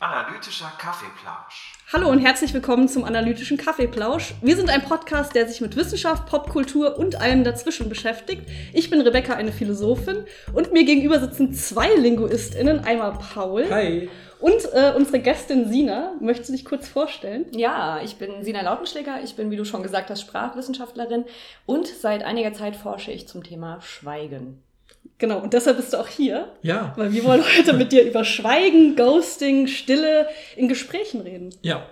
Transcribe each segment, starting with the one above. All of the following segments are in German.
Analytischer Kaffeeplausch. Hallo und herzlich willkommen zum Analytischen Kaffeeplausch. Wir sind ein Podcast, der sich mit Wissenschaft, Popkultur und allem dazwischen beschäftigt. Ich bin Rebecca, eine Philosophin, und mir gegenüber sitzen zwei LinguistInnen, einmal Paul. Hi. Und äh, unsere Gästin Sina. Möchtest du dich kurz vorstellen? Ja, ich bin Sina Lautenschläger. Ich bin, wie du schon gesagt hast, Sprachwissenschaftlerin und seit einiger Zeit forsche ich zum Thema Schweigen. Genau, und deshalb bist du auch hier. Ja. Weil wir wollen heute mit dir über Schweigen, Ghosting, Stille in Gesprächen reden. Ja.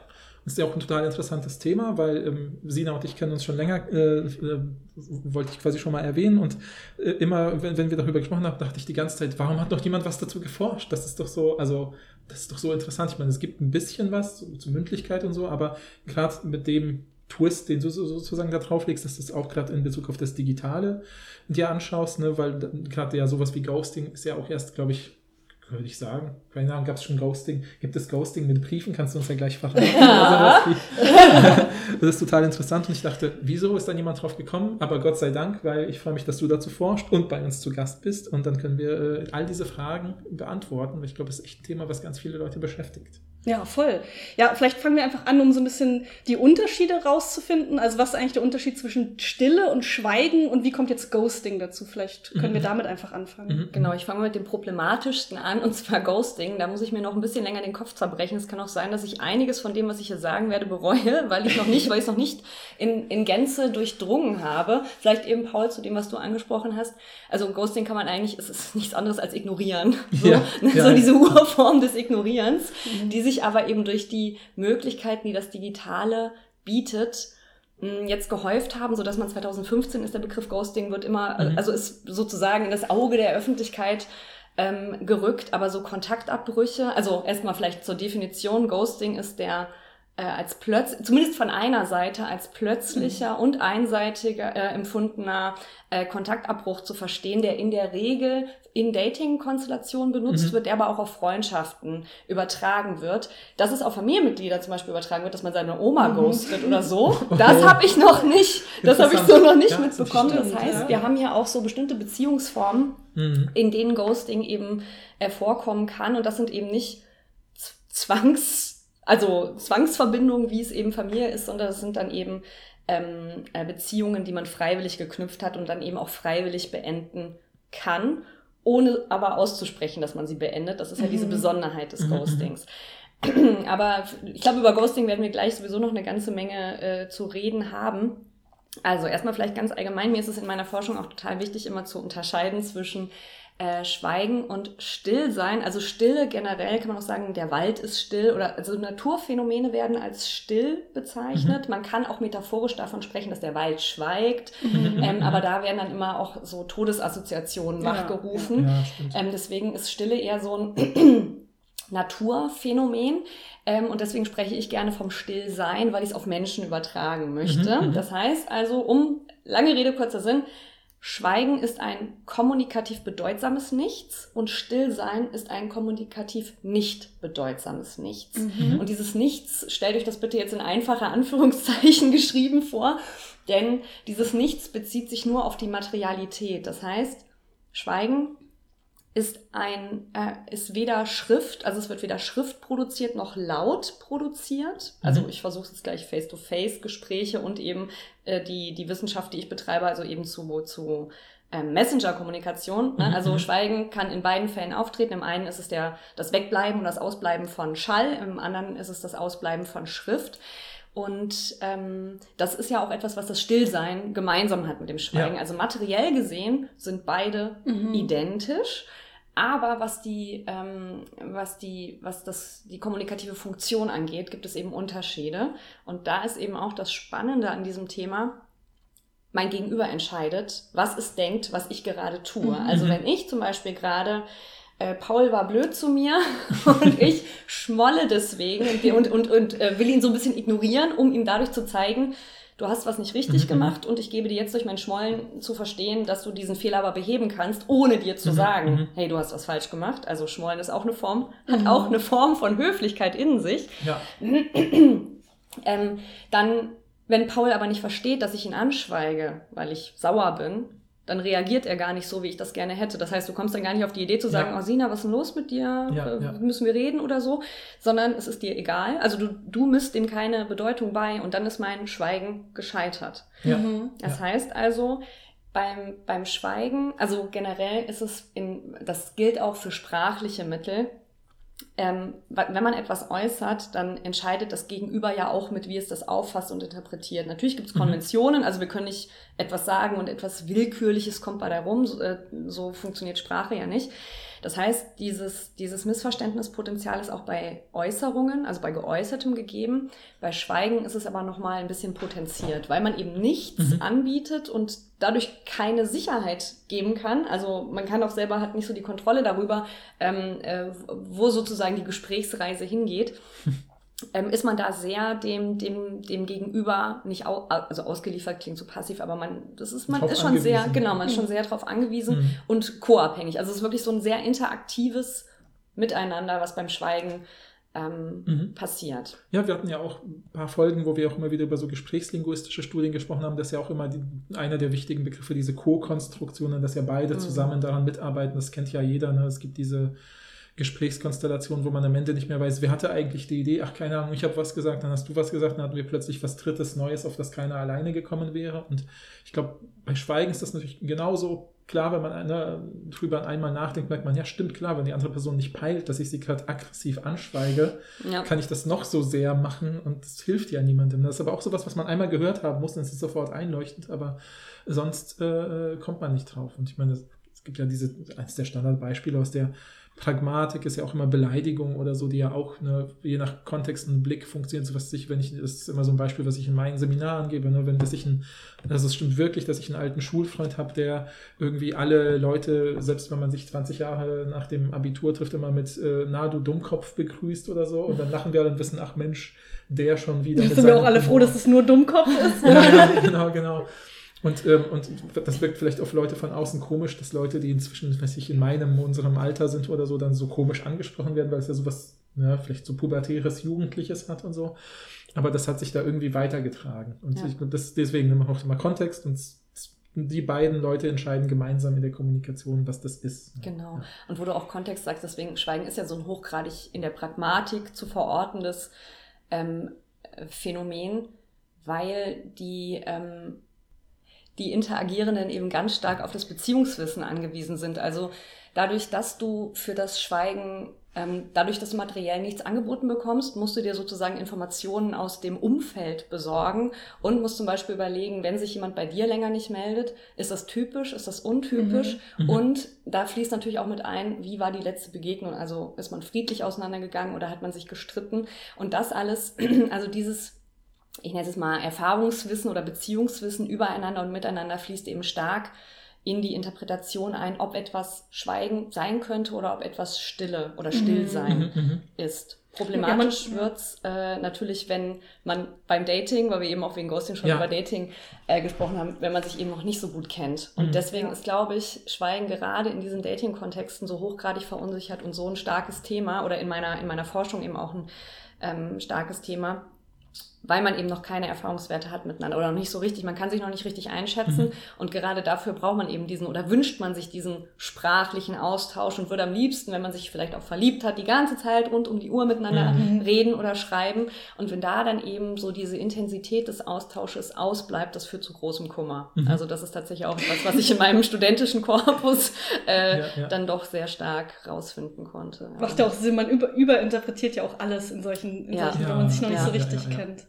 Das ist ja auch ein total interessantes Thema, weil ähm, Sina und ich kennen uns schon länger, äh, äh, wollte ich quasi schon mal erwähnen. Und äh, immer, wenn, wenn wir darüber gesprochen haben, dachte ich die ganze Zeit, warum hat noch jemand was dazu geforscht? Das ist doch so, also, das ist doch so interessant. Ich meine, es gibt ein bisschen was zu, zu Mündlichkeit und so, aber gerade mit dem Twist, den du sozusagen da drauflegst, dass das auch gerade in Bezug auf das Digitale dir anschaust, ne, weil gerade ja sowas wie Ghosting ist ja auch erst, glaube ich, würde ich sagen. Keine Ahnung, gab es schon Ghosting? Gibt es Ghosting mit Briefen? Kannst du uns ja gleich verraten. Ja. das ist total interessant und ich dachte, wieso ist da niemand drauf gekommen? Aber Gott sei Dank, weil ich freue mich, dass du dazu forschst und bei uns zu Gast bist und dann können wir äh, all diese Fragen beantworten. Ich glaube, das ist echt ein Thema, was ganz viele Leute beschäftigt. Ja, voll. Ja, vielleicht fangen wir einfach an, um so ein bisschen die Unterschiede rauszufinden. Also was ist eigentlich der Unterschied zwischen Stille und Schweigen und wie kommt jetzt Ghosting dazu? Vielleicht können mhm. wir damit einfach anfangen. Mhm. Genau, ich fange mit dem problematischsten an und zwar Ghosting. Da muss ich mir noch ein bisschen länger den Kopf zerbrechen. Es kann auch sein, dass ich einiges von dem, was ich hier sagen werde, bereue, weil ich noch nicht, weil ich es noch nicht in, in Gänze durchdrungen habe. Vielleicht eben, Paul, zu dem, was du angesprochen hast. Also Ghosting kann man eigentlich, es ist nichts anderes als ignorieren. So, ja, ne, so ja. diese Urform des Ignorierens, mhm. die sich aber eben durch die Möglichkeiten, die das Digitale bietet, jetzt gehäuft haben, so dass man 2015 ist der Begriff Ghosting wird immer, mhm. also ist sozusagen in das Auge der Öffentlichkeit ähm, gerückt, aber so Kontaktabbrüche, also erstmal vielleicht zur Definition, Ghosting ist der äh, als plötzlich, zumindest von einer Seite, als plötzlicher mhm. und einseitiger äh, empfundener äh, Kontaktabbruch zu verstehen, der in der Regel in Dating-Konstellationen benutzt mhm. wird, der aber auch auf Freundschaften übertragen wird. Dass es auf Familienmitglieder zum Beispiel übertragen wird, dass man seine Oma mhm. ghostet oder so, das habe ich noch nicht, das habe ich so noch nicht ja, mitbekommen. Das, das heißt, ja. wir haben ja auch so bestimmte Beziehungsformen, mhm. in denen Ghosting eben äh, vorkommen kann und das sind eben nicht Zwangs also Zwangsverbindungen, wie es eben Familie ist, sondern das sind dann eben ähm, äh, Beziehungen, die man freiwillig geknüpft hat und dann eben auch freiwillig beenden kann, ohne aber auszusprechen, dass man sie beendet. Das ist ja halt diese mhm. Besonderheit des mhm. Ghostings. aber ich glaube, über Ghosting werden wir gleich sowieso noch eine ganze Menge äh, zu reden haben. Also erstmal vielleicht ganz allgemein, mir ist es in meiner Forschung auch total wichtig, immer zu unterscheiden zwischen äh, Schweigen und Stillsein. Also Stille generell kann man auch sagen, der Wald ist still oder also Naturphänomene werden als still bezeichnet. Mhm. Man kann auch metaphorisch davon sprechen, dass der Wald schweigt, mhm. ähm, aber da werden dann immer auch so Todesassoziationen ja. wachgerufen. Ja, ähm, deswegen ist Stille eher so ein Naturphänomen. Ähm, und deswegen spreche ich gerne vom Stillsein, weil ich es auf Menschen übertragen möchte. Mhm. Das heißt also, um lange Rede, kurzer Sinn, Schweigen ist ein kommunikativ bedeutsames Nichts und Stillsein ist ein kommunikativ nicht bedeutsames Nichts. Mhm. Und dieses Nichts, stellt euch das bitte jetzt in einfache Anführungszeichen geschrieben vor, denn dieses Nichts bezieht sich nur auf die Materialität. Das heißt, Schweigen ist ein äh, ist weder Schrift, also es wird weder Schrift produziert noch laut produziert. Also mhm. ich versuche es jetzt gleich Face-to-Face Gespräche und eben äh, die die Wissenschaft, die ich betreibe, also eben zu zu ähm, Messenger-Kommunikation. Ne? Mhm. Also mhm. Schweigen kann in beiden Fällen auftreten. Im einen ist es der das Wegbleiben und das Ausbleiben von Schall, im anderen ist es das Ausbleiben von Schrift. Und ähm, das ist ja auch etwas, was das Stillsein gemeinsam hat mit dem Schweigen. Ja. Also materiell gesehen sind beide mhm. identisch. Aber was die, ähm, was die, was das, die kommunikative Funktion angeht, gibt es eben Unterschiede. Und da ist eben auch das Spannende an diesem Thema, mein Gegenüber entscheidet, was es denkt, was ich gerade tue. Mhm. Also wenn ich zum Beispiel gerade äh, Paul war blöd zu mir und ich schmolle deswegen und, und, und, und äh, will ihn so ein bisschen ignorieren, um ihm dadurch zu zeigen, du hast was nicht richtig mhm. gemacht und ich gebe dir jetzt durch mein Schmollen zu verstehen, dass du diesen Fehler aber beheben kannst, ohne dir zu mhm. sagen, mhm. hey, du hast was falsch gemacht. Also Schmollen ist auch eine Form, hat mhm. auch eine Form von Höflichkeit in sich. Ja. ähm, dann, wenn Paul aber nicht versteht, dass ich ihn anschweige, weil ich sauer bin, dann reagiert er gar nicht so, wie ich das gerne hätte. Das heißt, du kommst dann gar nicht auf die Idee zu sagen, Ja. oh Sina, was ist denn los mit dir? Ja, Äh, ja. Müssen wir reden oder so? Sondern es ist dir egal. Also du, du misst dem keine Bedeutung bei und dann ist mein Schweigen gescheitert. Ja. Mhm. Das heißt also, beim, beim Schweigen, also generell ist es in, das gilt auch für sprachliche Mittel. Ähm, wenn man etwas äußert, dann entscheidet das Gegenüber ja auch mit, wie es das auffasst und interpretiert. Natürlich gibt es Mhm. Konventionen, also wir können nicht etwas sagen und etwas Willkürliches kommt bei da rum. So, äh, so funktioniert Sprache ja nicht. Das heißt, dieses, dieses Missverständnispotenzial ist auch bei Äußerungen, also bei Geäußertem gegeben. Bei Schweigen ist es aber nochmal ein bisschen potenziert, weil man eben nichts Mhm. anbietet und dadurch keine Sicherheit geben kann. Also man kann auch selber hat nicht so die Kontrolle darüber, ähm, äh, wo sozusagen die Gesprächsreise hingeht. Ähm, ist man da sehr dem, dem, dem Gegenüber nicht au also ausgeliefert, klingt so passiv, aber man, das ist, man Drauf ist schon sehr, genau, man ist schon sehr darauf angewiesen Mhm. und co-abhängig. Also es ist wirklich so ein sehr interaktives Miteinander, was beim Schweigen ähm, Mhm. passiert. Ja, wir hatten ja auch ein paar Folgen, wo wir auch immer wieder über so gesprächslinguistische Studien gesprochen haben. Das ist ja auch immer die, einer der wichtigen Begriffe, diese Co-Konstruktionen, dass ja beide Mhm. zusammen daran mitarbeiten. Das kennt ja jeder. Ne? Es gibt diese Gesprächskonstellation, wo man am Ende nicht mehr weiß, wer hatte eigentlich die Idee. Ach, keine Ahnung, ich habe was gesagt, dann hast du was gesagt, dann hatten wir plötzlich was Drittes, Neues, auf das keiner alleine gekommen wäre. Und ich glaube, bei Schweigen ist das natürlich genauso klar, wenn man ne, drüber einmal nachdenkt, merkt man, ja, stimmt, klar, wenn die andere Person nicht peilt, dass ich sie gerade aggressiv anschweige, Ja. kann ich das noch so sehr machen und es hilft ja niemandem. Das ist aber auch sowas, was man einmal gehört haben muss, dann ist es sofort einleuchtend, aber sonst äh, kommt man nicht drauf. Und ich meine, es es gibt ja diese, eines der Standardbeispiele aus der Pragmatik ist ja auch immer Beleidigung oder so, die ja auch ne, je nach Kontext und Blick funktioniert. So was ich, wenn ich, das ist immer so ein Beispiel, was ich in meinen Seminaren gebe, ne, wenn dass ich ein, also es stimmt wirklich, dass ich einen alten Schulfreund habe, der irgendwie alle Leute, selbst wenn man sich 20 Jahre nach dem Abitur trifft, immer mit äh, na du Dummkopf begrüßt oder so und dann lachen wir und wissen, ach Mensch, der schon wieder. Jetzt sind wir auch alle froh, dass es nur Dummkopf ist. ja, genau, genau. Und, ähm, und das wirkt vielleicht auf Leute von außen komisch, dass Leute, die inzwischen, weiß ich, in meinem, unserem Alter sind oder so, dann so komisch angesprochen werden, weil es ja sowas, ja, vielleicht so pubertäres, Jugendliches hat und so. Aber das hat sich da irgendwie weitergetragen. Und Ja. ich das deswegen nehmen wir auch immer Kontext und die beiden Leute entscheiden gemeinsam in der Kommunikation, was das ist. Genau. Und wo du auch Kontext sagst, deswegen Schweigen ist ja so ein hochgradig in der Pragmatik zu verortendes ähm, äh, Phänomen, weil die, ähm, die Interagierenden eben ganz stark auf das Beziehungswissen angewiesen sind. Also dadurch, dass du für das Schweigen, ähm, dadurch, dass du materiell nichts angeboten bekommst, musst du dir sozusagen Informationen aus dem Umfeld besorgen und musst zum Beispiel überlegen, wenn sich jemand bei dir länger nicht meldet, ist das typisch, ist das untypisch? Mhm. Mhm. Und da fließt natürlich auch mit ein, wie war die letzte Begegnung? Also ist man friedlich auseinandergegangen oder hat man sich gestritten? Und das alles, also dieses ich nenne es mal Erfahrungswissen oder Beziehungswissen übereinander und miteinander fließt eben stark in die Interpretation ein, ob etwas Schweigen sein könnte oder ob etwas Stille oder Stillsein Mhm, mhm. ist. Problematisch Ja, man- wird's äh, natürlich, wenn man beim Dating, weil wir eben auch wegen Ghosting schon Ja. über Dating äh, gesprochen haben, wenn man sich eben noch nicht so gut kennt. Und Mhm. deswegen Ja. ist, glaube ich, Schweigen gerade in diesen Dating-Kontexten so hochgradig verunsichert und so ein starkes Thema oder in meiner, in meiner Forschung eben auch ein ähm, starkes Thema, weil man eben noch keine Erfahrungswerte hat miteinander oder noch nicht so richtig, man kann sich noch nicht richtig einschätzen Mhm. und gerade dafür braucht man eben diesen oder wünscht man sich diesen sprachlichen Austausch und würde am liebsten, wenn man sich vielleicht auch verliebt hat, die ganze Zeit rund um die Uhr miteinander Mhm. reden oder schreiben und wenn da dann eben so diese Intensität des Austausches ausbleibt, das führt zu großem Kummer. Mhm. Also das ist tatsächlich auch etwas, was ich in meinem studentischen Korpus äh, Ja, ja. dann doch sehr stark rausfinden konnte. Macht ja auch Sinn, man über, überinterpretiert ja auch alles in solchen, in Ja. solchen wenn Ja. man sich noch nicht Ja. so richtig Ja, ja, ja. kennt.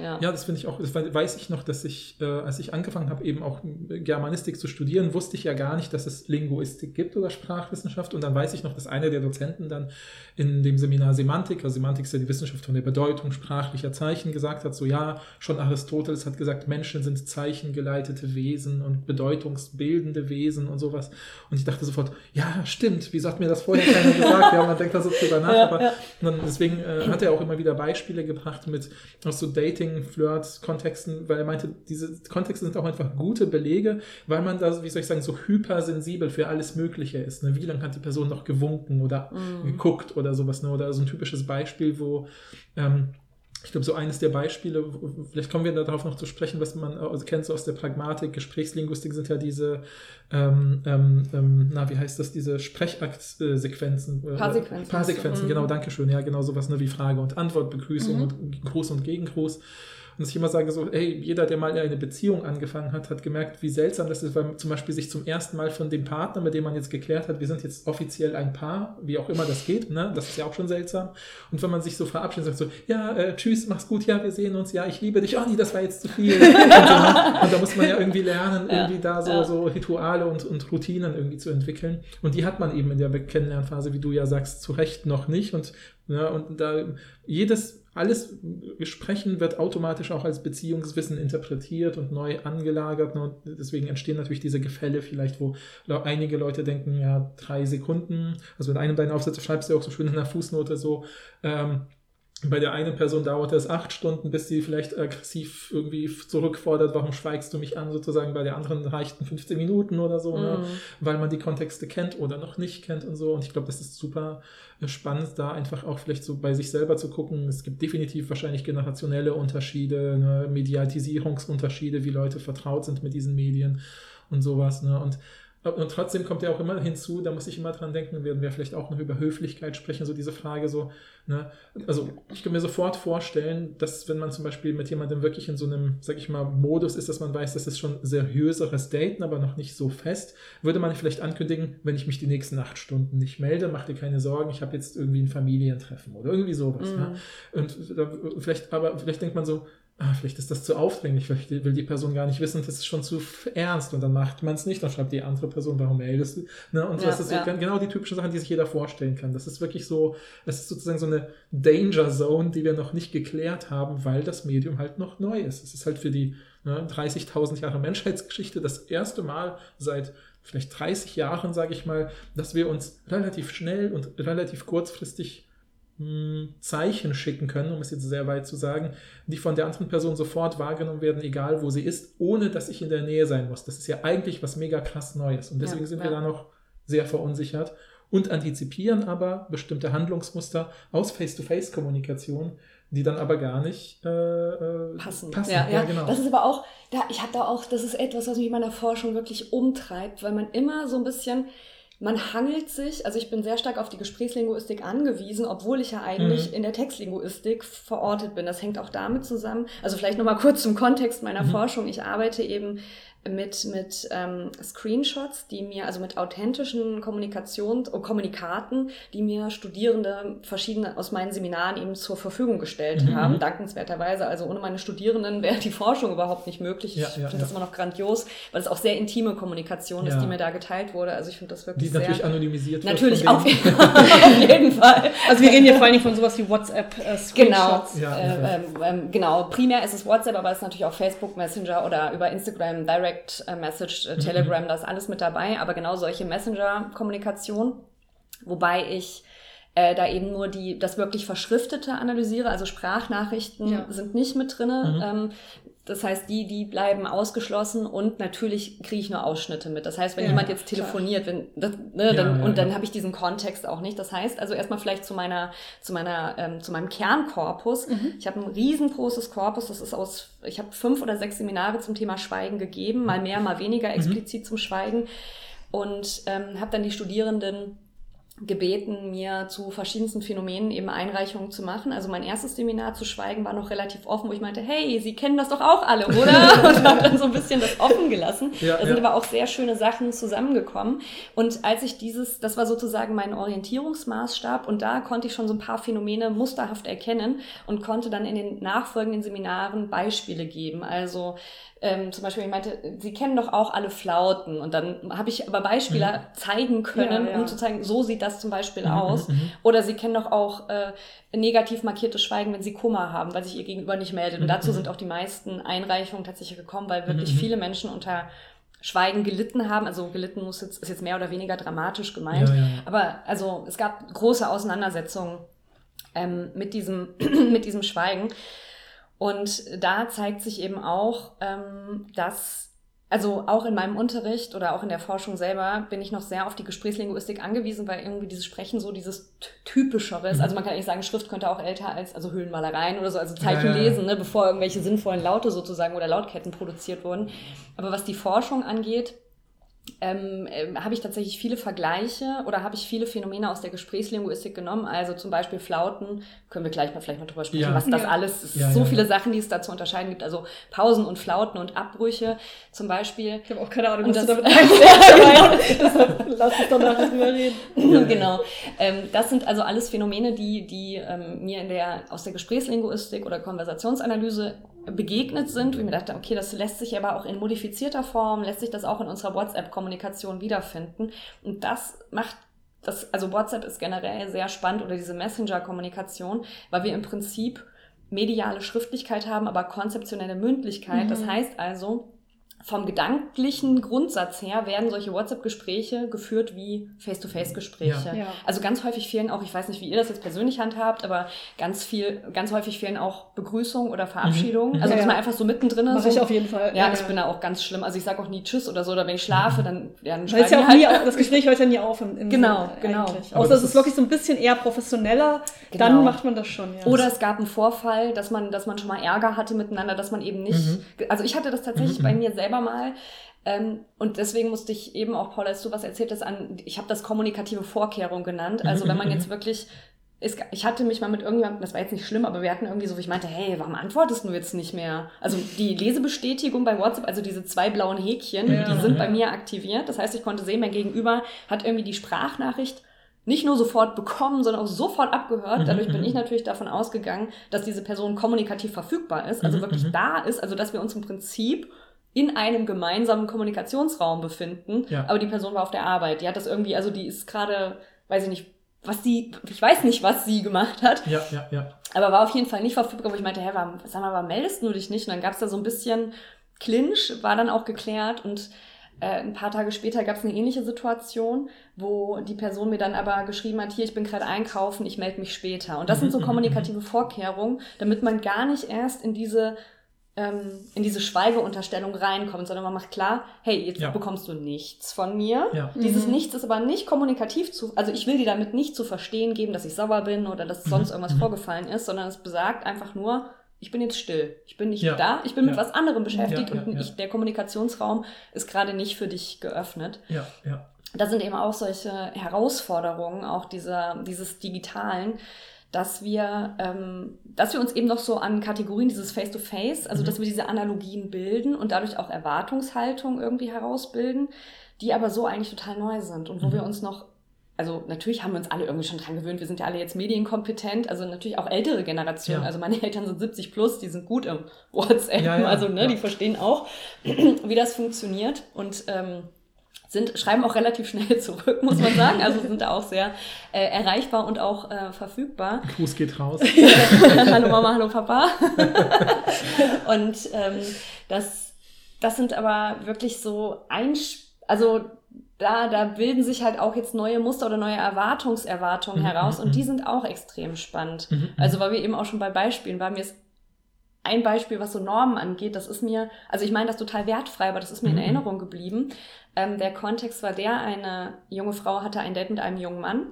Ja. Ja, das finde ich auch, das weiß ich noch, dass ich, äh, als ich angefangen habe, eben auch Germanistik zu studieren, wusste ich ja gar nicht, dass es Linguistik gibt oder Sprachwissenschaft. Und dann weiß ich noch, dass einer der Dozenten dann in dem Seminar Semantik, also Semantik ist ja die Wissenschaft von der Bedeutung sprachlicher Zeichen, gesagt hat, so ja, schon Aristoteles hat gesagt, Menschen sind zeichengeleitete Wesen und bedeutungsbildende Wesen und sowas. Und ich dachte sofort, ja, stimmt, wieso hat mir das vorher keiner gesagt? Ja, man denkt da so drüber nach, Ja, aber ja. und dann, deswegen äh, hat er auch immer wieder Beispiele gebracht mit so Dating, Flirt, Kontexten, weil er meinte, diese Kontexte sind auch einfach gute Belege, weil man da, wie soll ich sagen, so hypersensibel für alles Mögliche ist. Ne? Wie lange hat die Person noch gewunken oder Mhm. geguckt oder sowas? Ne? Oder so ein typisches Beispiel, wo ähm, ich glaube, so eines der Beispiele, vielleicht kommen wir darauf noch zu sprechen, was man also kennt, so aus der Pragmatik, Gesprächslinguistik sind ja diese, ähm, ähm, ähm na, wie heißt das, diese Sprechaktsequenzen. Äh, Paarsequenzen. Paarsequenzen, genau, danke schön. Ja, genau sowas ne, wie Frage und Antwort, Begrüßung mhm. und Gruß und Gegengruß. Und ich immer sage, so, hey, jeder, der mal eine Beziehung angefangen hat, hat gemerkt, wie seltsam das ist, weil man zum Beispiel sich zum ersten Mal von dem Partner, mit dem man jetzt geklärt hat, wir sind jetzt offiziell ein Paar, wie auch immer das geht, ne? das ist ja auch schon seltsam. Und wenn man sich so verabschiedet und sagt so, ja, äh, tschüss, mach's gut, ja, wir sehen uns, ja, ich liebe dich, oh nee, das war jetzt zu viel. und, so, ne? und, da muss man ja irgendwie lernen, ja. irgendwie da so, ja. so Rituale und, und Routinen irgendwie zu entwickeln. Und die hat man eben in der Kennenlernphase, wie du ja sagst, zu Recht noch nicht. Und, ja, und da jedes alles Sprechen wird automatisch auch als Beziehungswissen interpretiert und neu angelagert. Und deswegen entstehen natürlich diese Gefälle vielleicht, wo einige Leute denken, ja, drei Sekunden. Also in einem deiner Aufsätze schreibst du auch so schön in der Fußnote so, ähm, bei der einen Person dauert es acht Stunden, bis sie vielleicht aggressiv irgendwie zurückfordert, warum schweigst du mich an, sozusagen. Bei der anderen reichten 15 Minuten oder so, ne? mhm. ne? weil man die Kontexte kennt oder noch nicht kennt und so. Und ich glaube, das ist super äh, spannend, da einfach auch vielleicht so bei sich selber zu gucken. Es gibt definitiv wahrscheinlich generationelle Unterschiede, ne? Mediatisierungsunterschiede, wie Leute vertraut sind mit diesen Medien und sowas. Ne? Und und trotzdem kommt ja auch immer hinzu, da muss ich immer dran denken, werden wir vielleicht auch noch über Höflichkeit sprechen, so diese Frage so, ne, also ich kann mir sofort vorstellen, dass wenn man zum Beispiel mit jemandem wirklich in so einem, sag ich mal, Modus ist, dass man weiß, das ist schon seriöseres Daten, aber noch nicht so fest, würde man vielleicht ankündigen, wenn ich mich die nächsten acht Stunden nicht melde, mach dir keine Sorgen, ich habe jetzt irgendwie ein Familientreffen oder irgendwie sowas. Ne? Mhm. Ne? Und da, vielleicht, aber vielleicht denkt man so, ah, vielleicht ist das zu aufdringlich, vielleicht will die Person gar nicht wissen, das ist schon zu ernst und dann macht man es nicht, dann schreibt die andere Person, warum meldest du? Ne? Und ja, das ist so ja. genau die typischen Sachen, die sich jeder vorstellen kann. Das ist wirklich so, das ist sozusagen so eine Danger Zone, die wir noch nicht geklärt haben, weil das Medium halt noch neu ist. Es ist halt für die ne, 30.000 Jahre Menschheitsgeschichte das erste Mal seit vielleicht 30 Jahren, sage ich mal, dass wir uns relativ schnell und relativ kurzfristig Zeichen schicken können, um es jetzt sehr weit zu sagen, die von der anderen Person sofort wahrgenommen werden, egal wo sie ist, ohne dass ich in der Nähe sein muss. Das ist ja eigentlich was mega krass Neues. Und deswegen ja, sind wir da noch sehr verunsichert und antizipieren aber bestimmte Handlungsmuster aus Face-to-Face-Kommunikation, die dann aber gar nicht äh, äh passen. passen. Ja, ja, ja, genau. Das ist aber auch, da, ich habe da auch, das ist etwas, was mich in meiner Forschung wirklich umtreibt, weil man immer so ein bisschen man hangelt sich, also ich bin sehr stark auf die Gesprächslinguistik angewiesen, obwohl ich ja eigentlich mhm. in der Textlinguistik verortet bin. Das hängt auch damit zusammen. Also vielleicht nochmal kurz zum Kontext meiner mhm. Forschung. Ich arbeite eben mit, mit ähm, Screenshots, die mir, also mit authentischen Kommunikations- und Kommunikaten, die mir Studierende verschiedene aus meinen Seminaren eben zur Verfügung gestellt mhm. haben, dankenswerterweise. Also ohne meine Studierenden wäre die Forschung überhaupt nicht möglich. Ja, ich ja, finde ja. das immer noch grandios, weil es auch sehr intime Kommunikation ist, die mir da geteilt wurde. Also ich finde das wirklich die sehr... natürlich anonymisiert. Natürlich, auf, auf, jeden Fall. Also wir reden hier vor allen Dingen von sowas wie WhatsApp-Screenshots. Äh, genau, äh, ähm, genau. Primär ist es WhatsApp, aber es ist natürlich auch Facebook Messenger oder über Instagram Direct Direct äh, Message, äh, Telegram, mhm. da ist alles mit dabei, aber genau solche Messenger-Kommunikation, wobei ich äh, da eben nur die, das wirklich Verschriftete analysiere, also Sprachnachrichten ja. sind nicht mit drinne. Mhm. Ähm, das heißt, die, die bleiben ausgeschlossen und natürlich kriege ich nur Ausschnitte mit. Das heißt, wenn ja, jemand jetzt telefoniert, wenn, das, ne, ja, dann, ja, und dann habe ich diesen Kontext auch nicht. Das heißt, also erstmal vielleicht zu meiner, zu meiner, ähm, zu meinem Kernkorpus. Mhm. Ich habe ein riesengroßes Korpus. Das ist aus, ich habe fünf oder sechs Seminare zum Thema Schweigen gegeben, mal mehr, mal weniger mhm. explizit mhm. zum Schweigen und ähm, habe dann die Studierenden gebeten, mir zu verschiedensten Phänomenen eben Einreichungen zu machen. Also mein erstes Seminar zu Schweigen war noch relativ offen, wo ich meinte, hey, Sie kennen das doch auch alle, oder? Und habe dann so ein bisschen das offen gelassen. Ja, da sind ja. aber auch sehr schöne Sachen zusammengekommen. Und als ich dieses, das war sozusagen mein Orientierungsmaßstab und da konnte ich schon so ein paar Phänomene musterhaft erkennen und konnte dann in den nachfolgenden Seminaren Beispiele geben. Also ähm, zum Beispiel, ich meinte, Sie kennen doch auch alle Flauten. Und dann habe ich aber Beispiele mhm. zeigen können, ja, ja. um zu zeigen, so sieht das zum Beispiel mhm, aus. Mhm, mhm. Oder Sie kennen doch auch äh, negativ markiertes Schweigen, wenn Sie Kummer haben, weil sich Ihr Gegenüber nicht meldet. Und mhm, dazu mhm. sind auch die meisten Einreichungen tatsächlich gekommen, weil wirklich viele Menschen unter Schweigen gelitten haben. Also gelitten muss jetzt, ist jetzt mehr oder weniger dramatisch gemeint. Ja, ja. Aber also es gab große Auseinandersetzungen ähm, mit, diesem, mit diesem Schweigen. Und da zeigt sich eben auch, ähm, dass also auch in meinem Unterricht oder auch in der Forschung selber bin ich noch sehr auf die Gesprächslinguistik angewiesen, weil irgendwie dieses Sprechen so dieses typischere ist. Mhm. Also man kann eigentlich sagen, Schrift könnte auch älter als also Höhlenmalereien oder so, also Zeichen Ja, ja, ja. lesen, ne, bevor irgendwelche sinnvollen Laute sozusagen oder Lautketten produziert wurden. Aber was die Forschung angeht, ähm, ähm, habe ich tatsächlich viele Vergleiche oder habe ich viele Phänomene aus der Gesprächslinguistik genommen. Also zum Beispiel Flauten, können wir gleich mal vielleicht mal drüber sprechen, Ja. was das Ja. alles ist. Ja, so ja, viele. Sachen, die es da zu unterscheiden gibt. Also Pausen und Flauten und Abbrüche zum Beispiel. Ich habe auch keine Ahnung, Und was du das- damit meinst. Ja, genau. Lass uns doch nachher drüber reden. Genau. Ähm, das sind also alles Phänomene, die, die ähm, mir in der, aus der Gesprächslinguistik oder Konversationsanalyse begegnet sind, wo ich mir dachte, okay, das lässt sich aber auch in modifizierter Form, lässt sich das auch in unserer WhatsApp-Kommunikation wiederfinden. Und das macht das, also WhatsApp ist generell sehr spannend oder diese Messenger-Kommunikation, weil wir im Prinzip mediale Schriftlichkeit haben, aber konzeptionelle Mündlichkeit. Das Mhm. heißt also, vom gedanklichen Grundsatz her werden solche WhatsApp-Gespräche geführt wie Face-to-Face-Gespräche. Ja. Ja. Also ganz häufig fehlen auch, ich weiß nicht, wie ihr das jetzt persönlich handhabt, aber ganz viel, ganz häufig fehlen auch Begrüßungen oder Verabschiedungen. Mhm. Also Ja, dass man ja. einfach so mittendrin Mache so, ich auf jeden Fall. ja, ich bin da auch ganz schlimm. Also ich sage auch nie Tschüss oder so, oder wenn ich schlafe, dann, ja, dann es schreiben ja auch nie, halt- auf- das Gespräch hört ja nie auf im, im Genau, Sinne genau. Außer das es ist ist- wirklich so ein bisschen eher professioneller, Genau. dann macht man das schon, ja. Oder es gab einen Vorfall, dass man, dass man schon mal Ärger hatte miteinander, dass man eben nicht. Mhm. Also ich hatte das tatsächlich Mhm, bei mir selber mal. Ähm, und deswegen musste ich eben auch, Paul, als du was erzählt hast, an, ich habe das kommunikative Vorkehrung genannt. Also Mhm, wenn man mhm, jetzt wirklich. Es, ich hatte mich mal mit irgendjemandem, das war jetzt nicht schlimm, aber wir hatten irgendwie so, ich meinte, hey, warum antwortest du jetzt nicht mehr? Also die Lesebestätigung bei WhatsApp, also diese zwei blauen Häkchen, Ja. die sind bei mir aktiviert. Das heißt, ich konnte sehen, mein Gegenüber hat irgendwie die Sprachnachricht nicht nur sofort bekommen, sondern auch sofort abgehört. Mhm, Dadurch bin mhm. ich natürlich davon ausgegangen, dass diese Person kommunikativ verfügbar ist, also Mhm, wirklich mhm. da ist, also dass wir uns im Prinzip in einem gemeinsamen Kommunikationsraum befinden, Ja. aber die Person war auf der Arbeit. Die hat das irgendwie, also die ist gerade, weiß ich nicht, was sie, ich weiß nicht, was sie gemacht hat, Ja, ja, ja. aber war auf jeden Fall nicht verfügbar, wo ich meinte, hä, warum, sag mal, warum meldest du dich nicht? Und dann gab es da so ein bisschen Clinch, war dann auch geklärt und äh, ein paar Tage später gab es eine ähnliche Situation, wo die Person mir dann aber geschrieben hat, hier, ich bin gerade einkaufen, ich melde mich später. Und das sind so Mhm, mhm, kommunikative Vorkehrungen, damit man gar nicht erst in diese ähm, in diese Schweigeunterstellung reinkommt, sondern man macht klar, hey, jetzt Ja. bekommst du nichts von mir. Ja. Dieses Mhm. Nichts ist aber nicht kommunikativ zu, also ich will dir damit nicht zu verstehen geben, dass ich sauer bin oder dass sonst Mhm. irgendwas Mhm. vorgefallen ist, sondern es besagt einfach nur, ich bin jetzt still. Ich bin nicht Ja. da, ich bin mit was anderem beschäftigt Ja, ja, und ja. Ich, der Kommunikationsraum ist gerade nicht für dich geöffnet. Ja, ja. Da sind eben auch solche Herausforderungen, auch dieser, dieses Digitalen, dass wir, ähm, dass wir uns eben noch so an Kategorien dieses Face-to-Face, also Mhm. dass wir diese Analogien bilden und dadurch auch Erwartungshaltung irgendwie herausbilden, die aber so eigentlich total neu sind und wo Mhm. wir uns noch also natürlich haben wir uns alle irgendwie schon dran gewöhnt. Wir sind ja alle jetzt medienkompetent, also natürlich auch ältere Generationen. Ja. Also meine Eltern sind 70 plus, die sind gut im WhatsApp, Ja, ja, also ne, die verstehen auch, wie das funktioniert und ähm, sind, schreiben auch relativ schnell zurück, muss man sagen. Also sind da auch sehr äh, erreichbar und auch äh, verfügbar. Gruß geht raus. hallo Mama, hallo Papa. und ähm, das, das sind aber wirklich so ein, also da, da bilden sich halt auch jetzt neue Muster oder neue Erwartungserwartungen Mhm, heraus und die mhm. sind auch extrem spannend. Mhm, mhm. Also weil wir eben auch schon bei Beispielen waren, mir ist ein Beispiel, was so Normen angeht, das ist mir, also ich meine das total wertfrei, aber das ist mir in Mhm. Erinnerung geblieben. Ähm, der Kontext war der, eine junge Frau hatte ein Date mit einem jungen Mann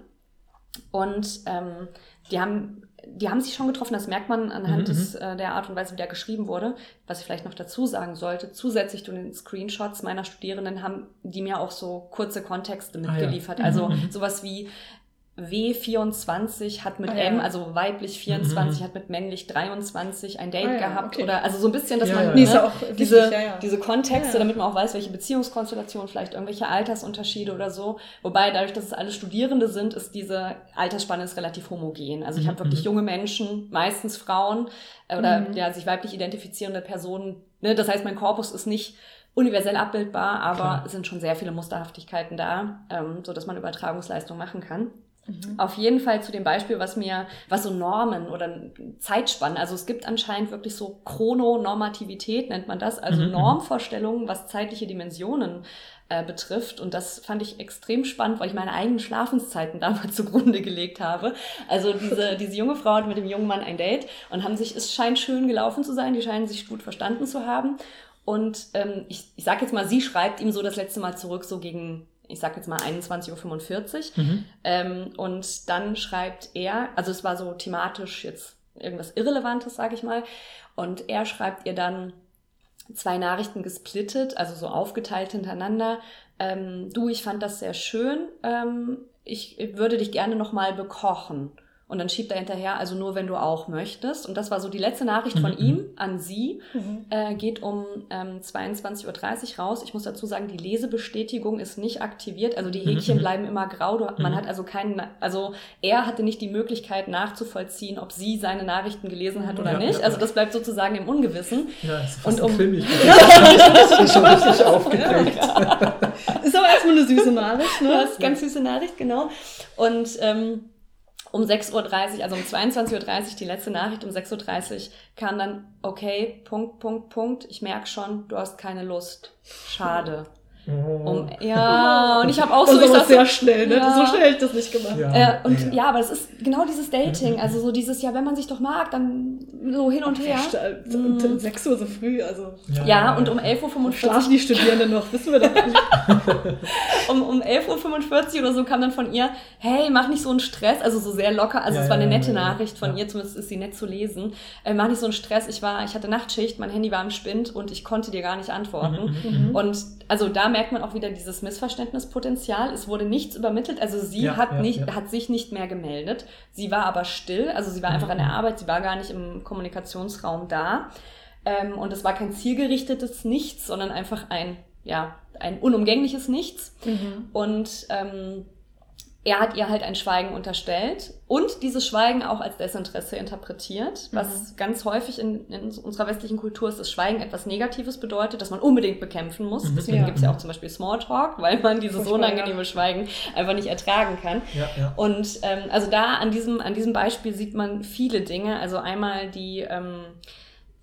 und ähm, die haben die haben sich schon getroffen, das merkt man anhand Mhm, des, äh, der Art und Weise, wie der geschrieben wurde. Was ich vielleicht noch dazu sagen sollte, zusätzlich zu den Screenshots meiner Studierenden haben die mir auch so kurze Kontexte Ah, ja. mitgeliefert. Mhm, Also mhm. sowas wie W24 hat mit Ah, ja. M, also weiblich 24 Mhm. hat mit männlich 23 ein Date Ah, ja, gehabt okay. oder also so ein bisschen, dass Ja, man ne, ja auch wichtig, diese, ja, ja. diese Kontexte, Ja. damit man auch weiß, welche Beziehungskonstellationen, vielleicht irgendwelche Altersunterschiede oder so. Wobei dadurch, dass es alle Studierende sind, ist diese Altersspanne ist relativ homogen. Also ich Mhm, habe wirklich mhm. junge Menschen, meistens Frauen äh, oder Mhm. ja, sich weiblich identifizierende Personen. Ne? Das heißt, mein Korpus ist nicht universell abbildbar, aber Klar. es sind schon sehr viele Musterhaftigkeiten da, ähm, so dass man Übertragungsleistung machen kann. Mhm. Auf jeden Fall zu dem Beispiel, was mir, was so Normen oder Zeitspannen, also es gibt anscheinend wirklich so Chrononormativität, nennt man das, also Mhm, mhm. Normvorstellungen, was zeitliche Dimensionen äh, betrifft. Und das fand ich extrem spannend, weil ich meine eigenen Schlafenszeiten damals zugrunde gelegt habe. Also diese, diese junge Frau hat mit dem jungen Mann ein Date und haben sich, es scheint schön gelaufen zu sein, die scheinen sich gut verstanden zu haben. Und ähm, ich, ich sage jetzt mal, sie schreibt ihm so das letzte Mal zurück, so gegen, ich sag jetzt mal 21.45 Uhr. Mhm. Ähm, und dann schreibt er, also es war so thematisch jetzt irgendwas Irrelevantes, sage ich mal. Und er schreibt ihr dann zwei Nachrichten gesplittet, also so aufgeteilt hintereinander. Ähm, du, ich fand das sehr schön. Ähm, ich würde dich gerne nochmal bekochen. Und dann schiebt er hinterher, also nur wenn du auch möchtest. Und das war so die letzte Nachricht von Mhm. ihm an sie. Mhm. Äh, geht um ähm, 22.30 Uhr raus. Ich muss dazu sagen, die Lesebestätigung ist nicht aktiviert. Also die Häkchen Mhm. bleiben immer grau. Du, man Mhm. hat also keinen, also er hatte nicht die Möglichkeit nachzuvollziehen, ob sie seine Nachrichten gelesen hat oder Ja, nicht. ja, also ja. das bleibt sozusagen im Ungewissen. Ja, ist fast Und um- Krimi. Ich bin schon richtig aufgeregt. Ist aber erstmal eine süße Nachricht, ne? Das ist ganz süße Nachricht, genau. Und ähm, um 6.30 Uhr, also um 22.30 Uhr, die letzte Nachricht, um 6.30 Uhr kam dann, okay, Punkt, Punkt, Punkt, ich merke schon, du hast keine Lust. Schade. Oh. Um, ja, und ich habe auch Das so, ist ich aber sag sehr so, schnell, ne? Ja. So schnell hätte ich das nicht gemacht. Ja. äh, und Ja, ja, ja. aber es ist genau dieses Dating, also so dieses, ja, wenn man sich doch mag, dann so hin und her. Ja. Mhm. Und 6 Uhr so früh, also Ja, und um 11.45 Uhr schlafen die Studierenden noch, wissen wir doch nicht. um, um 11.45 Uhr oder so kam dann von ihr, hey, mach nicht so einen Stress, also so sehr locker, also Ja, es war eine ja, nette ja, ja. Nachricht von Ja. ihr, zumindest ist sie nett zu lesen, äh, mach nicht so einen Stress, ich war, ich hatte Nachtschicht, mein Handy war im Spind und ich konnte dir gar nicht antworten. Mhm, mhm. Und also da merkt man auch wieder dieses Missverständnispotenzial. Es wurde nichts übermittelt. Also sie Ja, hat ja, nicht, ja. hat sich nicht mehr gemeldet. Sie war aber still. Also sie war einfach an der Arbeit. Sie war gar nicht im Kommunikationsraum da. Ähm, und es war kein zielgerichtetes Nichts, sondern einfach ein, ja, ein unumgängliches Nichts. Und ähm, er hat ihr halt ein Schweigen unterstellt und dieses Schweigen auch als Desinteresse interpretiert, was ganz häufig in, in unserer westlichen Kultur ist, dass Schweigen etwas Negatives bedeutet, das man unbedingt bekämpfen muss. Mhm. Deswegen Ja. gibt es ja auch zum Beispiel Smalltalk, weil man dieses Furchtbar, unangenehme Schweigen einfach nicht ertragen kann. Ja, ja. Und ähm, also da an diesem, an diesem Beispiel sieht man viele Dinge. Also einmal die, ähm,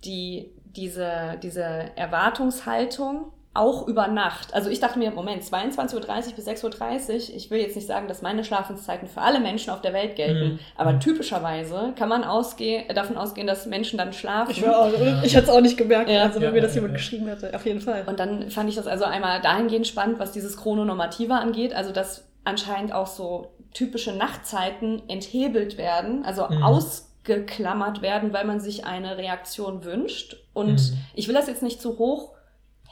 die, diese, diese Erwartungshaltung auch über Nacht. Also ich dachte mir, Moment, 22.30 Uhr bis 6.30 Uhr, ich will jetzt nicht sagen, dass meine Schlafenszeiten für alle Menschen auf der Welt gelten, Mhm. aber Mhm. typischerweise kann man ausgehen, davon ausgehen, dass Menschen dann schlafen. Ich, war auch, ich hätte es auch nicht gemerkt, Ja. also wenn Ja, mir das ja, jemand ja. geschrieben hätte. Auf jeden Fall. Und dann fand ich das also einmal dahingehend spannend, was dieses Chrononormative angeht, also dass anscheinend auch so typische Nachtzeiten enthebelt werden, also Mhm. ausgeklammert werden, weil man sich eine Reaktion wünscht. Und Mhm. ich will das jetzt nicht zu hoch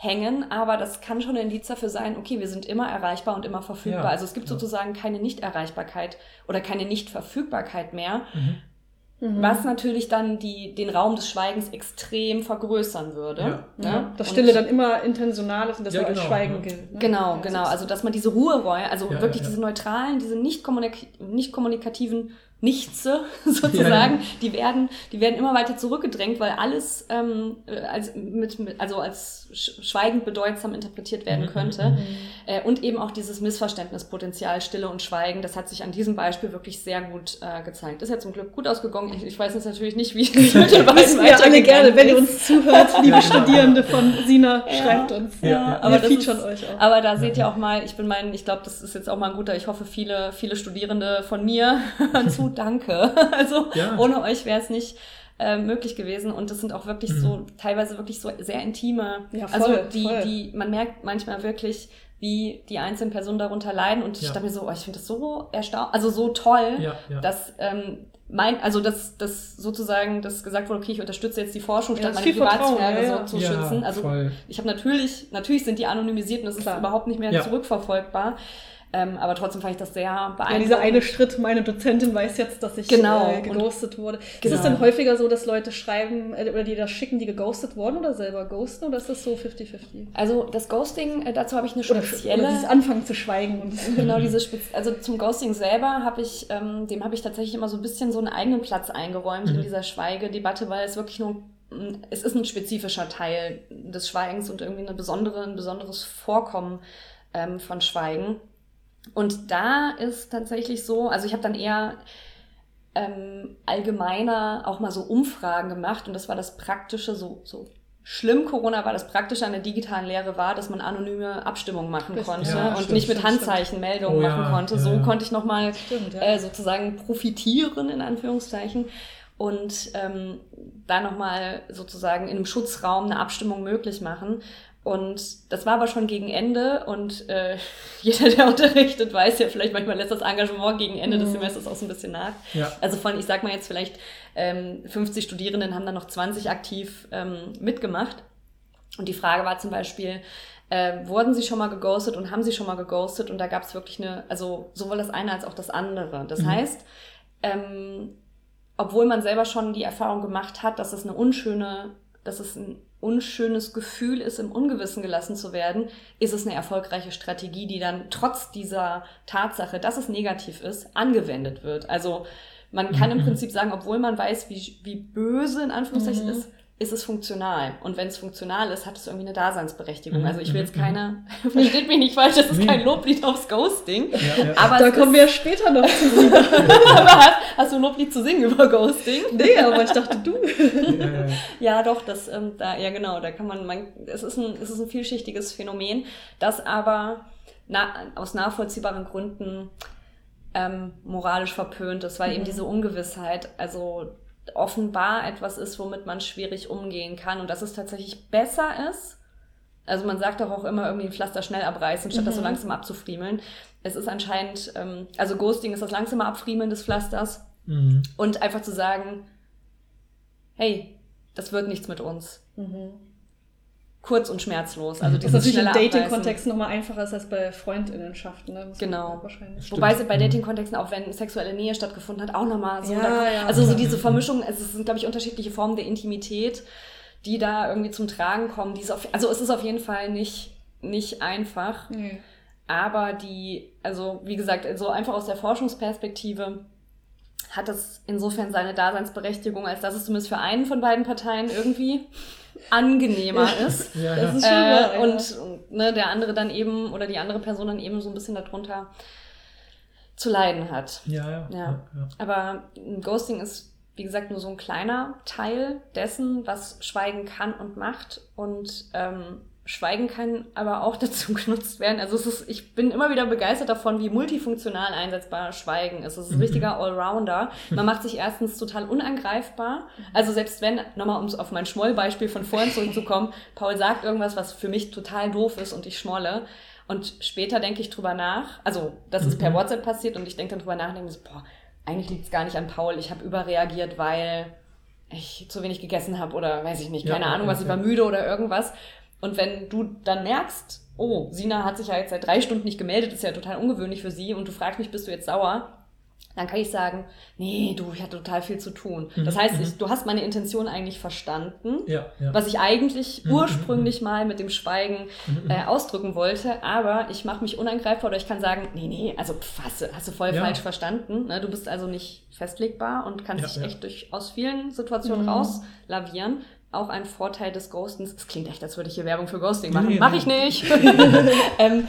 hängen, aber das kann schon ein Indiz dafür sein, okay, wir sind immer erreichbar und immer verfügbar. Ja, also es gibt ja. sozusagen keine Nichterreichbarkeit oder keine Nichtverfügbarkeit mehr, Mhm. Mhm. was natürlich dann die, den Raum des Schweigens extrem vergrößern würde. Ja. ne? ja, dass Und- Stille dann immer intentional ist und als genau, Schweigen ja. gilt. Ne? Genau, genau. Also, dass man diese Ruheräume, also Ja, wirklich ja, ja. diese neutralen, diese nicht, kommunik nicht kommunikativen Nichtse sozusagen, Ja, ja. die werden, die werden immer weiter zurückgedrängt, weil alles ähm, äh, als, mit, mit, also als sch- schweigend bedeutsam interpretiert werden Mhm, könnte. mhm, Äh, und eben auch dieses Missverständnispotenzial, Stille und Schweigen, das hat sich an diesem Beispiel wirklich sehr gut äh, gezeigt. Ist ja zum Glück gut ausgegangen. Ich, ich weiß jetzt natürlich nicht, wie es mit den beiden wir alle gerne, wenn ihr ist. uns zuhört, liebe Ja. Studierende von Sina, Ja. schreibt uns. Ja, ja. aber das ist- euch auch. Aber da seht ihr auch mal, ich bin mein, ich glaube, das ist jetzt auch mal ein guter, ich hoffe, viele, viele Studierende von mir hören zu, danke. Also Ja. ohne euch wäre es nicht äh, möglich gewesen. Und das sind auch wirklich Mhm. so, teilweise wirklich so sehr intime. Ja, also voll, die, voll. die, man merkt manchmal wirklich, wie die einzelnen Personen darunter leiden. Und ich Ja. dachte mir so, oh, ich finde das so erstaunlich, also so toll, Ja, ja. dass ähm, mein, also dass, dass sozusagen das gesagt wurde, okay, ich unterstütze jetzt die Forschung, statt das ist meine Privatsphäre ja, ja. so zu ja, schützen. Also voll. ich habe natürlich, natürlich sind die anonymisiert und es ist Klar. überhaupt nicht mehr Ja. zurückverfolgbar. Ähm, aber trotzdem fand ich das sehr beeindruckend. Ja, dieser eine Schritt, meine Dozentin weiß jetzt, dass ich Genau. äh, geghostet wurde. Ist Genau. es denn häufiger so, dass Leute schreiben äh, oder die das schicken, die geghostet wurden oder selber ghosten oder ist das so 50-50? Also das Ghosting, äh, dazu habe ich eine Oder, spezielle. oder dieses Anfangen zu schweigen und Genau, diese Spez also zum Ghosting selber habe ich, ähm, dem habe ich tatsächlich immer so ein bisschen so einen eigenen Platz eingeräumt in Mhm. dieser Schweigedebatte, weil es wirklich nur, mm, es ist ein spezifischer Teil des Schweigens und irgendwie eine besondere, ein besonderes Vorkommen ähm, von Schweigen. Und da ist tatsächlich so, also ich habe dann eher ähm, allgemeiner auch mal so Umfragen gemacht und das war das Praktische, so, so schlimm Corona war, das Praktische an der digitalen Lehre war, dass man anonyme Abstimmungen machen konnte Ja, und stimmt, nicht mit Handzeichen Meldungen Oh ja, machen konnte. ja, so ja. konnte ich nochmal ja. äh, sozusagen profitieren, in Anführungszeichen. und ähm, da nochmal sozusagen in einem Schutzraum eine Abstimmung möglich machen. Und das war aber schon gegen Ende und äh, jeder, der unterrichtet, weiß ja vielleicht manchmal lässt das Engagement gegen Ende mhm. des Semesters auch so ein bisschen nach. Ja. Also von, ich sag mal jetzt vielleicht ähm, 50 Studierenden haben dann noch 20 aktiv ähm, mitgemacht. Und die Frage war zum Beispiel, äh, wurden sie schon mal geghostet und haben sie schon mal geghostet? Und da gab es wirklich eine, also sowohl das eine als auch das andere. Das mhm. heißt, ähm, obwohl man selber schon die Erfahrung gemacht hat, dass es eine unschöne, dass es ein unschönes Gefühl ist, im Ungewissen gelassen zu werden, ist es eine erfolgreiche Strategie, die dann trotz dieser Tatsache, dass es negativ ist, angewendet wird. Also man kann im mhm. Prinzip sagen, obwohl man weiß, wie, wie böse in Anführungszeichen mhm. ist, ist es funktional. Und wenn es funktional ist, hat es irgendwie eine Daseinsberechtigung. Mhm, also ich will jetzt mhm, keine, versteht mich nicht falsch, das ist kein Loblied aufs Ghosting. Ja, ja. Aber da kommen wir ja später noch zu singen. aber hast, hast, du ein Loblied zu singen über Ghosting? Nee, aber ich dachte du. ja, ja, doch, das, ähm, da, ja genau, da kann man, man es, ist ein, es ist ein vielschichtiges Phänomen, das aber na, aus nachvollziehbaren Gründen ähm, moralisch verpönt ist, weil mhm. eben diese Ungewissheit, also offenbar etwas ist, womit man schwierig umgehen kann und dass es tatsächlich besser ist. Also man sagt doch auch immer irgendwie ein Pflaster schnell abreißen, statt mhm. das so mhm. langsam abzufriemeln. Es ist anscheinend, ähm, also Ghosting ist das langsame Abfriemeln des Pflasters mhm. und einfach zu sagen, hey, das wird nichts mit uns. Mhm kurz und schmerzlos. Also dieses natürlich im Dating-Kontext nochmal einfacher ist als bei Freundinnenschaften. Ne? Genau. Wobei es bei Dating-Kontexten, auch wenn sexuelle Nähe stattgefunden hat, auch nochmal so. Ja, da, ja, also so diese Vermischung, es sind, glaube ich, unterschiedliche Formen der Intimität, die da irgendwie zum Tragen kommen. Die auf, also es ist auf jeden Fall nicht, nicht einfach. Nee. Aber die, also wie gesagt, so einfach aus der Forschungsperspektive hat es insofern seine Daseinsberechtigung, als dass es zumindest für einen von beiden Parteien irgendwie angenehmer ist. ja, ja. Ist äh, wahr, ja. Und ne, der andere dann eben oder die andere Person dann eben so ein bisschen darunter zu leiden hat. Ja, ja. ja. Aber Ghosting ist, wie gesagt, nur so ein kleiner Teil dessen, was Schweigen kann und macht. Und ähm, Schweigen kann aber auch dazu genutzt werden. Also es ist, ich bin immer wieder begeistert davon, wie multifunktional einsetzbar Schweigen ist. Es ist ein mhm. richtiger Allrounder. Man macht sich erstens total unangreifbar. Also selbst wenn, nochmal um auf mein Schmollbeispiel von vorhin zurückzukommen, Paul sagt irgendwas, was für mich total doof ist und ich schmolle. Und später denke ich drüber nach. Also das ist per mhm. WhatsApp passiert und ich denke dann drüber nach und denke so, boah, eigentlich liegt es gar nicht an Paul. Ich habe überreagiert, weil ich zu wenig gegessen habe oder weiß ich nicht, keine ja, Ahnung, was, ich war müde oder irgendwas. Und wenn du dann merkst, oh, Sina hat sich ja jetzt seit drei Stunden nicht gemeldet, ist ja total ungewöhnlich für sie und du fragst mich, bist du jetzt sauer? Dann kann ich sagen, nee, du, ich hatte total viel zu tun. Mhm, das heißt, ich, mhm. du hast meine Intention eigentlich verstanden, ja, ja. was ich eigentlich mhm, ursprünglich mal mit dem Schweigen äh, ausdrücken wollte, aber ich mache mich unangreifbar oder ich kann sagen, nee, nee, also pff, hast, du, hast du voll ja. falsch verstanden. Ne? Du bist also nicht festlegbar und kannst dich echt durch aus vielen Situationen mhm. rauslavieren auch ein Vorteil des Ghostens. Es klingt echt, als würde ich hier Werbung für Ghosting machen. Nee, Mache ich nicht. ähm,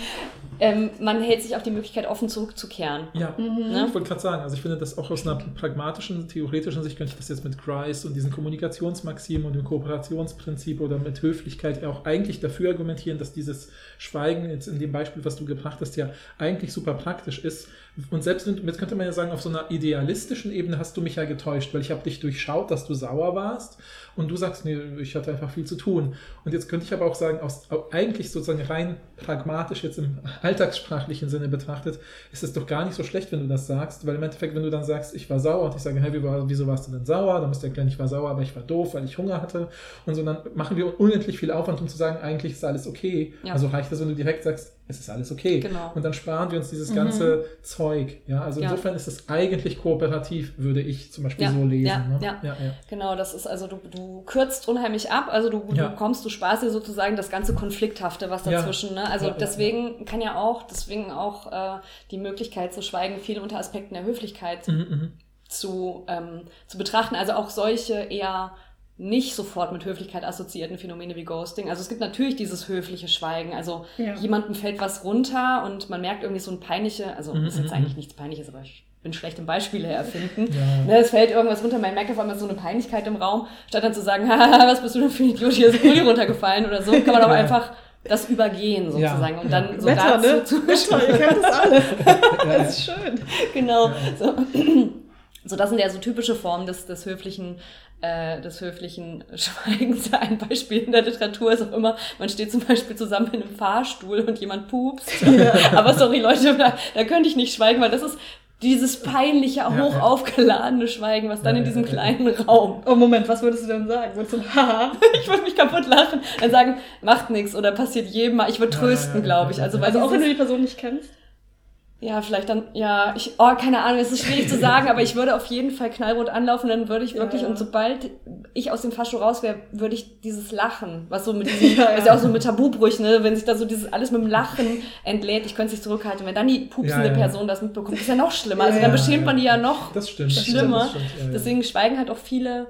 ähm, man hält sich auch die Möglichkeit offen zurückzukehren. Ja, mhm. ne? ich wollte gerade sagen, also ich finde das auch aus einer pragmatischen, theoretischen Sicht, könnte ich das jetzt mit Grice und diesen Kommunikationsmaximen und dem Kooperationsprinzip oder mit Höflichkeit auch eigentlich dafür argumentieren, dass dieses Schweigen jetzt in dem Beispiel, was du gebracht hast, ja eigentlich super praktisch ist, und selbst, jetzt könnte man ja sagen, auf so einer idealistischen Ebene hast du mich ja getäuscht, weil ich habe dich durchschaut, dass du sauer warst und du sagst, nee, ich hatte einfach viel zu tun. Und jetzt könnte ich aber auch sagen, aus, eigentlich sozusagen rein pragmatisch jetzt im alltagssprachlichen Sinne betrachtet, ist es doch gar nicht so schlecht, wenn du das sagst, weil im Endeffekt, wenn du dann sagst, ich war sauer und ich sage, hey, wieso warst du denn sauer? Dann musst du erklären, ich war sauer, aber ich war doof, weil ich Hunger hatte. Und so, dann machen wir unendlich viel Aufwand, um zu sagen, eigentlich ist alles okay. Ja. Also reicht das, wenn du direkt sagst, es ist alles okay. Genau. Und dann sparen wir uns dieses mhm. ganze Zeug. Ja, also ja. insofern ist es eigentlich kooperativ, würde ich zum Beispiel ja. so lesen. Ja, ne? ja. ja, genau. Das ist also, du, du kürzt unheimlich ab. Also du, du kommst, du sparst dir sozusagen das ganze Konflikthafte, was dazwischen. Ne? Also deswegen kann ja auch, deswegen auch äh, die Möglichkeit zu schweigen, viel unter Aspekten der Höflichkeit mhm, mhm, zu, ähm, zu betrachten. Also auch solche eher nicht sofort mit Höflichkeit assoziierten Phänomene wie Ghosting. Also es gibt natürlich dieses höfliche Schweigen. Also ja. jemandem fällt was runter und man merkt irgendwie so ein peinliche, also mhm, ist jetzt mhm, eigentlich mhm. nichts Peinliches, aber ich bin schlecht im Beispiele erfinden. Ja. Ne, es fällt irgendwas runter, man merkt auf einmal so eine Peinlichkeit im Raum, statt dann zu sagen, haha, was bist du denn für ein Idiot, hier ist ein runtergefallen oder so, kann man auch einfach das übergehen sozusagen ja. und dann so Wetter, dazu ne? zu Wetter, ihr kennt das alle. das ist schön. Genau. So. So, das sind ja so typische Formen des, des höflichen äh, des höflichen Schweigens. Ein Beispiel in der Literatur ist auch immer, man steht zum Beispiel zusammen in einem Fahrstuhl und jemand pupst. Ja. Aber sorry Leute, da, da könnte ich nicht schweigen, weil das ist dieses peinliche, ja, hoch ja. aufgeladene Schweigen, was dann ja, in diesem kleinen Raum. Oh Moment, was würdest du denn sagen? Würdest du haha? ich würde mich kaputt lachen. Dann sagen, macht nichts oder passiert jedem mal. Ich würde trösten, glaube ich. Also, weil also auch wenn du die Person nicht kennst. Ja, vielleicht dann, ja, ich, oh, keine Ahnung, es ist schwierig zu sagen, aber ich würde auf jeden Fall knallrot anlaufen, dann würde ich wirklich, ja, ja. und sobald ich aus dem Fahrstuhl raus wäre, würde ich dieses Lachen, was so mit diesem, ja, ist ja auch so mit Tabubrüchen, ne, wenn sich da so dieses alles mit dem Lachen entlädt, ich könnte es nicht zurückhalten, wenn dann die pupsende Person das mitbekommt, ist ja noch schlimmer, also dann beschämt man die ja noch das stimmt, schlimmer. Das stimmt, Deswegen schweigen halt auch viele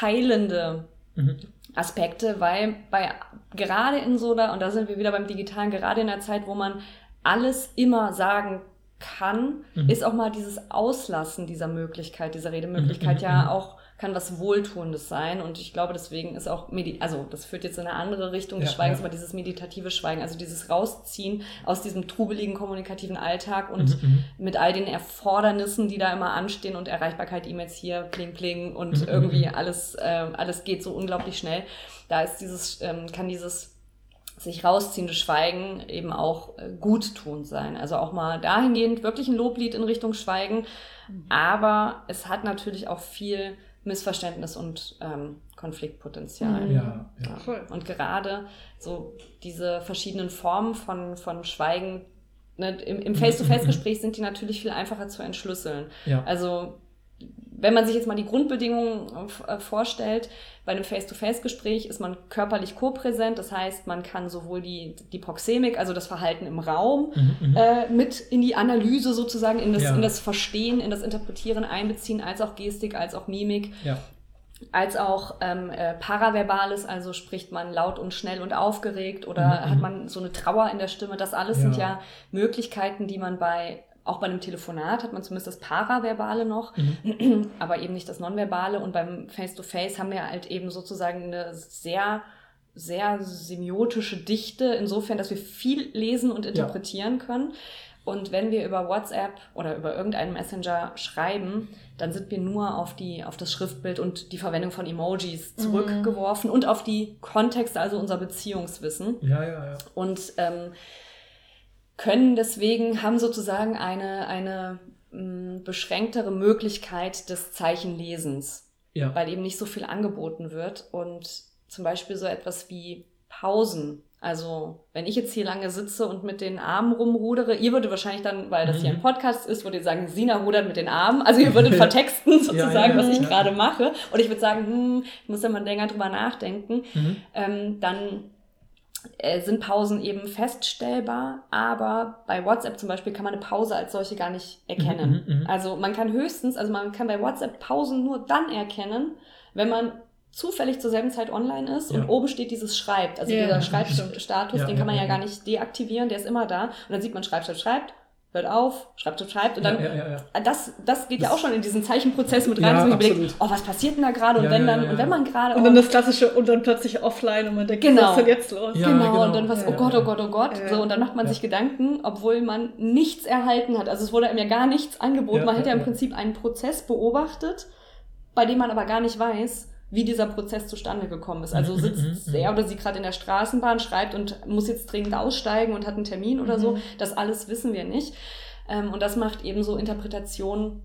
heilende mhm. Aspekte, weil bei, gerade in so einer, und da sind wir wieder beim Digitalen, gerade in der Zeit, wo man alles immer sagen kann, mhm. ist auch mal dieses Auslassen dieser Möglichkeit, dieser Redemöglichkeit mhm. ja mhm. auch kann was Wohltuendes sein. Und ich glaube, deswegen ist auch, Medi also das führt jetzt in eine andere Richtung des ja, Schweigens, ja. aber dieses meditative Schweigen, also dieses Rausziehen aus diesem trubeligen kommunikativen Alltag und mhm. mhm. mit all den Erfordernissen, die da immer anstehen und Erreichbarkeit, E-Mails hier, pling, pling und mhm. irgendwie alles, äh, alles geht so unglaublich schnell. Da ist dieses, ähm, kann dieses sich rausziehende Schweigen eben auch äh, guttunend sein. Also auch mal dahingehend wirklich ein Loblied in Richtung Schweigen. Aber es hat natürlich auch viel Missverständnis und ähm, Konfliktpotenzial. Ja, ja. ja. Und gerade so diese verschiedenen Formen von, von Schweigen ne, im, im Face-to-Face-Gespräch sind die natürlich viel einfacher zu entschlüsseln. Ja. Also wenn man sich jetzt mal die Grundbedingungen äh, vorstellt, bei einem Face-to-Face-Gespräch ist man körperlich co-präsent, das heißt, man kann sowohl die, die Proxemik, also das Verhalten im Raum, mhm, mhm, äh, mit in die Analyse sozusagen, in das, ja. in das Verstehen, in das Interpretieren einbeziehen, als auch Gestik, als auch Mimik. Ja. Als auch ähm, äh, Paraverbales, also spricht man laut und schnell und aufgeregt oder mhm, hat mhm. man so eine Trauer in der Stimme. Das alles ja. sind ja Möglichkeiten, die man bei auch bei einem Telefonat hat man zumindest das Paraverbale noch, mhm. aber eben nicht das Nonverbale. Und beim Face-to-Face -face haben wir halt eben sozusagen eine sehr, sehr semiotische Dichte, insofern, dass wir viel lesen und interpretieren ja. können. Und wenn wir über WhatsApp oder über irgendeinen Messenger schreiben, dann sind wir nur auf, die, auf das Schriftbild und die Verwendung von Emojis mhm. zurückgeworfen mhm. und auf die Kontexte, also unser Beziehungswissen. Ja, ja, ja. Und ähm, können deswegen, haben sozusagen eine, eine mh, mm, beschränktere Möglichkeit des Zeichenlesens, ja. weil eben nicht so viel angeboten wird und zum Beispiel so etwas wie Pausen. Also, wenn ich jetzt hier lange sitze und mit den Armen rumrudere, ihr würdet wahrscheinlich dann, weil das hier ein mhm. Podcast ist, würdet ihr sagen, Sina rudert mit den Armen. Also ihr würdet vertexten sozusagen, ja, ja, was ich gerade mache. Und ich würde sagen, hm, ich muss da mal länger drüber nachdenken. Mhm. Ähm, dann sind Pausen eben feststellbar, aber bei WhatsApp zum Beispiel kann man eine Pause als solche gar nicht erkennen. Mhm, mh, mh. Also man kann höchstens, also man kann bei WhatsApp Pausen nur dann erkennen, wenn man zufällig zur selben Zeit online ist ja. und oben steht dieses Schreibt, also yeah. dieser Schreibstatus, ja, den kann man ja, ja, gar nicht deaktivieren, der ist immer da und dann sieht man Schreibt, Schreibt, Schreibt hört auf, schreibt und schreibt. Und dann, ja, ja, ja, Das, das geht das, ja auch schon in diesen Zeichenprozess mit rein, dass man überlegt, oh, was passiert denn da gerade? Und wenn dann, und wenn man gerade. Und dann das klassische, und dann plötzlich offline und man denkt, genau. was ist denn jetzt los? genau, genau, und dann was, oh Gott, oh Gott, oh Gott. So, und dann macht man sich Gedanken, obwohl man nichts erhalten hat. Also es wurde einem ja gar nichts angeboten. man hätte ja im Prinzip einen Prozess beobachtet, bei dem man aber gar nicht weiß, wie dieser Prozess zustande gekommen ist. Also sitzt er oder sie gerade in der Straßenbahn, schreibt und muss jetzt dringend aussteigen und hat einen Termin oder so. Mhm. Das alles wissen wir nicht. Ähm, und das macht eben so Interpretation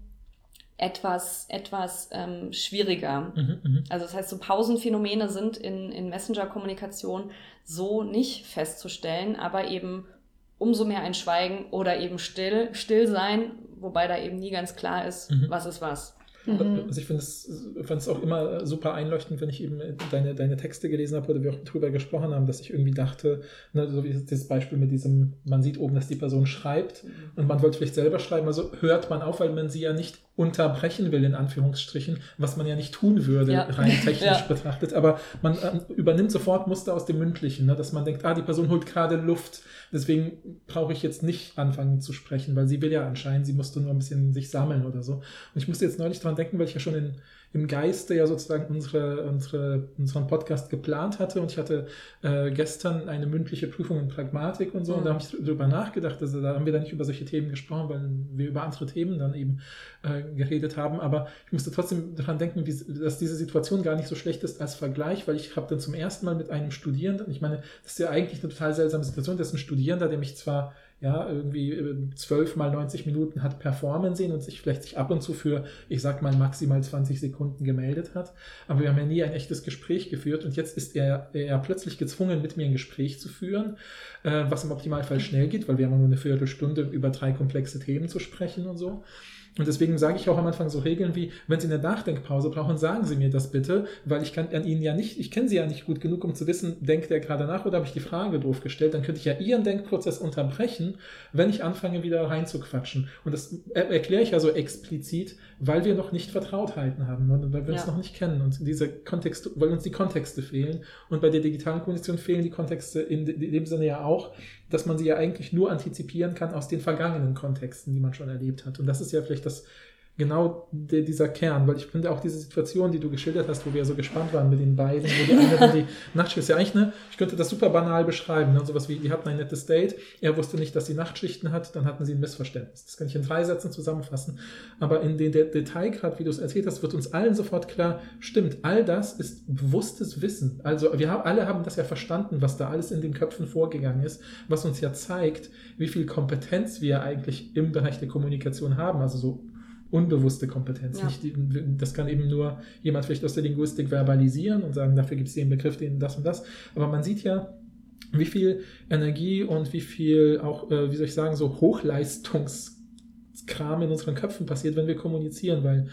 etwas, etwas ähm, schwieriger. Mhm, mhm, also das heißt, so Pausenphänomene sind in, in Messenger-Kommunikation so nicht festzustellen, aber eben umso mehr ein Schweigen oder eben still, still sein, wobei da eben nie ganz klar ist, mhm. was ist was. Mhm. Also ich finde es, fand es auch immer super einleuchtend, wenn ich eben deine, deine Texte gelesen habe oder wir auch drüber gesprochen haben, dass ich irgendwie dachte, ne, so wie das Beispiel mit diesem, man sieht oben, dass die Person schreibt mhm. und man wollte vielleicht selber schreiben, also hört man auf, weil man sie ja nicht unterbrechen will, in Anführungsstrichen, was man ja nicht tun würde, ja. rein technisch ja. betrachtet. Aber man äh, übernimmt sofort Muster aus dem Mündlichen, ne? dass man denkt, ah, die Person holt gerade Luft, deswegen brauche ich jetzt nicht anfangen zu sprechen, weil sie will ja anscheinend, sie musste nur ein bisschen sich sammeln oder so. Und ich musste jetzt neulich dran denken, weil ich ja schon in, im Geiste ja sozusagen unsere, unsere, unseren Podcast geplant hatte. Und ich hatte äh, gestern eine mündliche Prüfung in Pragmatik und so. Mhm. und da habe ich darüber nachgedacht, also da haben wir dann nicht über solche Themen gesprochen, weil wir über andere Themen dann eben äh, geredet haben, aber ich musste trotzdem daran denken, wie, dass diese Situation gar nicht so schlecht ist als Vergleich, weil ich habe dann zum ersten Mal mit einem Studierenden, ich meine, das ist ja eigentlich eine total seltsame Situation, das ist ein Studierender, der mich zwar ja, irgendwie äh, zwölf mal 90 Minuten hat performen sehen und sich vielleicht sich ab und zu für, ich sag mal, maximal 20 Sekunden gemeldet hat. Aber wir haben ja nie ein echtes Gespräch geführt und jetzt ist er, er plötzlich gezwungen, mit mir ein Gespräch zu führen, äh, was im Optimalfall schnell geht, weil wir haben nur eine Viertelstunde über drei komplexe Themen zu sprechen und so. Und deswegen sage ich auch am Anfang so Regeln wie, wenn Sie eine Nachdenkpause brauchen, sagen Sie mir das bitte, weil ich kann an Ihnen ja nicht, ich kenne Sie ja nicht gut genug, um zu wissen, denkt er gerade nach oder habe ich die Frage doof gestellt, dann könnte ich ja Ihren Denkprozess unterbrechen, wenn ich anfange wieder reinzuquatschen. Und das erkläre ich ja so explizit, weil wir noch nicht Vertrautheiten haben, ne? weil wir ja. uns noch nicht kennen und diese Kontexte, weil uns die Kontexte fehlen. Und bei der digitalen Kommunikation fehlen die Kontexte in dem Sinne ja auch, dass man sie ja eigentlich nur antizipieren kann aus den vergangenen Kontexten, die man schon erlebt hat. Und das ist ja vielleicht das genau der, dieser Kern, weil ich finde auch diese Situation, die du geschildert hast, wo wir so gespannt waren mit den beiden, wo die eine die Nachtschicht ist ja eigentlich eine, ich könnte das super banal beschreiben, ne? sowas wie, die hatten ein nettes Date, er wusste nicht, dass sie Nachtschichten hat, dann hatten sie ein Missverständnis. Das kann ich in drei Sätzen zusammenfassen, aber in den Detail gerade, wie du es erzählt hast, wird uns allen sofort klar, stimmt, all das ist bewusstes Wissen. Also wir haben, alle haben das ja verstanden, was da alles in den Köpfen vorgegangen ist, was uns ja zeigt, wie viel Kompetenz wir eigentlich im Bereich der Kommunikation haben, also so unbewusste Kompetenz. Ja. Nicht, das kann eben nur jemand vielleicht aus der Linguistik verbalisieren und sagen, dafür gibt es den Begriff, den das und das. Aber man sieht ja, wie viel Energie und wie viel auch, äh, wie soll ich sagen, so Hochleistungskram in unseren Köpfen passiert, wenn wir kommunizieren, weil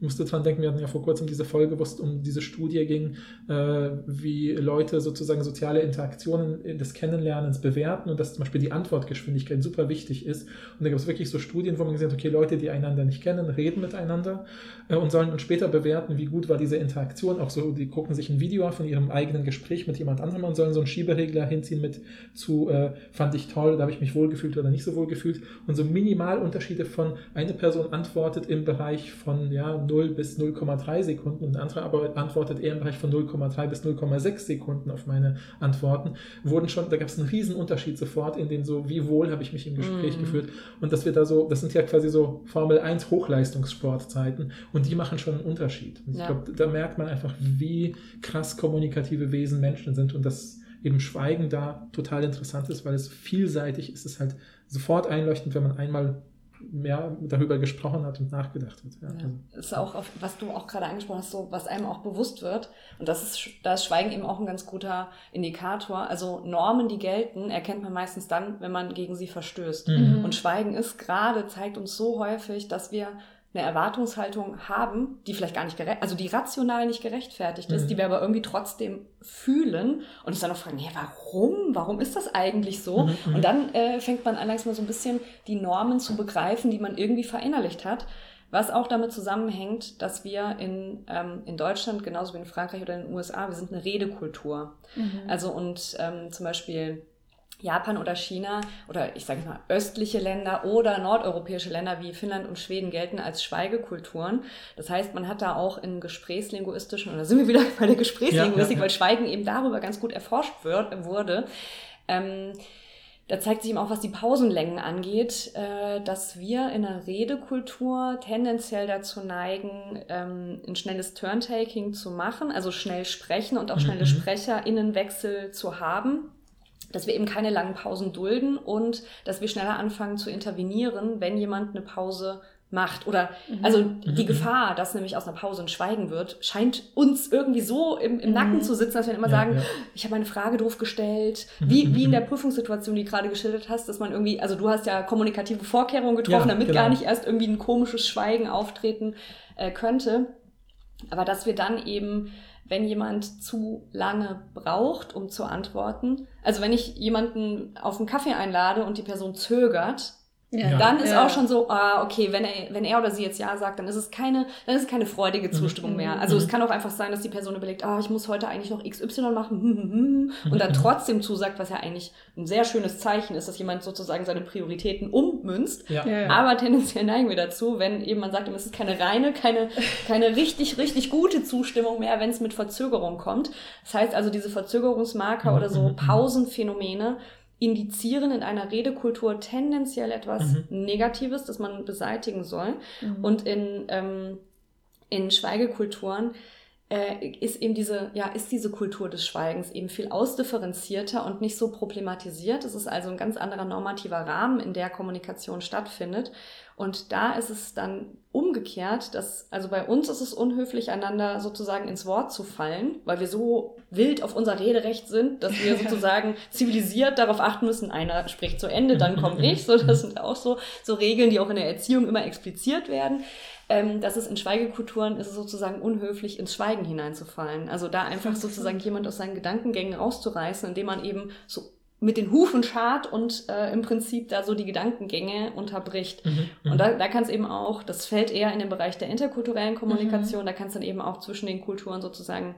musste dran denken, wir hatten ja vor kurzem diese Folge, wo es um diese Studie ging, äh, wie Leute sozusagen soziale Interaktionen des Kennenlernens bewerten und dass zum Beispiel die Antwortgeschwindigkeit super wichtig ist. Und da gibt es wirklich so Studien, wo man gesehen hat, okay, Leute, die einander nicht kennen, reden miteinander äh, und sollen dann später bewerten, wie gut war diese Interaktion. Auch so, die gucken sich ein Video von ihrem eigenen Gespräch mit jemand anderem und sollen so einen Schieberegler hinziehen mit zu, äh, fand ich toll, da habe ich mich wohlgefühlt oder nicht so wohlgefühlt. Und so Minimalunterschiede von eine Person antwortet im Bereich von, ja, 0 bis 0,3 Sekunden und der andere aber antwortet eher im Bereich von 0,3 bis 0,6 Sekunden auf meine Antworten, wurden schon, da gab es einen riesen Unterschied sofort in den so, wie wohl habe ich mich im Gespräch mm. geführt und dass wir da so, das sind ja quasi so Formel 1 Hochleistungssportzeiten und die machen schon einen Unterschied. Ja. ich glaube, da merkt man einfach, wie krass kommunikative Wesen Menschen sind und dass eben Schweigen da total interessant ist, weil es vielseitig ist, es ist halt sofort einleuchtend, wenn man einmal mehr darüber gesprochen hat und nachgedacht hat. Ja. Ja. Das ist auch, auf, was du auch gerade angesprochen hast, so, was einem auch bewusst wird. Und das ist, da ist Schweigen eben auch ein ganz guter Indikator. Also Normen, die gelten, erkennt man meistens dann, wenn man gegen sie verstößt. Mhm. Und Schweigen ist gerade, zeigt uns so häufig, dass wir eine Erwartungshaltung haben, die vielleicht gar nicht gerecht, also die rational nicht gerechtfertigt ist, mhm. die wir aber irgendwie trotzdem fühlen und uns dann auch fragen, ja, warum? Warum ist das eigentlich so? Mhm. mhm. Und dann äh, fängt man an, langsam so ein bisschen die Normen zu begreifen, die man irgendwie verinnerlicht hat. Was auch damit zusammenhängt, dass wir in, ähm, in Deutschland, genauso wie in Frankreich oder in den USA, wir sind eine Redekultur. Mhm. Also und ähm, zum Beispiel Japan oder China oder ich sage mal östliche Länder oder nordeuropäische Länder wie Finnland und Schweden gelten als Schweigekulturen. Das heißt, man hat da auch in gesprächslinguistischen, oder sind wir wieder bei der Gesprächslinguistik, ja, ja, ja. weil Schweigen eben darüber ganz gut erforscht wird, wurde. Ähm, da zeigt sich eben auch, was die Pausenlängen angeht, äh, dass wir in der Redekultur tendenziell dazu neigen, ähm, ein schnelles Turntaking zu machen, also schnell sprechen und auch schnelle mhm. SprecherInnenwechsel zu haben dass wir eben keine langen Pausen dulden und dass wir schneller anfangen zu intervenieren, wenn jemand eine Pause macht. Oder mhm. also die mhm. Gefahr, dass nämlich aus einer Pause ein Schweigen wird, scheint uns irgendwie so im, im Nacken mhm. zu sitzen, dass wir immer ja, sagen, ja. ich habe eine Frage doof gestellt. Mhm. Wie, wie in der Prüfungssituation, die du gerade geschildert hast, dass man irgendwie, also du hast ja kommunikative Vorkehrungen getroffen, ja, damit genau. gar nicht erst irgendwie ein komisches Schweigen auftreten äh, könnte. Aber dass wir dann eben wenn jemand zu lange braucht, um zu antworten. Also wenn ich jemanden auf einen Kaffee einlade und die Person zögert, Ja. Dann ist ja. auch schon so, ah, okay, wenn er, wenn er oder sie jetzt Ja sagt, dann ist es keine, dann ist es keine freudige Zustimmung mehr. Mhm. Also mhm. es kann auch einfach sein, dass die Person überlegt, ah, ich muss heute eigentlich noch XY machen, hm, hm, hm, und dann trotzdem zusagt, was ja eigentlich ein sehr schönes Zeichen ist, dass jemand sozusagen seine Prioritäten ummünzt. Ja. Ja, Aber tendenziell neigen wir dazu, wenn eben man sagt, es ist keine reine, keine, keine richtig, richtig gute Zustimmung mehr, wenn es mit Verzögerung kommt. Das heißt also, diese Verzögerungsmarker oder so Pausenphänomene, indizieren in einer Redekultur tendenziell etwas mhm. Negatives, das man beseitigen soll. Mhm. Und in, ähm, in Schweigekulturen äh, ist eben diese, ja, ist diese Kultur des Schweigens eben viel ausdifferenzierter und nicht so problematisiert. Es ist also ein ganz anderer normativer Rahmen, in der Kommunikation stattfindet. Und da ist es dann umgekehrt, dass, also bei uns ist es unhöflich, einander sozusagen ins Wort zu fallen, weil wir so wild auf unser Rederecht sind, dass wir sozusagen zivilisiert darauf achten müssen, einer spricht zu Ende, dann komme ich. So, das sind auch so, so Regeln, die auch in der Erziehung immer expliziert werden. Ähm, dass es in Schweigekulturen ist es sozusagen unhöflich, ins Schweigen hineinzufallen. Also da einfach sozusagen jemand aus seinen Gedankengängen rauszureißen, indem man eben so mit den Hufen schart und äh, im Prinzip da so die Gedankengänge unterbricht. Mhm, und mhm. da, da kann es eben auch, das fällt eher in den Bereich der interkulturellen Kommunikation, mhm. da kann es dann eben auch zwischen den Kulturen sozusagen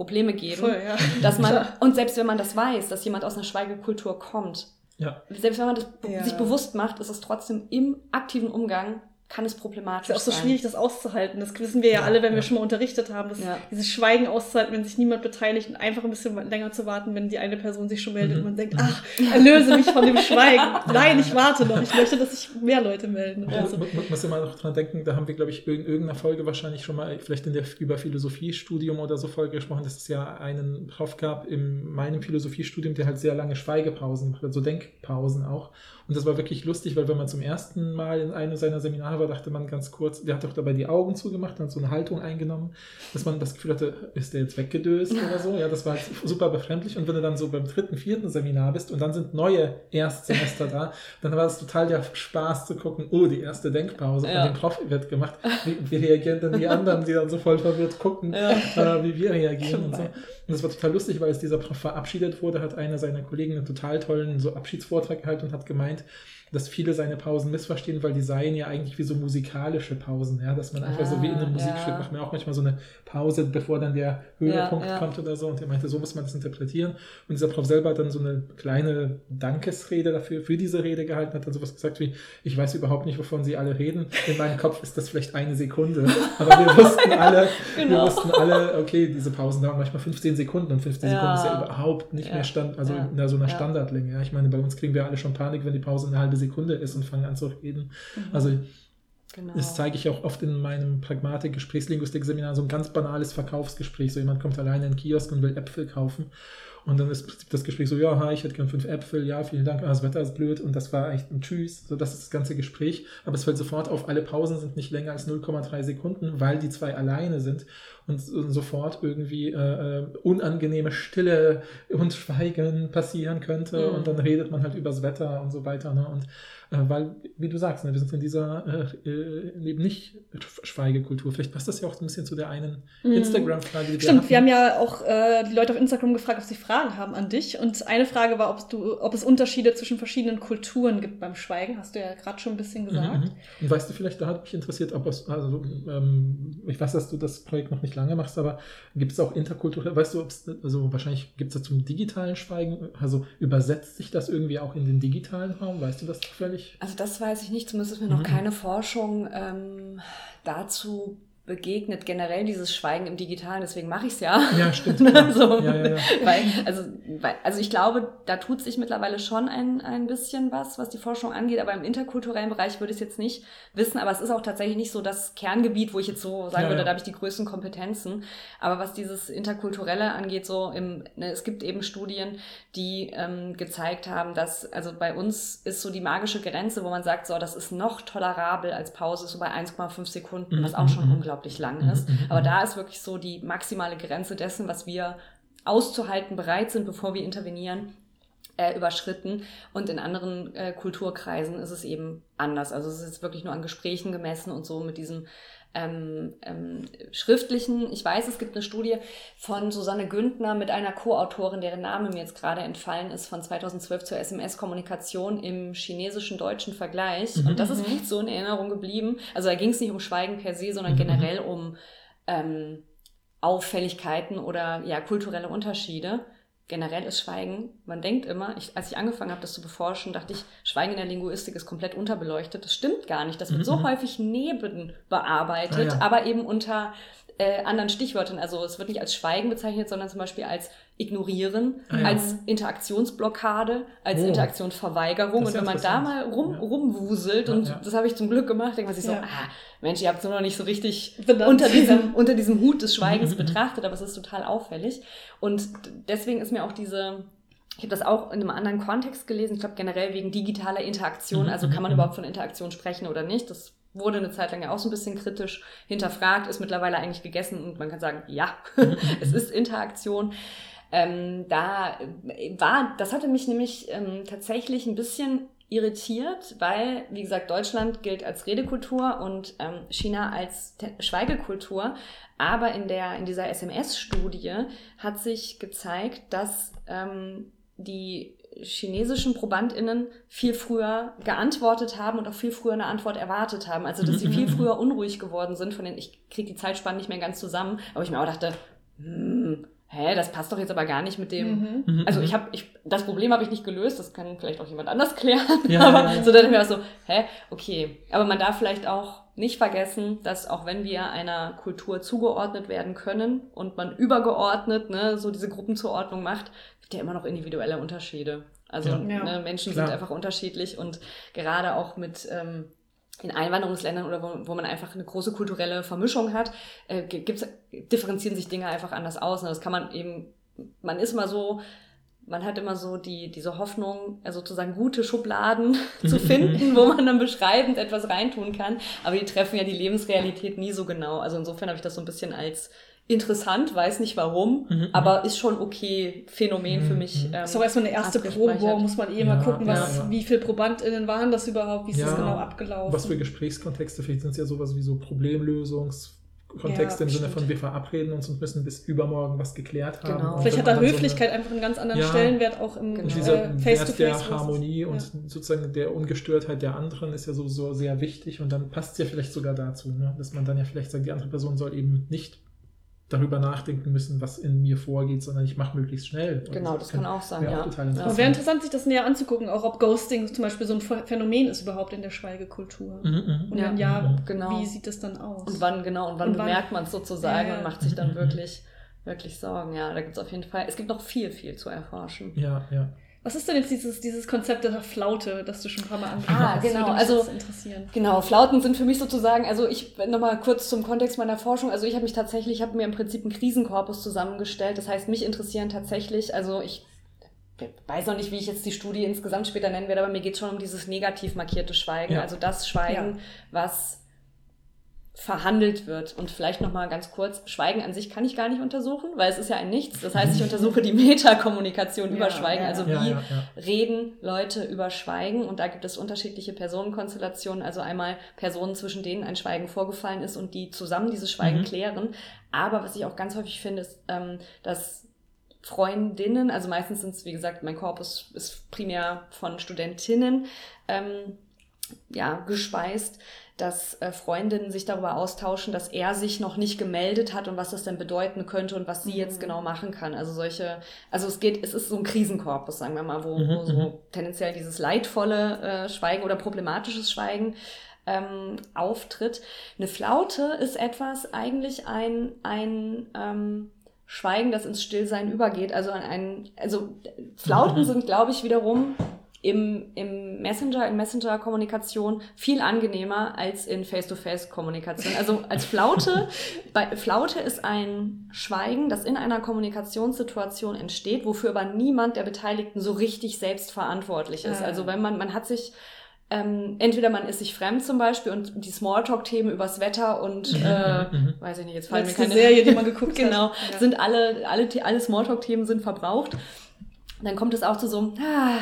Probleme geben. Voll, ja. Dass man, und selbst wenn man das weiß, dass jemand aus einer Schweigekultur kommt, ja. selbst wenn man das ja. sich bewusst macht, ist es trotzdem im aktiven Umgang kann es problematisch sein. Es ist auch so schwierig, das auszuhalten. Das wissen wir ja, ja alle, wenn ja. wir schon mal unterrichtet haben, dass ja. dieses Schweigen auszuhalten, wenn sich niemand beteiligt und einfach ein bisschen länger zu warten, wenn die eine Person sich schon meldet mhm. und man denkt, ach, erlöse mich von dem Schweigen. Nein, ich warte noch. Ich möchte, dass sich mehr Leute melden. Ja. Also. Man muss immer noch dran denken, da haben wir, glaube ich, in irgendeiner Folge wahrscheinlich schon mal, vielleicht in der über Philosophiestudium oder so Folge gesprochen, dass es ja einen Prof gab in meinem Philosophiestudium, der halt sehr lange Schweigepausen macht, also Denkpausen auch. Und das war wirklich lustig, weil wenn man zum ersten Mal in einem seiner Seminare war, dachte man ganz kurz, der hat doch dabei die Augen zugemacht und hat so eine Haltung eingenommen, dass man das Gefühl hatte, ist der jetzt weggedöst oder so. Ja, das war halt super befremdlich. Und wenn du dann so beim dritten, vierten Seminar bist und dann sind neue Erstsemester da, dann war es total der Spaß zu gucken, oh, die erste Denkpause ja. von dem Prof wird gemacht. Wie, wie, reagieren denn die anderen, die dann so voll verwirrt gucken, ja. äh, wie wir reagieren und so. Und das war total lustig, weil als dieser Prof verabschiedet wurde, hat einer seiner Kollegen einen total tollen so Abschiedsvortrag gehalten und hat gemeint, dass viele seine Pausen missverstehen, weil die seien ja eigentlich wie so musikalische Pausen, ja, dass man einfach ah, so wie in einem ah, Musikstück ja. macht man auch manchmal so eine Pause, bevor dann der Höhepunkt ja, ja. kommt oder so. Und er meinte, so muss man das interpretieren. Und dieser Prof selber hat dann so eine kleine Dankesrede dafür, für diese Rede gehalten, hat dann sowas gesagt wie, ich weiß überhaupt nicht, wovon Sie alle reden. In meinem Kopf ist das vielleicht eine Sekunde. Aber wir wussten alle, genau. wir wussten alle, okay, diese Pausen dauern manchmal 15 Sekunden und 15 Sekunden ist ja überhaupt nicht mehr Stand, also in so einer Standardlänge. Ja. Ich meine, bei uns kriegen wir alle schon Panik, wenn die Pause eine halbe Sekunde ist und fangen an zu reden. Mhm. Also Genau. Das zeige ich auch oft in meinem Pragmatik-Gesprächslinguistik-Seminar, so ein ganz banales Verkaufsgespräch. So jemand kommt alleine in den Kiosk und will Äpfel kaufen. Und dann ist das Gespräch so, ja, hi, ich hätte gern fünf Äpfel, ja, vielen Dank, ah, das Wetter ist blöd. Und das war echt ein Tschüss. So, das ist das ganze Gespräch. Aber es fällt sofort auf, alle Pausen sind nicht länger als 0,3 Sekunden, weil die zwei alleine sind und, sofort irgendwie äh, äh, unangenehme Stille und Schweigen passieren könnte. Mhm. Und dann redet man halt übers Wetter und so weiter. Ne? Und weil, wie du sagst, ne, wir sind in dieser äh, äh, eben nicht Schweigekultur. Vielleicht passt das ja auch ein bisschen zu der einen mhm. Instagram-Frage, die wir Stimmt, hatten. wir haben ja auch äh, die Leute auf Instagram gefragt, ob sie Fragen haben an dich. Und eine Frage war, ob, du, ob es Unterschiede zwischen verschiedenen Kulturen gibt beim Schweigen. Hast du ja gerade schon ein bisschen gesagt. Mhm, mhm. Und weißt du vielleicht, da hat mich interessiert, ob es, also ähm, ich weiß, dass du das Projekt noch nicht lange machst, aber gibt es auch interkulturell, weißt du, also wahrscheinlich gibt es da zum digitalen Schweigen, also übersetzt sich das irgendwie auch in den digitalen Raum? Weißt du das zufällig? Also das weiß ich nicht, zumindest ist mir noch mhm. keine Forschung ähm, dazu begegnet, generell dieses Schweigen im Digitalen, deswegen mache ich es ja. Ja, stimmt. so, ja, ja, ja. Weil, also, weil, also ich glaube, da tut sich mittlerweile schon ein, ein bisschen was, was die Forschung angeht, aber im interkulturellen Bereich würde ich es jetzt nicht wissen, aber es ist auch tatsächlich nicht so das Kerngebiet, wo ich jetzt so sagen würde, da habe ich die größten Kompetenzen. Aber was dieses Interkulturelle angeht, so im, ne, es gibt eben Studien, die ähm, gezeigt haben, dass, also bei uns ist so die magische Grenze, wo man sagt, so, das ist noch tolerabel als Pause, so bei 1,5 Sekunden, was auch schon mhm. unglaublich unglaublich lang ist. Mhm, mhm, Aber da ist wirklich so die maximale Grenze dessen, was wir auszuhalten bereit sind, bevor wir intervenieren, äh, überschritten. Und in anderen äh, Kulturkreisen ist es eben anders. Also es ist wirklich nur an Gesprächen gemessen und so mit diesem ähm, ähm, schriftlichen. Ich weiß, es gibt eine Studie von Susanne Güntner mit einer Co-Autorin, deren Name mir jetzt gerade entfallen ist, von 2012 zur SMS-Kommunikation im chinesischen deutschen Vergleich. Mhm. Und das ist nicht so in Erinnerung geblieben. Also da ging es nicht um Schweigen per se, sondern mhm. generell um ähm, Auffälligkeiten oder ja kulturelle Unterschiede generell ist Schweigen, man denkt immer, ich, als ich angefangen habe, das zu beforschen, dachte ich, Schweigen in der Linguistik ist komplett unterbeleuchtet. Das stimmt gar nicht. Das wird so mhm. häufig neben bearbeitet, ah, ja. aber eben unter äh, anderen Stichwörtern. Also es wird nicht als Schweigen bezeichnet, sondern zum Beispiel als Ignorieren, ah, ja. als Interaktionsblockade, als oh. Interaktionsverweigerung. Und wenn man da mal rum, ja. rumwuselt, und ja, das habe ich zum Glück gemacht, denkt man sich so, ah, Mensch, ihr habt es noch nicht so richtig unter diesem, unter diesem Hut des Schweigens betrachtet, aber es ist total auffällig. Und deswegen ist mir auch diese, ich habe das auch in einem anderen Kontext gelesen, ich glaube generell wegen digitaler Interaktion, mhm, also kann man mhm, überhaupt von Interaktion sprechen oder nicht, das wurde eine Zeit lang ja auch so ein bisschen kritisch hinterfragt, ist mittlerweile eigentlich gegessen und man kann sagen, ja, es ist Interaktion. Ähm, da war, das hatte mich nämlich ähm, tatsächlich ein bisschen irritiert, weil, wie gesagt, Deutschland gilt als Redekultur und ähm, China als Schweigekultur. Aber in, der, in dieser SMS-Studie hat sich gezeigt, dass ähm, die chinesischen ProbandInnen viel früher geantwortet haben und auch viel früher eine Antwort erwartet haben. Also, dass sie viel früher unruhig geworden sind von den, ich kriege die Zeitspannen nicht mehr ganz zusammen, aber ich mir auch dachte, hm, hä, das passt doch jetzt aber gar nicht mit dem. Mhm. mhm also ich habe, ich, das Problem habe ich nicht gelöst, das kann vielleicht auch jemand anders klären. Ja, aber ja. so dann mir auch so, hä, okay. Aber man darf vielleicht auch nicht vergessen, dass auch wenn wir einer Kultur zugeordnet werden können und man übergeordnet ne, so diese Gruppenzuordnung macht, gibt ja immer noch individuelle Unterschiede. Also ja. ne, Menschen Klar. sind einfach unterschiedlich und gerade auch mit ähm, in Einwanderungsländern oder wo, wo man einfach eine große kulturelle Vermischung hat, äh, gibt's, differenzieren sich Dinge einfach anders aus. Und das kann man eben, man ist mal so, man hat immer so die, diese Hoffnung, sozusagen gute Schubladen zu finden, wo man dann beschreibend etwas reintun kann. Aber die treffen ja die Lebensrealität nie so genau. Also insofern habe ich das so ein bisschen als interessant, weiß nicht warum, mhm, mhm. aber ist schon okay Phänomen mhm, für mich. Ähm, so erstmal eine erste Probe, muss man eh ja, mal gucken, was, ja, ja. wie viele ProbandInnen waren das überhaupt, wie ist das genau abgelaufen. Was für Gesprächskontexte, vielleicht sind es ja sowas wie so Problemlösungskontexte im Sinne von wir verabreden uns und müssen bis übermorgen was geklärt haben. Genau. Vielleicht hat da Höflichkeit so eine, einfach einen ganz anderen Stellenwert auch im genau. Und dieser äh, Wert der Harmonie und sozusagen der Ungestörtheit der anderen ist ja so, so sehr wichtig und dann passt es ja vielleicht sogar dazu, ne? dass man dann ja vielleicht sagt, die andere Person soll eben nicht darüber nachdenken müssen, was in mir vorgeht, sondern ich mache möglichst schnell. Und genau, das, das kann, auch sein, ja. Auch interessant. wäre interessant, sich das näher anzugucken, auch ob Ghosting zum Beispiel so ein Phänomen ist überhaupt in der Schweigekultur. Mhm, mhm. und wenn ja, ja genau. wie sieht das dann aus? Und wann, genau, und wann, und wann bemerkt man es sozusagen ja. und macht sich dann mhm, mhm. wirklich, wirklich Sorgen. Ja, da gibt es auf jeden Fall, es gibt noch viel, viel zu erforschen. Ja, ja. Was ist denn jetzt dieses, dieses Konzept der Flaute, das du schon ein paar Mal angesprochen ah, hast? Genau, also genau, Flauten sind für mich sozusagen, also ich nochmal kurz zum Kontext meiner Forschung, also ich habe mich tatsächlich, ich habe mir im Prinzip einen Krisenkorpus zusammengestellt. Das heißt, mich interessieren tatsächlich, also ich weiß noch nicht, wie ich jetzt die Studie insgesamt später nennen werde, aber mir geht es schon um dieses negativ markierte Schweigen, ja. also das Schweigen, ja. was verhandelt wird. Und vielleicht noch mal ganz kurz, Schweigen an sich kann ich gar nicht untersuchen, weil es ist ja ein Nichts. Das heißt, ich untersuche die Metakommunikation ja, über Schweigen, also ja, wie ja, reden Leute über Schweigen. Und da gibt es unterschiedliche Personenkonstellationen, also einmal Personen, zwischen denen ein Schweigen vorgefallen ist und die zusammen dieses Schweigen mhm. klären. Aber was ich auch ganz häufig finde, ist, ähm, dass Freundinnen, also meistens sind es, wie gesagt, mein Korpus ist primär von Studentinnen, ähm, ja, gespeist, dass äh, Freundinnen sich darüber austauschen, dass er sich noch nicht gemeldet hat und was das denn bedeuten könnte und was sie mhm. jetzt genau machen kann. Also solche, also es geht, es ist so ein Krisenkorpus, sagen wir mal, wo, mhm. wo so mhm. tendenziell dieses leidvolle äh, Schweigen oder problematisches Schweigen ähm, auftritt. Eine Flaute ist etwas, eigentlich ein, ein ähm, Schweigen, das ins Stillsein übergeht. Also ein, also Flauten mhm. sind, glaube ich, wiederum im, im Messenger, in Messenger-Kommunikation viel angenehmer als in Face-to-Face-Kommunikation. Also als Flaute, bei, Flaute ist ein Schweigen, das in einer Kommunikationssituation entsteht, wofür aber niemand der Beteiligten so richtig selbst verantwortlich ist. Also wenn man, man hat sich, ähm, entweder man ist sich fremd zum Beispiel und die Smalltalk-Themen übers Wetter und äh, mhm. weiß ich nicht, jetzt fallen mir keine Serie, die man geguckt genau, hat. Genau, sind alle, alle, alle Smalltalk-Themen sind verbraucht. Dann kommt es auch zu so, ah,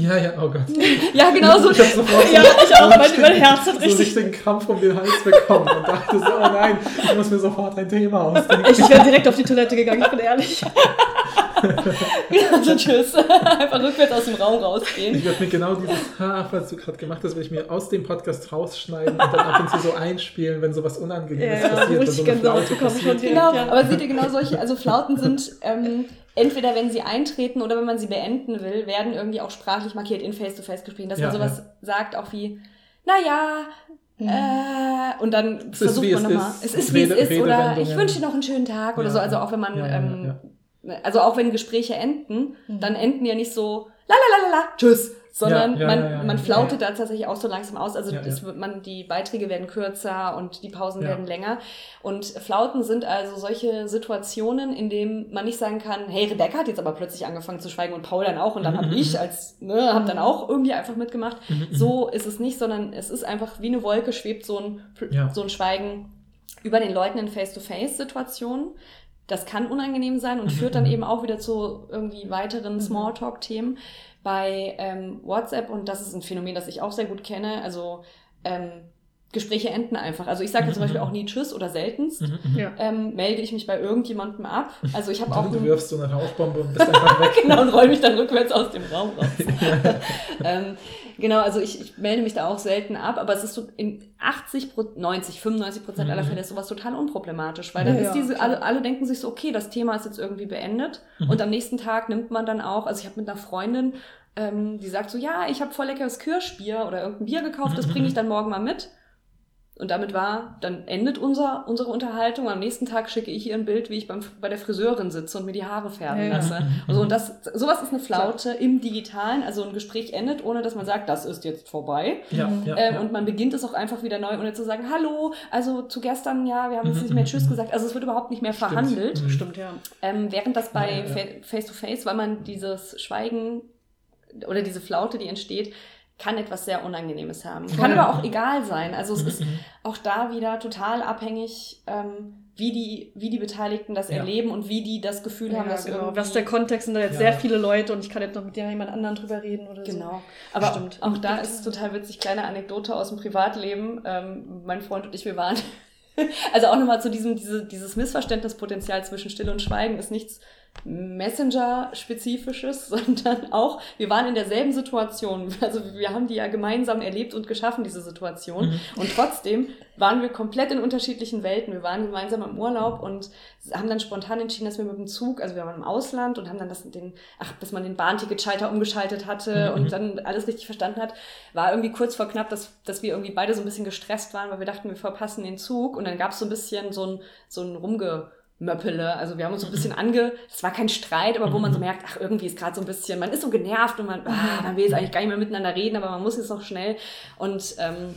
Ja, ja, oh Gott. Ja, genau so. Ich hab sofort so, Ja, ich auch. Mein, so mein Herz hat so richtig. richtigen Krampf um den Hals bekommen und dachte so, oh nein, ich muss mir sofort ein Thema ausdenken. Ich wäre direkt auf die Toilette gegangen, ich bin ehrlich. Ja, so tschüss. Einfach rückwärts aus dem Raum rausgehen. Ich werde mir genau dieses Ha, was du gerade gemacht hast, werde ich mir aus dem Podcast rausschneiden und dann ab und zu so einspielen, wenn sowas Unangenehmes Ja, ja, passiert, richtig so eine Gänsehaut Flaute bekommen passiert. Genau, Ja. aber seht ihr genau solche, also Flauten sind ähm, entweder wenn sie eintreten oder wenn man sie beenden will, werden irgendwie auch sprachlich markiert in Face-to-Face-Gesprächen, dass Ja, man sowas sagt, auch wie, naja, äh, und dann ist, versucht man es nochmal, ist. es ist wie es Rede- ist oder ich wünsche dir noch einen schönen Tag oder Ja, so, also auch wenn man, ja, ja, ähm, ja. Also auch wenn Gespräche enden, dann enden ja nicht so, la la la la tschüss, sondern Ja, ja, man, ja, ja, man ja. flautet da tatsächlich auch so langsam aus. Also Ja, das ja. wird man, die Beiträge werden kürzer und die Pausen Ja. werden länger. Und Flauten sind also solche Situationen, in denen man nicht sagen kann, hey, Rebecca hat jetzt aber plötzlich angefangen zu schweigen und Paul dann auch und dann Mhm, habe mhm. ich als, ne, habe dann auch irgendwie einfach mitgemacht. Mhm, mhm. So ist es nicht, sondern es ist einfach wie eine Wolke schwebt so ein, Ja. so ein Schweigen über den Leuten in Face-to-Face-Situationen. Das kann unangenehm sein und Mhm, führt dann mhm. eben auch wieder zu irgendwie weiteren Smalltalk-Themen. Bei ähm, WhatsApp, und das ist ein Phänomen, das ich auch sehr gut kenne, also ähm, Gespräche enden einfach. Also ich sage Mhm, zum Beispiel mhm. auch nie Tschüss oder seltenst. Mhm, mhm. Ja. Ähm, melde ich mich bei irgendjemandem ab. Also ich habe auch Du, wirfst so eine Rauchbombe und bist einfach weg. genau, und roll mich dann rückwärts aus dem Raum raus. ähm, genau, also ich, ich melde mich da auch selten ab, aber es ist so in 80, Pro- 90, 95 Prozent aller Mhm. Fälle ist sowas total unproblematisch, weil dann Ja, ist diese, alle, alle denken sich so, okay, das Thema ist jetzt irgendwie beendet Mhm. und am nächsten Tag nimmt man dann auch, also ich habe mit einer Freundin, ähm, die sagt so, ja, ich habe voll leckeres Kirschbier oder irgendein Bier gekauft, das bringe ich dann morgen mal mit. Und damit war, dann endet unser, unsere Unterhaltung. Am nächsten Tag schicke ich ihr ein Bild, wie ich beim, bei der Friseurin sitze und mir die Haare färben Ja, ja. lasse. Also, und das, sowas ist eine Flaute im Digitalen. Also ein Gespräch endet, ohne dass man sagt, das ist jetzt vorbei. Ja, Mhm. ja, Ähm, ja. Und man beginnt es auch einfach wieder neu, ohne zu sagen, hallo, also zu gestern, ja, wir haben jetzt Mhm, nicht mehr mhm, Tschüss gesagt. Also es wird überhaupt nicht mehr Stimmt. verhandelt. Stimmt, ja. Ähm, während das bei Face-to-Face, weil man dieses Schweigen oder diese Flaute, die entsteht, kann etwas sehr Unangenehmes haben. Kann aber auch egal sein. Also es Mhm, ist mhm. auch da wieder total abhängig, ähm, wie, die, wie die Beteiligten das Ja. erleben und wie die das Gefühl haben, ja dass genau. Was der Kontext sind da jetzt Ja. sehr viele Leute und ich kann jetzt noch mit jemand anderen drüber reden oder so. Genau. Aber Stimmt. auch da ist es total witzig, kleine Anekdote aus dem Privatleben. Ähm, mein Freund und ich, wir waren. Also auch nochmal zu diesem, diese, dieses Missverständnispotenzial zwischen Stille und Schweigen ist nichts Messenger-spezifisches, sondern auch, wir waren in derselben Situation. Also wir haben die ja gemeinsam erlebt und geschaffen, diese Situation. Mhm. Und trotzdem waren wir komplett in unterschiedlichen Welten. Wir waren gemeinsam im Urlaub und haben dann spontan entschieden, dass wir mit dem Zug, also wir waren im Ausland und haben dann das, den, ach, bis man den Bahnticketschalter umgeschaltet hatte Mhm. und dann alles richtig verstanden hat, war irgendwie kurz vor knapp, dass, dass wir irgendwie beide so ein bisschen gestresst waren, weil wir dachten, wir verpassen den Zug und dann gab es so ein bisschen so ein, so ein Rumgemöppele. Also wir haben uns so ein bisschen ange, es war kein Streit, aber wo man so merkt, ach, irgendwie ist gerade so ein bisschen, man ist so genervt und man, ah, man will jetzt eigentlich gar nicht mehr miteinander reden, aber man muss jetzt noch schnell und ähm,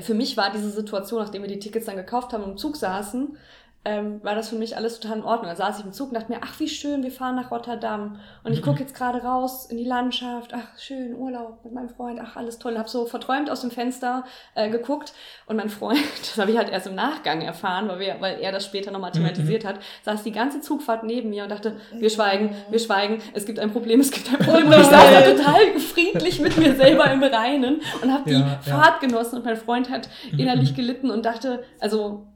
für mich war diese Situation, nachdem wir die Tickets dann gekauft haben und im Zug saßen, ähm, war das für mich alles total in Ordnung. Da saß ich im Zug und dachte mir, ach wie schön, wir fahren nach Rotterdam und ich gucke jetzt gerade raus in die Landschaft, ach schön, Urlaub mit meinem Freund, ach alles toll. Und habe so verträumt aus dem Fenster äh, geguckt und mein Freund, das habe ich halt erst im Nachgang erfahren, weil, wir, weil er das später nochmal thematisiert hat, saß die ganze Zugfahrt neben mir und dachte, wir schweigen, wir schweigen, es gibt ein Problem, es gibt ein Problem. und ich saß da total friedlich mit mir selber im Reinen und habe die Ja, ja. Fahrt genossen und mein Freund hat innerlich gelitten und dachte, also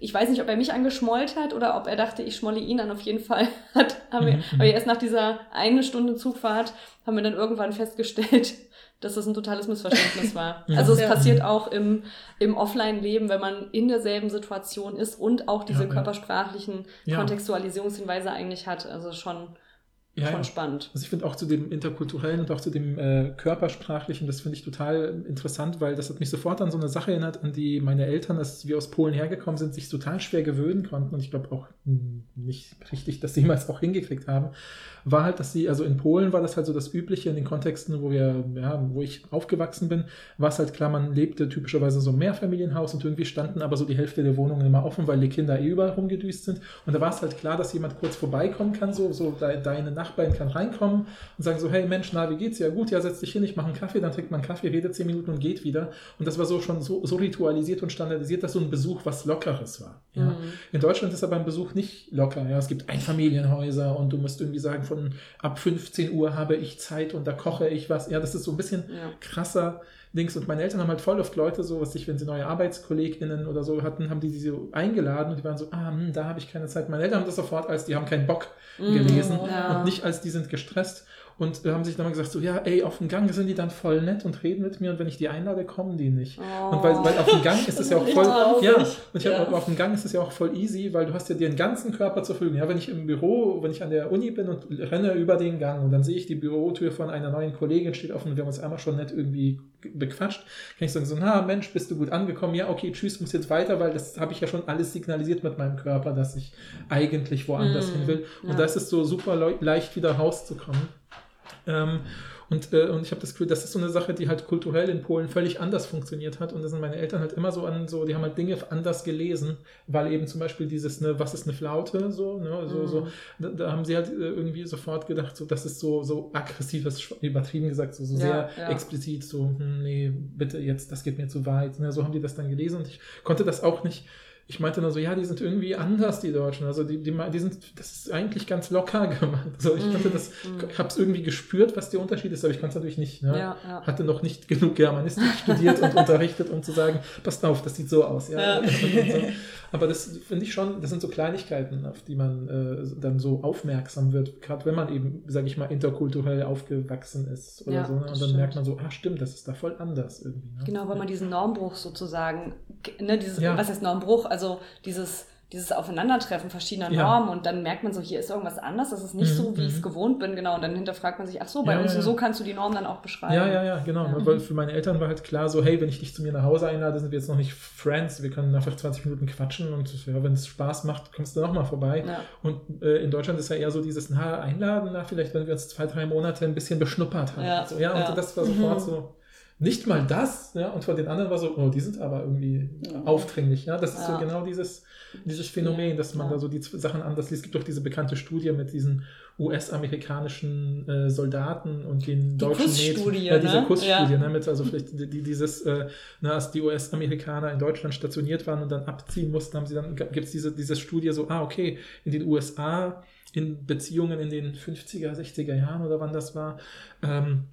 ich weiß nicht, ob er mich angeschmollt hat oder ob er dachte, ich schmolle ihn an. Auf jeden Fall hat, haben, wir, Mhm, aber erst nach dieser eine Stunde Zugfahrt haben wir dann irgendwann festgestellt, dass das ein totales Missverständnis war. Ja. Also es Ja. passiert auch im, im Offline-Leben, wenn man in derselben Situation ist und auch diese Ja, ja. körpersprachlichen Ja. Kontextualisierungshinweise eigentlich hat. Also schon, Ja, schon ja. spannend. Also ich finde auch zu dem interkulturellen und auch zu dem äh, körpersprachlichen, das finde ich total interessant, weil das hat mich sofort an so eine Sache erinnert, an die meine Eltern, als wir aus Polen hergekommen sind, sich total schwer gewöhnen konnten und ich glaube auch nicht richtig, dass sie jemals auch hingekriegt haben, war halt, dass sie, also in Polen war das halt so das Übliche in den Kontexten, wo wir, ja, wo ich aufgewachsen bin, war es halt klar, man lebte typischerweise so im Mehrfamilienhaus und irgendwie standen aber so die Hälfte der Wohnungen immer offen, weil die Kinder eh überall rumgedüst sind und da war es halt klar, dass jemand kurz vorbeikommen kann, so, so de, deine Nachbarin kann reinkommen und sagen so, hey Mensch, na, wie geht's? Ja gut, ja, setz dich hin, ich mache einen Kaffee, dann trinkt man einen Kaffee, redet zehn Minuten und geht wieder. Und das war so schon so, so ritualisiert und standardisiert, dass so ein Besuch was Lockeres war. Ja. Mhm. In Deutschland ist aber ein Besuch nicht locker. Ja. Es gibt Einfamilienhäuser und du musst irgendwie sagen, von ab 15 Uhr habe ich Zeit und da koche ich was. Ja, das ist so ein bisschen ja. krasser Dings. Und meine Eltern haben halt voll oft Leute, so was ich, wenn sie neue ArbeitskollegInnen oder so hatten, haben die sie so eingeladen und die waren so, ah, hm, da habe ich keine Zeit. Meine Eltern haben das sofort als, die haben keinen Bock mhm, gelesen mm, ja. und nicht als, die sind gestresst und haben sich dann mal gesagt, so, ja, ey, auf dem Gang sind die dann voll nett und reden mit mir und wenn ich die einlade, kommen die nicht. Oh. Und weil, weil auf dem Gang ist es ja auch voll, ja, und ich ja. Hab, auf dem Gang ist es ja auch voll easy, weil du hast ja den ganzen Körper zur Verfügung. Ja, wenn ich im Büro, wenn ich an der Uni bin und renne über den Gang und dann sehe ich die Bürotür von einer neuen Kollegin steht offen und wir haben uns einmal schon nett irgendwie bequatscht, kann ich sagen so, na Mensch, bist du gut angekommen? Ja, okay, tschüss, muss jetzt weiter, weil das habe ich ja schon alles signalisiert mit meinem Körper, dass ich eigentlich woanders mm, hin will. Und ja. da ist es so super leicht wieder rauszukommen. Ähm, und, äh, und ich habe das Gefühl, das ist so eine Sache, die halt kulturell in Polen völlig anders funktioniert hat. Und da sind meine Eltern halt immer so an, so, die haben halt Dinge anders gelesen, weil eben zum Beispiel dieses, ne, was ist eine Flaute, so, ne, so, mhm. so da, da, haben sie halt äh, irgendwie sofort gedacht, so, das ist so, so aggressives, übertrieben gesagt, so, so ja, sehr ja. explizit, so, hm, nee, bitte jetzt, das geht mir zu weit. Ne, so haben die das dann gelesen und ich konnte das auch nicht ich meinte nur so, ja, die sind irgendwie anders, die Deutschen. Also die, die, die sind, das ist eigentlich ganz locker gemacht. Also ich konnte das, mm. habe es irgendwie gespürt, was der Unterschied ist, aber ich konnte es natürlich nicht. Ne? Ja, ja. Hatte noch nicht genug Germanistik studiert und unterrichtet, um zu sagen, passt auf, das sieht so aus. Ja. ja. Aber das finde ich schon, das sind so Kleinigkeiten, auf die man äh, dann so aufmerksam wird, gerade wenn man eben, sage ich mal, interkulturell aufgewachsen ist oder so. Ne? Und dann stimmt. merkt man so, ah stimmt, das ist da voll anders irgendwie. Ne? Genau, weil man diesen Normbruch sozusagen, ne, dieses, was heißt Normbruch? also dieses, dieses Aufeinandertreffen verschiedener ja. Normen und dann merkt man so, hier ist irgendwas anders, das ist nicht mhm. so, wie ich es mhm. gewohnt bin, genau. Und dann hinterfragt man sich, ach so, bei ja, uns ja, und so kannst du die Norm dann auch beschreiben. Ja, ja, ja, genau. Weil für meine Eltern war halt klar so, hey, wenn ich dich zu mir nach Hause einlade, sind wir jetzt noch nicht Friends, wir können einfach 20 Minuten quatschen und wenn es Spaß macht, kommst du nochmal vorbei. Und äh, in Deutschland ist ja eher so dieses, na, einladen, na, vielleicht, wenn wir uns zwei, drei Monate ein bisschen beschnuppert haben. Ja, so, ja, und das war sofort mhm. so nicht mal das, ja, und von den anderen war so, oh, die sind aber irgendwie ja. aufdringlich, ja. Das ist ja. so genau dieses, dieses Phänomen, dass man ja. da so die Sachen anders liest. Es gibt doch diese bekannte Studie mit diesen US-amerikanischen äh, Soldaten und den die deutschen Mädchen. Ja, diese ne? Kussstudie, ne, mit, also vielleicht die, die dieses, äh, na, als die US-Amerikaner in Deutschland stationiert waren und dann abziehen mussten, haben sie dann, gibt es diese, diese Studie so, ah, okay, in den USA, in Beziehungen in den 50er, 60er Jahren oder wann das war, ähm,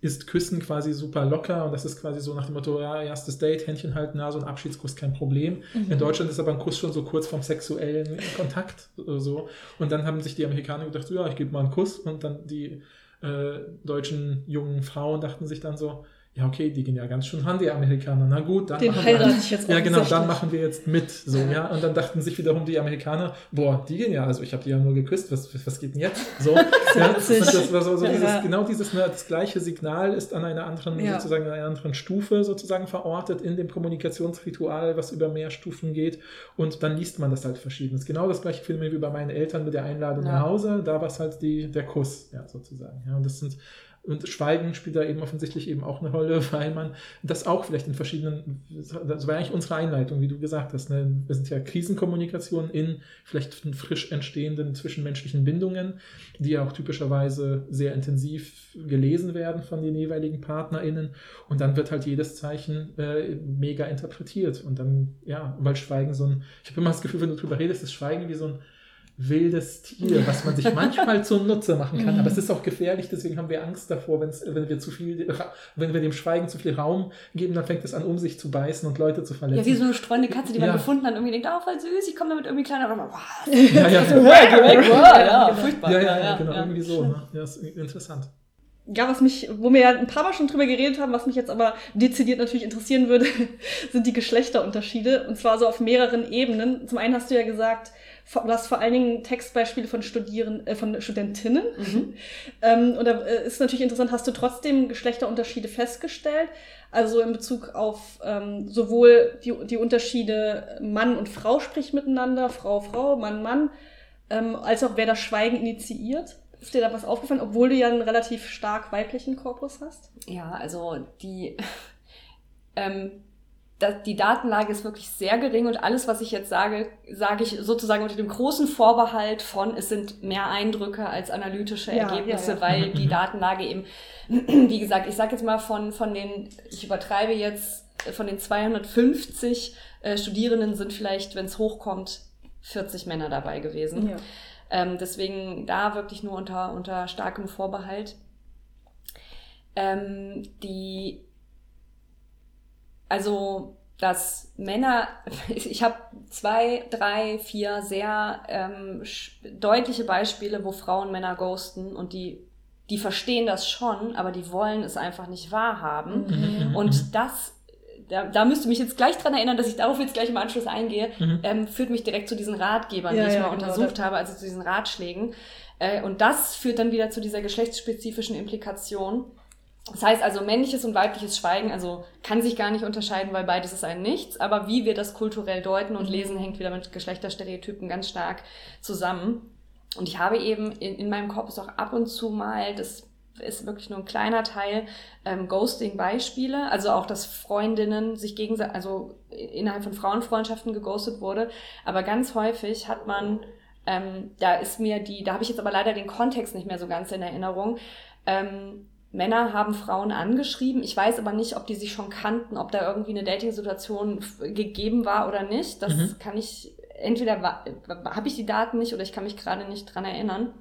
ist Küssen quasi super locker und das ist quasi so nach dem Motto, ja, erstes Date, Händchen halten, na, so ein Abschiedskuss kein Problem. Mhm. In Deutschland ist aber ein Kuss schon so kurz vom sexuellen Kontakt so. Und dann haben sich die Amerikaner gedacht, so, ja, ich gebe mal einen Kuss und dann die äh, deutschen jungen Frauen dachten sich dann so, ja, okay, die gehen ja ganz schön Hand, die Amerikaner. Na gut, dann Den machen wir, ich jetzt Ja, genau, dann machen wir jetzt mit. So, ja. Und dann dachten sich wiederum die Amerikaner, boah, die gehen ja, also ich habe die ja nur geküsst, was, was geht denn jetzt? So, ja, das war so, so dieses, ja. genau dieses, ne, das gleiche Signal ist an einer anderen, ja. sozusagen an einer anderen Stufe sozusagen verortet in dem Kommunikationsritual, was über mehr Stufen geht. Und dann liest man das halt verschieden. Das ist genau das gleiche Phänomen wie bei meinen Eltern mit der Einladung nach Hause. Da war es halt die, der Kuss, ja, sozusagen. Ja, und das sind und Schweigen spielt da eben offensichtlich eben auch eine Rolle, weil man das auch vielleicht in verschiedenen, das war eigentlich unsere Einleitung, wie du gesagt hast. Ne? Wir sind ja Krisenkommunikation in vielleicht frisch entstehenden zwischenmenschlichen Bindungen, die ja auch typischerweise sehr intensiv gelesen werden von den jeweiligen PartnerInnen. Und dann wird halt jedes Zeichen äh, mega interpretiert. Und dann, ja, weil Schweigen so ein, ich habe immer das Gefühl, wenn du drüber redest, ist Schweigen wie so ein wildes Tier, was man sich manchmal zunutze machen kann. Aber es ist auch gefährlich, deswegen haben wir Angst davor, wenn wir zu viel, wenn wir dem Schweigen zu viel Raum geben, dann fängt es an, um sich zu beißen und Leute zu verletzen. Ja, wie so eine streunende Katze, die man gefunden hat, irgendwie denkt, oh, voll süß, ich komme damit irgendwie kleiner. Oder ja, ja, so, ja, ja, furchtbar. Ja, ja, ja, genau, irgendwie so. Ne? Ja, ist interessant ja, was mich, wo wir ja ein paar Mal schon drüber geredet haben, was mich jetzt aber dezidiert natürlich interessieren würde, sind die Geschlechterunterschiede. Und zwar so auf mehreren Ebenen. Zum einen hast du ja gesagt, du hast vor allen Dingen Textbeispiele von Studieren, äh, von Studentinnen. Mhm. ähm, und da äh, ist natürlich interessant, hast du trotzdem Geschlechterunterschiede festgestellt? Also in Bezug auf ähm, sowohl die, die Unterschiede Mann und Frau spricht miteinander, Frau, Frau, Mann, Mann, ähm, als auch wer das Schweigen initiiert. Ist dir da was aufgefallen, obwohl du ja einen relativ stark weiblichen Korpus hast? Ja, also die, ähm, die Datenlage ist wirklich sehr gering und alles, was ich jetzt sage, sage ich sozusagen unter dem großen Vorbehalt von, es sind mehr Eindrücke als analytische Ja, Ergebnisse, ja, ja. weil die Datenlage eben, wie gesagt, ich sage jetzt mal von, von den, ich übertreibe jetzt, von den 250 äh, Studierenden sind vielleicht, wenn es hochkommt, 40 Männer dabei gewesen. Ja. Ähm, deswegen da wirklich nur unter, unter starkem Vorbehalt. Ähm, die, also, dass Männer, ich habe zwei, drei, vier sehr ähm, deutliche Beispiele, wo Frauen Männer ghosten und die, die verstehen das schon, aber die wollen es einfach nicht wahrhaben. Mhm. Und das, da, da müsste mich jetzt gleich dran erinnern, dass ich darauf jetzt gleich im Anschluss eingehe, Mhm. ähm, führt mich direkt zu diesen Ratgebern, Ja, die ich ja, mal genau, untersucht das- habe, also zu diesen Ratschlägen. Äh, und das führt dann wieder zu dieser geschlechtsspezifischen Implikation. Das heißt also, männliches und weibliches Schweigen, also kann sich gar nicht unterscheiden, weil beides ist ein Nichts. Aber wie wir das kulturell deuten und lesen, hängt wieder mit Geschlechterstereotypen ganz stark zusammen. Und ich habe eben in, in meinem Kopf ist auch ab und zu mal, das ist wirklich nur ein kleiner Teil, ähm, Ghosting-Beispiele. Also auch, dass Freundinnen sich gegenseitig, also innerhalb von Frauenfreundschaften geghostet wurde. Aber ganz häufig hat man, ähm, da ist mir die, da habe ich jetzt aber leider den Kontext nicht mehr so ganz in Erinnerung. Ähm, Männer haben Frauen angeschrieben. Ich weiß aber nicht, ob die sich schon kannten, ob da irgendwie eine Dating-Situation gegeben war oder nicht. Das Mhm. kann ich, entweder habe ich die Daten nicht oder ich kann mich gerade nicht dran erinnern.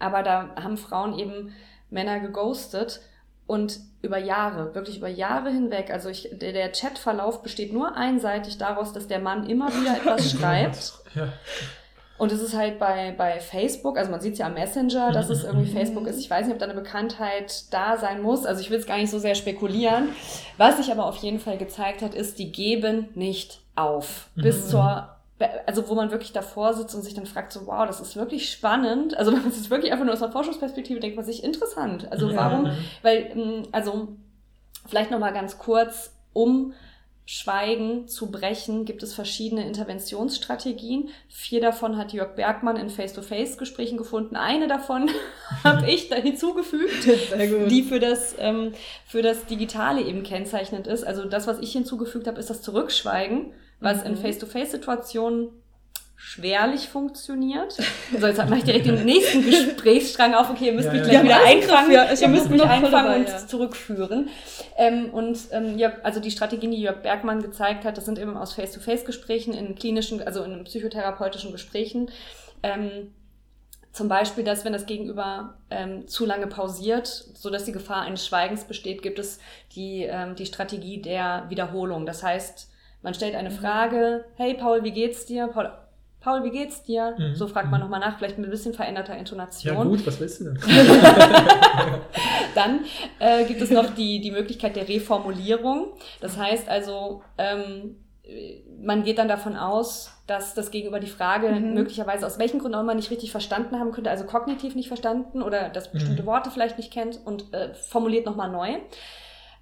Aber da haben Frauen eben Männer geghostet und über Jahre, wirklich über Jahre hinweg. Also ich, der, der Chatverlauf besteht nur einseitig daraus, dass der Mann immer wieder etwas schreibt. Ja. Und es ist halt bei, bei Facebook, also man sieht es ja am Messenger, dass es irgendwie Facebook ist. Ich weiß nicht, ob da eine Bekanntheit da sein muss. Also ich will es gar nicht so sehr spekulieren. Was sich aber auf jeden Fall gezeigt hat, ist, die geben nicht auf. Bis zur, also wo man wirklich davor sitzt und sich dann fragt, so wow, das ist wirklich spannend. Also wenn man es wirklich einfach nur aus einer Forschungsperspektive denkt, man sich interessant. Also Ja. warum, weil, mh, also vielleicht nochmal ganz kurz, um Schweigen zu brechen, gibt es verschiedene Interventionsstrategien. Vier davon hat Jörg Bergmann in Face-to-Face-Gesprächen gefunden. Eine davon habe ich da hinzugefügt, die für das, ähm, für das Digitale eben kennzeichnend ist. Also das, was ich hinzugefügt habe, ist das Zurückschweigen, was in Mhm. Face-to-Face-Situationen schwerlich funktioniert. So, jetzt mache ich direkt den nächsten Gesprächsstrang auf. Okay, ihr müsst Ja, mich ja, gleich ja. wieder Ja, einfangen. ja, ich ihr müsst mich einfangen dabei, und ja. zurückführen. Ähm, und ähm, Jörg, also die Strategien, die Jörg Bergmann gezeigt hat, das sind eben aus Face-to-Face-Gesprächen, in klinischen, also in psychotherapeutischen Gesprächen. Ähm, zum Beispiel, dass wenn das Gegenüber ähm, zu lange pausiert, so dass die Gefahr eines Schweigens besteht, gibt es die, ähm, die Strategie der Wiederholung. Das heißt, man stellt eine Frage, hey Paul, wie geht's dir? Paul, Paul, wie geht's dir? Mhm. So fragt man Mhm. nochmal nach, vielleicht mit ein bisschen veränderter Intonation. ja, gut, was willst du denn? Dann äh, gibt es noch die, die Möglichkeit der Reformulierung. Das heißt also, ähm, man geht dann davon aus, dass das Gegenüber die Frage Mhm. möglicherweise aus welchen Gründen auch immer nicht richtig verstanden haben könnte, also kognitiv nicht verstanden oder dass bestimmte Mhm. Worte vielleicht nicht kennt und äh, formuliert nochmal neu.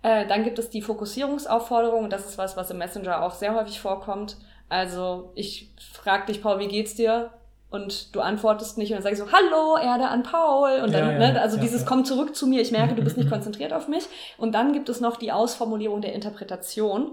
Äh, dann gibt es die Fokussierungsaufforderung und das ist was, was im Messenger auch sehr häufig vorkommt. Also ich frage dich, Paul, wie geht's dir? Und du antwortest nicht und dann sag ich so, hallo, Erde an Paul. Und dann, Ja, ja, ne, also ja, dieses komm zurück zu mir, ich merke, du bist nicht konzentriert auf mich. Und dann gibt es noch die Ausformulierung der Interpretation.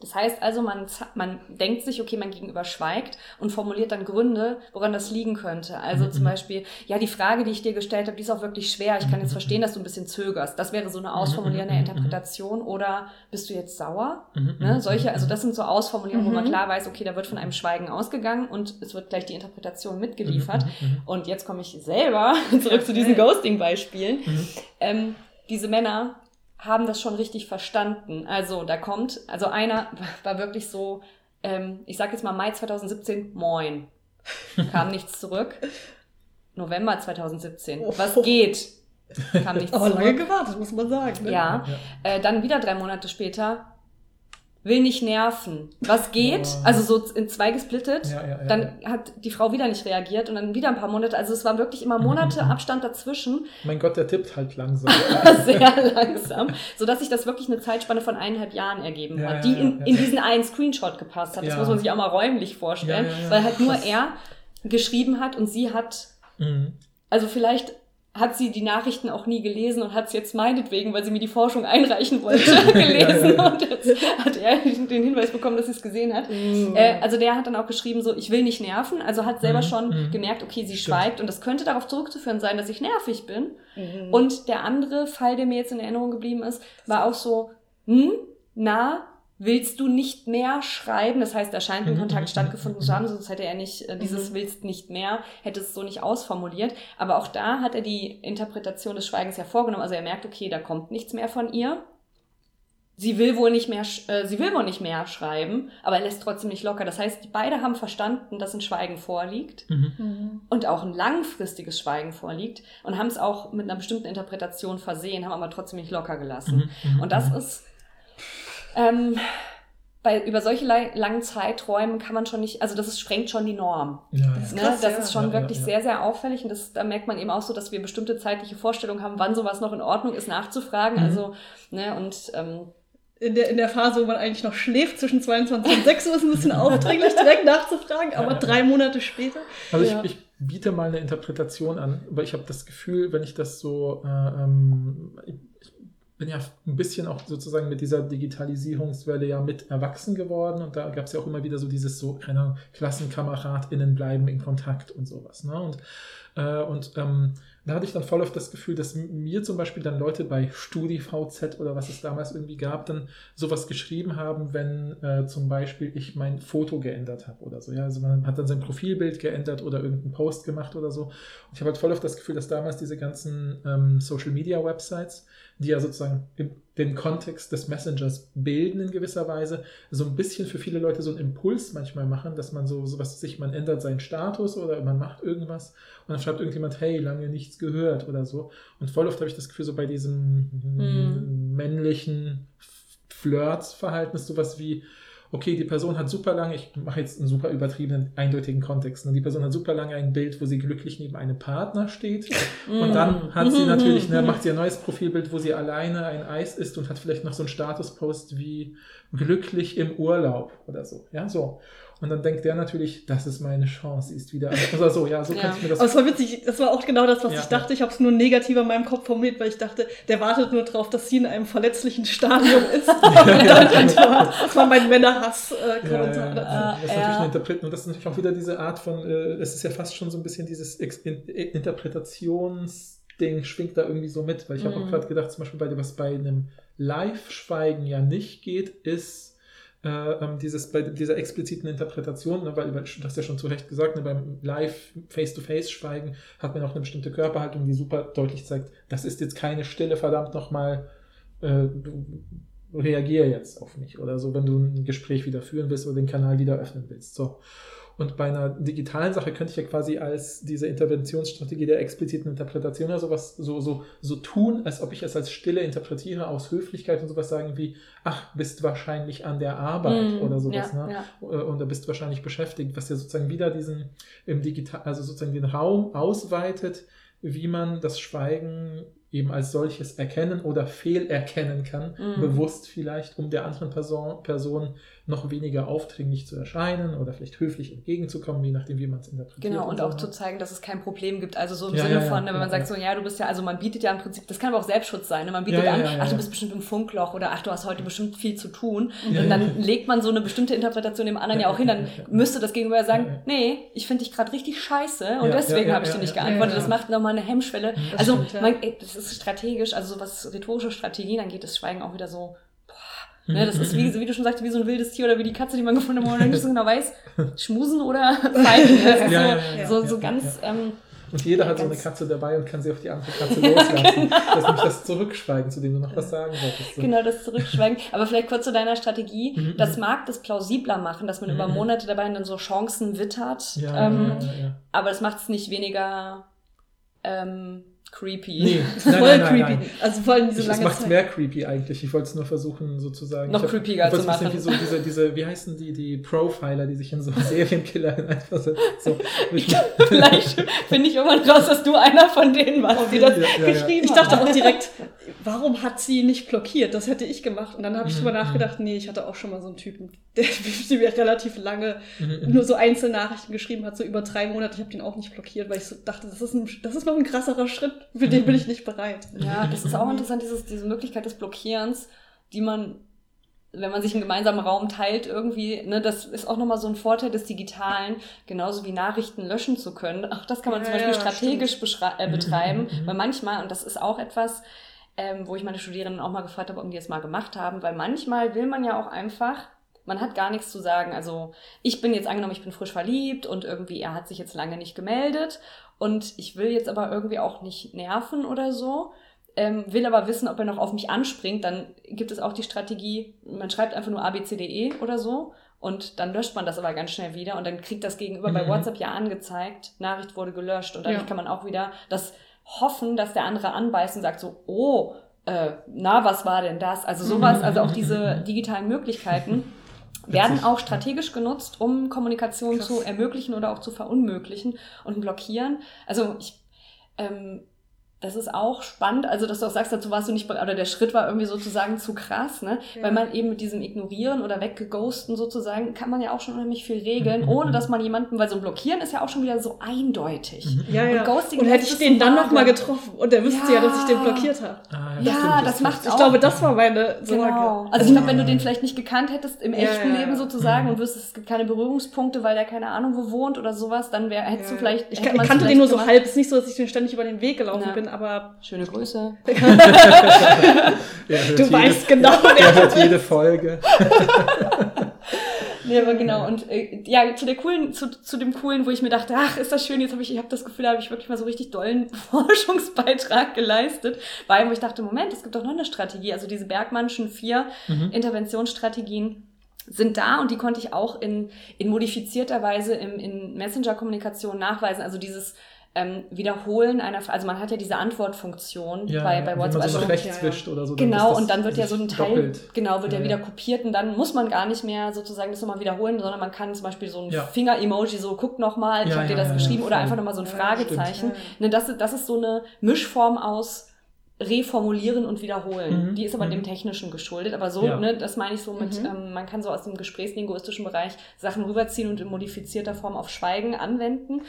Das heißt also, man, man denkt sich, okay, mein Gegenüber schweigt und formuliert dann Gründe, woran das liegen könnte. Also zum Mhm. Beispiel, ja, die Frage, die ich dir gestellt habe, die ist auch wirklich schwer. Ich kann jetzt Mhm. verstehen, dass du ein bisschen zögerst. Das wäre so eine ausformulierende Mhm, mhm. Interpretation. Oder bist du jetzt sauer? Mhm, Ne, solche, also das sind so Ausformulierungen, wo man klar weiß, okay, da wird von einem Schweigen ausgegangen und es wird gleich die Interpretation mitgeliefert. Und jetzt komme ich selber zurück zu diesen Ghosting-Beispielen. Ähm, diese Männer haben das schon richtig verstanden. Also da kommt, also einer war wirklich so, ähm, ich sag jetzt mal Mai 2017, moin. Kam nichts zurück. November 2017, was Oh. geht? Kam nichts Aber zurück. lange gewartet, muss man sagen. Ne? Ja. Äh, dann wieder drei Monate später, will nicht nerven. Was geht? Boah. Also so in zwei gesplittet. Ja, ja, ja, Dann hat die Frau wieder nicht reagiert und dann wieder ein paar Monate. Also es war wirklich immer Monate. Abstand dazwischen. Mein Gott, der tippt halt langsam. sehr langsam, sodass sich das wirklich eine Zeitspanne von eineinhalb Jahren ergeben Ja, hat, ja, die ja, in, ja. in diesen einen Screenshot gepasst hat. Das Ja. muss man sich auch mal räumlich vorstellen, Ja, ja, ja. weil halt nur er geschrieben hat und sie hat, Mhm. also vielleicht hat sie die Nachrichten auch nie gelesen und hat es jetzt meinetwegen, weil sie mir die Forschung einreichen wollte, gelesen. Und jetzt hat er den Hinweis bekommen, dass sie es gesehen hat. Mhm. Äh, also der hat dann auch geschrieben, so, ich will nicht nerven. Also hat selber Mhm, schon mhm. gemerkt, okay, sie Stimmt. schweigt und das könnte darauf zurückzuführen sein, dass ich nervig bin. Mhm. Und der andere Fall, der mir jetzt in Erinnerung geblieben ist, war auch so, hm, na, willst du nicht mehr schreiben? Das heißt, da scheint ein Mhm, Kontakt mhm, stattgefunden mhm, zu haben, sonst hätte er nicht äh, dieses willst nicht mehr, hätte es so nicht ausformuliert. Aber auch da hat er die Interpretation des Schweigens ja vorgenommen. Also er merkt, okay, da kommt nichts mehr von ihr. Sie will wohl nicht mehr, äh, sie will wohl nicht mehr schreiben, aber er lässt trotzdem nicht locker. Das heißt, die beide haben verstanden, dass ein Schweigen vorliegt. Mhm. und auch ein langfristiges Schweigen vorliegt und haben es auch mit einer bestimmten Interpretation versehen, haben aber trotzdem nicht locker gelassen. Mhm. Und das ist ähm, bei über solche langen Zeiträumen kann man schon nicht, also das ist, sprengt schon die Norm. Ja, Das ja. Ne? das ja. ist schon Ja, wirklich ja. sehr, sehr auffällig und das, da merkt man eben auch so, dass wir bestimmte zeitliche Vorstellungen haben, wann sowas noch in Ordnung ist, nachzufragen. Mhm. Also, ne, und ähm, in der, in der Phase, wo man eigentlich noch schläft, zwischen 22 und 6 Uhr, ist ein bisschen aufdringlich, direkt nachzufragen, aber Ja. drei Monate später. Also Ja. ich, ich biete mal eine Interpretation an, weil ich habe das Gefühl, wenn ich das so, äh, ähm, ich, ich bin ja ein bisschen auch sozusagen mit dieser Digitalisierungswelle ja mit erwachsen geworden und da gab es ja auch immer wieder so dieses so, keine Ahnung, KlassenkameradInnen bleiben in Kontakt und sowas. Ne? Und, äh, und ähm, da hatte ich dann voll oft das Gefühl, dass mir zum Beispiel dann Leute bei StudiVZ oder was es damals irgendwie gab, dann sowas geschrieben haben, wenn äh, zum Beispiel ich mein Foto geändert habe oder so. Ja, also man hat dann sein Profilbild geändert oder irgendeinen Post gemacht oder so. Und ich habe halt voll oft das Gefühl, dass damals diese ganzen ähm, Social Media Websites, die ja sozusagen den Kontext des Messengers bilden in gewisser Weise, so ein bisschen für viele Leute so einen Impuls manchmal machen, dass man so, so was sich, man ändert seinen Status oder man macht irgendwas und dann schreibt irgendjemand, hey, lange nichts gehört oder so. Und voll oft habe ich das Gefühl, so bei diesem Mhm. männlichen Flirts-Verhalten sowas wie, okay, die Person hat super lange, ich mache jetzt einen super übertriebenen, eindeutigen Kontext, ne? die Person hat super lange ein Bild, wo sie glücklich neben einem Partner steht und dann hat sie natürlich, ne, macht sie ein neues Profilbild, wo sie alleine ein Eis isst und hat vielleicht noch so einen Statuspost wie glücklich im Urlaub oder so, ja, so. Und dann denkt der natürlich, das ist meine Chance, sie ist wieder, oder so, ja, so Ja. könnte ich mir das Aber es war witzig, das war auch genau das, was Ja, ich dachte. Ich habe es nur negativer in meinem Kopf formuliert, weil ich dachte, der wartet nur drauf, dass sie in einem verletzlichen Stadium ist. Das war mein Männerhass-Kommentar. Ja, ja, ja. Das ist natürlich eine Interpretation. Und das ist natürlich auch wieder diese Art von, äh, es ist ja fast schon so ein bisschen dieses In Interpretationsding schwingt da irgendwie so mit, weil ich habe auch Mhm. gerade gedacht, zum Beispiel bei was bei einem Live-Schweigen ja nicht geht, ist äh, ähm, dieses bei dieser expliziten Interpretation, ne, weil, du hast ja schon zu Recht gesagt, ne, beim Live Face-to-Face-Schweigen hat man auch eine bestimmte Körperhaltung, die super deutlich zeigt, das ist jetzt keine Stille, verdammt nochmal, äh, du reagier jetzt auf mich oder so, wenn du ein Gespräch wieder führen willst oder den Kanal wieder öffnen willst. So. Und bei einer digitalen Sache könnte ich ja quasi als diese Interventionsstrategie der expliziten Interpretation oder sowas so, so, so tun, als ob ich es als Stille interpretiere, aus Höflichkeit und sowas sagen wie, ach, bist wahrscheinlich an der Arbeit Mm, oder sowas, ja, ne? ja. Äh, Und da bist wahrscheinlich beschäftigt, was ja sozusagen wieder diesen im Digital, also sozusagen den Raum ausweitet, wie man das Schweigen eben als solches erkennen oder fehlerkennen kann, Mhm. bewusst vielleicht, um der anderen Person, Person noch weniger aufdringlich zu erscheinen oder vielleicht höflich entgegenzukommen, je nachdem, wie man es interpretiert. Genau, und so, auch ne? zu zeigen, dass es kein Problem gibt. Also so im Ja, Sinne ja, von, wenn man sagt so, ja, du bist ja, also man bietet ja im Prinzip, das kann aber auch Selbstschutz sein. Ne? Man bietet an, ach, du bist bestimmt im Funkloch oder ach, du hast heute bestimmt viel zu tun. Und dann legt man so eine bestimmte Interpretation dem anderen ja, auch hin. Dann müsste das Gegenüber sagen, nee, ich finde dich gerade richtig scheiße und deswegen habe ich dir nicht geantwortet. Das macht nochmal eine Hemmschwelle. Das also stimmt, man, ey, das ist strategisch, also so was rhetorische Strategien angeht, das Schweigen auch wieder so, Ne, das ist, wie, wie du schon sagst, wie so ein wildes Tier oder wie die Katze, die man gefunden hat, wo man nicht so genau weiß, schmusen oder fighten. Das ist Ja, ja, so, ja, so, ja, so ganz, ähm, Und jeder hat so eine Katze dabei und kann sie auf die andere Katze loslassen. Das ist nämlich das Zurückschweigen, zu dem du noch was sagen wolltest. So. genau das Zurückschweigen. Aber vielleicht kurz zu deiner Strategie. Mhm, Das mag das plausibler machen, dass man über Mhm. Monate dabei dann so Chancen wittert. Ja, ähm, ja, ja, ja. Aber das macht es nicht weniger ähm, creepy. Nee, Das nein, voll nein, nein, creepy. nein. Also vor allem diese Ich, es lange macht Zeit. mehr creepy eigentlich. Ich wollte es nur versuchen, sozusagen. Noch hab- creepiger zu es machen. wie so diese, diese, wie heißen die, die Profiler, die sich in so Serienkiller hineinversetzen. So, mich- Vielleicht finde ich irgendwann raus, dass du einer von denen warst, die das Ja, ja, ja. geschrieben Ich dachte auch direkt, warum hat sie nicht blockiert? Das hätte ich gemacht. Und dann habe ich Mhm, drüber mhm. nachgedacht, nee, ich hatte auch schon mal so einen Typen, der die mir relativ lange Mhm, nur so Einzelnachrichten geschrieben hat, so über drei Monate. Ich habe den auch nicht blockiert, weil ich so dachte, das ist, ein, das ist noch ein krasserer Schritt, für den bin ich nicht bereit. Ja, das ist auch interessant, dieses, diese Möglichkeit des Blockierens, die man, wenn man sich einen gemeinsamen Raum teilt, irgendwie, ne, das ist auch nochmal so ein Vorteil des Digitalen, genauso wie Nachrichten löschen zu können. Auch das kann man Ja, zum Beispiel ja, strategisch äh, betreiben, Mhm. weil manchmal, und das ist auch etwas, ähm, wo ich meine Studierenden auch mal gefragt habe, ob die es mal gemacht haben, weil manchmal will man ja auch einfach, man hat gar nichts zu sagen. Also ich bin jetzt angenommen, ich bin frisch verliebt und irgendwie er hat sich jetzt lange nicht gemeldet und ich will jetzt aber irgendwie auch nicht nerven oder so ähm, will aber wissen, ob er noch auf mich anspringt, dann gibt es auch die Strategie, man schreibt einfach nur ABCDE oder so und dann löscht man das aber ganz schnell wieder und dann kriegt das Gegenüber bei Mhm. WhatsApp ja angezeigt, Nachricht wurde gelöscht und dadurch Ja. kann man auch wieder das hoffen, dass der andere anbeißt und sagt so, oh, äh, na, was war denn das? Also sowas, also auch diese digitalen Möglichkeiten werden auch strategisch genutzt, um Kommunikation Krass. zu ermöglichen oder auch zu verunmöglichen und blockieren. Also ich, ähm, das ist auch spannend, also dass du auch sagst, dazu warst du nicht oder der Schritt war irgendwie sozusagen zu krass, ne? Ja. Weil man eben mit diesem Ignorieren oder Weggeghosten sozusagen, kann man ja auch schon unheimlich viel regeln, Mhm. ohne dass man jemanden, weil so ein Blockieren ist ja auch schon wieder so eindeutig. Mhm. Ja, ja. Und Ghosting und hätte ich den dann vage. noch mal getroffen und der wüsste ja, dass ich den Ja. blockiert habe. Ah, Ja, stimmt, das macht's Ich auch. glaube, das war meine Sorge. Genau. Also ich glaube, wenn du den vielleicht nicht gekannt hättest im Ja, echten ja, ja. Leben sozusagen Mhm. und wüsstest, es gibt keine Berührungspunkte, weil der keine Ahnung wo wohnt oder sowas, dann wär, hättest du Ja. vielleicht. Ich, ich kannte den nur so halb. Es ist nicht so, dass ich den ständig über den Weg gelaufen Ja. bin, aber Schöne Grüße. Du jede, weißt genau, Er hört jede Folge. Nee, aber genau. Und äh, ja, zu der coolen, zu, zu dem coolen, wo ich mir dachte, ach, ist das schön, jetzt habe ich, ich habe das Gefühl, da habe ich wirklich mal so richtig dollen Forschungsbeitrag geleistet. Weil, wo ich dachte, Moment, es gibt doch noch eine Strategie. Also diese Bergmannschen vier Mhm. Interventionsstrategien sind da und die konnte ich auch in, in modifizierter Weise im, in Messenger-Kommunikation nachweisen. Also dieses ähm, Wiederholen einer, also man hat ja diese Antwortfunktion Ja, bei, bei wenn man WhatsApp. so Also, rechts Ja, wischt oder so. dann Genau, ist das und dann wird ja so ein Teil, doppelt. genau, wird ja, Ja, wieder ja. kopiert und dann muss man gar nicht mehr sozusagen das nochmal wiederholen, sondern man kann zum Beispiel so ein Ja. Finger-Emoji so, guck nochmal, ich Ja, habe dir das ja, geschrieben ja, oder einfach nochmal so ein Ja, Fragezeichen. Ne, das, das ist so eine Mischform aus reformulieren und wiederholen. Mhm, Die ist aber mhm. dem Technischen geschuldet, aber so, Ja. ne, das meine ich so mit, Mhm. ähm, man kann so aus dem gesprächslinguistischen Bereich Sachen rüberziehen und in modifizierter Form auf Schweigen anwenden.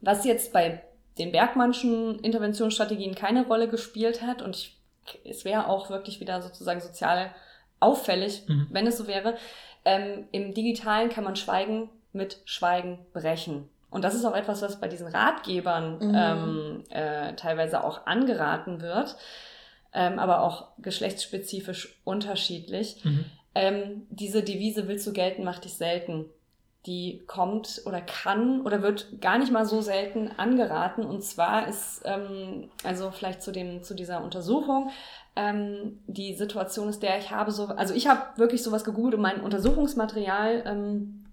Was jetzt bei den Bergmannschen Interventionsstrategien keine Rolle gespielt hat und ich, es wäre auch wirklich wieder sozusagen sozial auffällig, Mhm. wenn es so wäre. Ähm, Im Digitalen kann man Schweigen mit Schweigen brechen. Und das ist auch etwas, was bei diesen Ratgebern Mhm. ähm, äh, teilweise auch angeraten wird, ähm, aber auch geschlechtsspezifisch unterschiedlich. Mhm. Ähm, diese Devise willst du gelten, mach dich selten. Die kommt oder kann oder wird gar nicht mal so selten angeraten. Und zwar ist, ähm, also vielleicht zu, dem, zu dieser Untersuchung, ähm, die Situation ist der, ich habe so, also ich habe wirklich sowas gegoogelt und mein Untersuchungsmaterial ähm,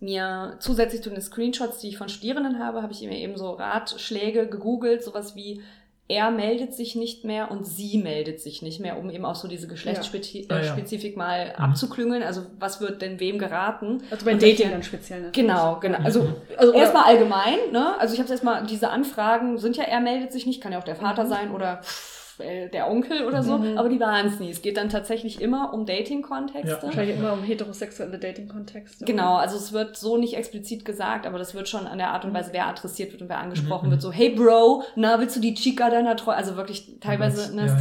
mir zusätzlich zu den Screenshots, die ich von Studierenden habe, habe ich mir eben so Ratschläge gegoogelt, sowas wie er meldet sich nicht mehr und sie meldet sich nicht mehr, um eben auch so diese Geschlechtsspezifik Ah, ja. äh, Spezifik mal Mhm. abzuklüngeln. Also was wird denn wem geraten? Also bei Dating dann speziell. Ne? Genau, genau. Also Mhm. Also, erstmal allgemein, ne? Also ich habe erstmal, diese Anfragen sind ja, er meldet sich nicht, kann ja auch der Vater Mhm. sein oder pff, äh, der Onkel oder so, Mhm. aber die waren es nie. Es geht dann tatsächlich immer um Dating-Kontexte. Wahrscheinlich immer um heterosexuelle Dating-Kontexte. Genau, also es wird so nicht explizit gesagt, aber das wird schon an der Art und Weise, wer adressiert wird und wer angesprochen Mhm. wird, so, hey Bro, na, willst du die Chica deiner Treue? Also wirklich teilweise ne, Ja, ja, ja.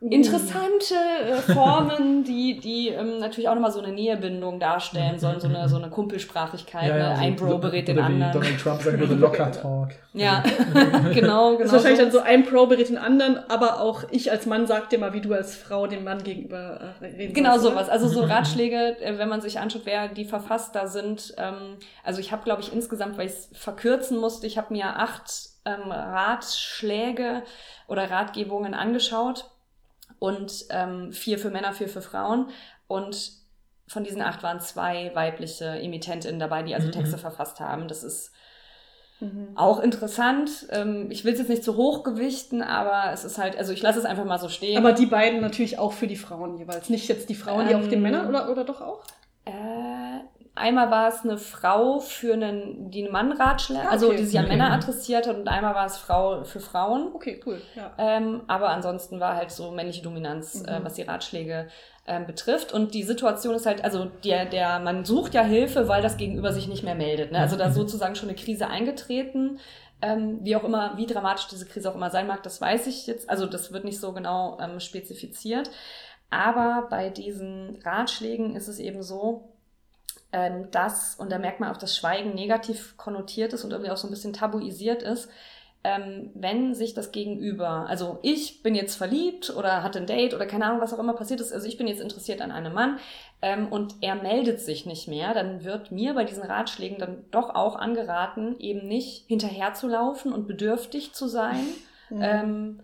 Interessante äh, Formen, die, die ähm, natürlich auch nochmal so eine Nähebindung darstellen sollen, so eine, so eine Kumpelsprachigkeit. Ja, ja, ne? so- Ein Bro berät den anderen. Donald Trump sagen würde, locker Talk. Ja, genau, genau. Das ist wahrscheinlich so. dann so ein Pro berät den anderen, aber auch ich als Mann sag dir mal, wie du als Frau dem Mann gegenüber äh, reden Genau sollst, sowas. Also so Mhm. Ratschläge, äh, wenn man sich anschaut, wer die verfasst, da sind, ähm, also ich habe, glaube ich, insgesamt, weil ich es verkürzen musste, ich habe mir acht ähm, Ratschläge oder Ratgebungen angeschaut und ähm, vier für Männer, vier für Frauen. Und von diesen acht waren zwei weibliche Emittentinnen dabei, die also Mhm. Texte verfasst haben. Das ist Mhm. auch interessant. Ähm, ich will es jetzt nicht zu hoch gewichten, aber es ist halt, also ich lasse es einfach mal so stehen. Aber die beiden natürlich auch für die Frauen jeweils. Nicht jetzt die Frauen, die Ähm, auf den Männern oder, oder doch auch? Äh, einmal war es eine Frau für einen, die einen Mann ratschlägt, Ah, also okay. die sich an Mhm. Männer adressiert hat und einmal war es Frau für Frauen. Okay, cool. Ja. Ähm, aber ansonsten war halt so männliche Dominanz, äh, Mhm. was die Ratschläge ähm, betrifft. Und die Situation ist halt, also der, der, man sucht ja Hilfe, weil das Gegenüber sich nicht mehr meldet. Ne? Also da ist sozusagen schon eine Krise eingetreten. Ähm, wie auch immer, wie dramatisch diese Krise auch immer sein mag, das weiß ich jetzt. Also das wird nicht so genau ähm, spezifiziert. Aber bei diesen Ratschlägen ist es eben so, ähm, dass, und da merkt man auch, dass Schweigen negativ konnotiert ist und irgendwie auch so ein bisschen tabuisiert ist, ähm, wenn sich das Gegenüber, also ich bin jetzt verliebt oder hatte ein Date oder keine Ahnung, was auch immer passiert ist, also ich bin jetzt interessiert an einem Mann ähm, und er meldet sich nicht mehr, dann wird mir bei diesen Ratschlägen dann doch auch angeraten, eben nicht hinterherzulaufen und bedürftig zu sein. Mhm. Ähm,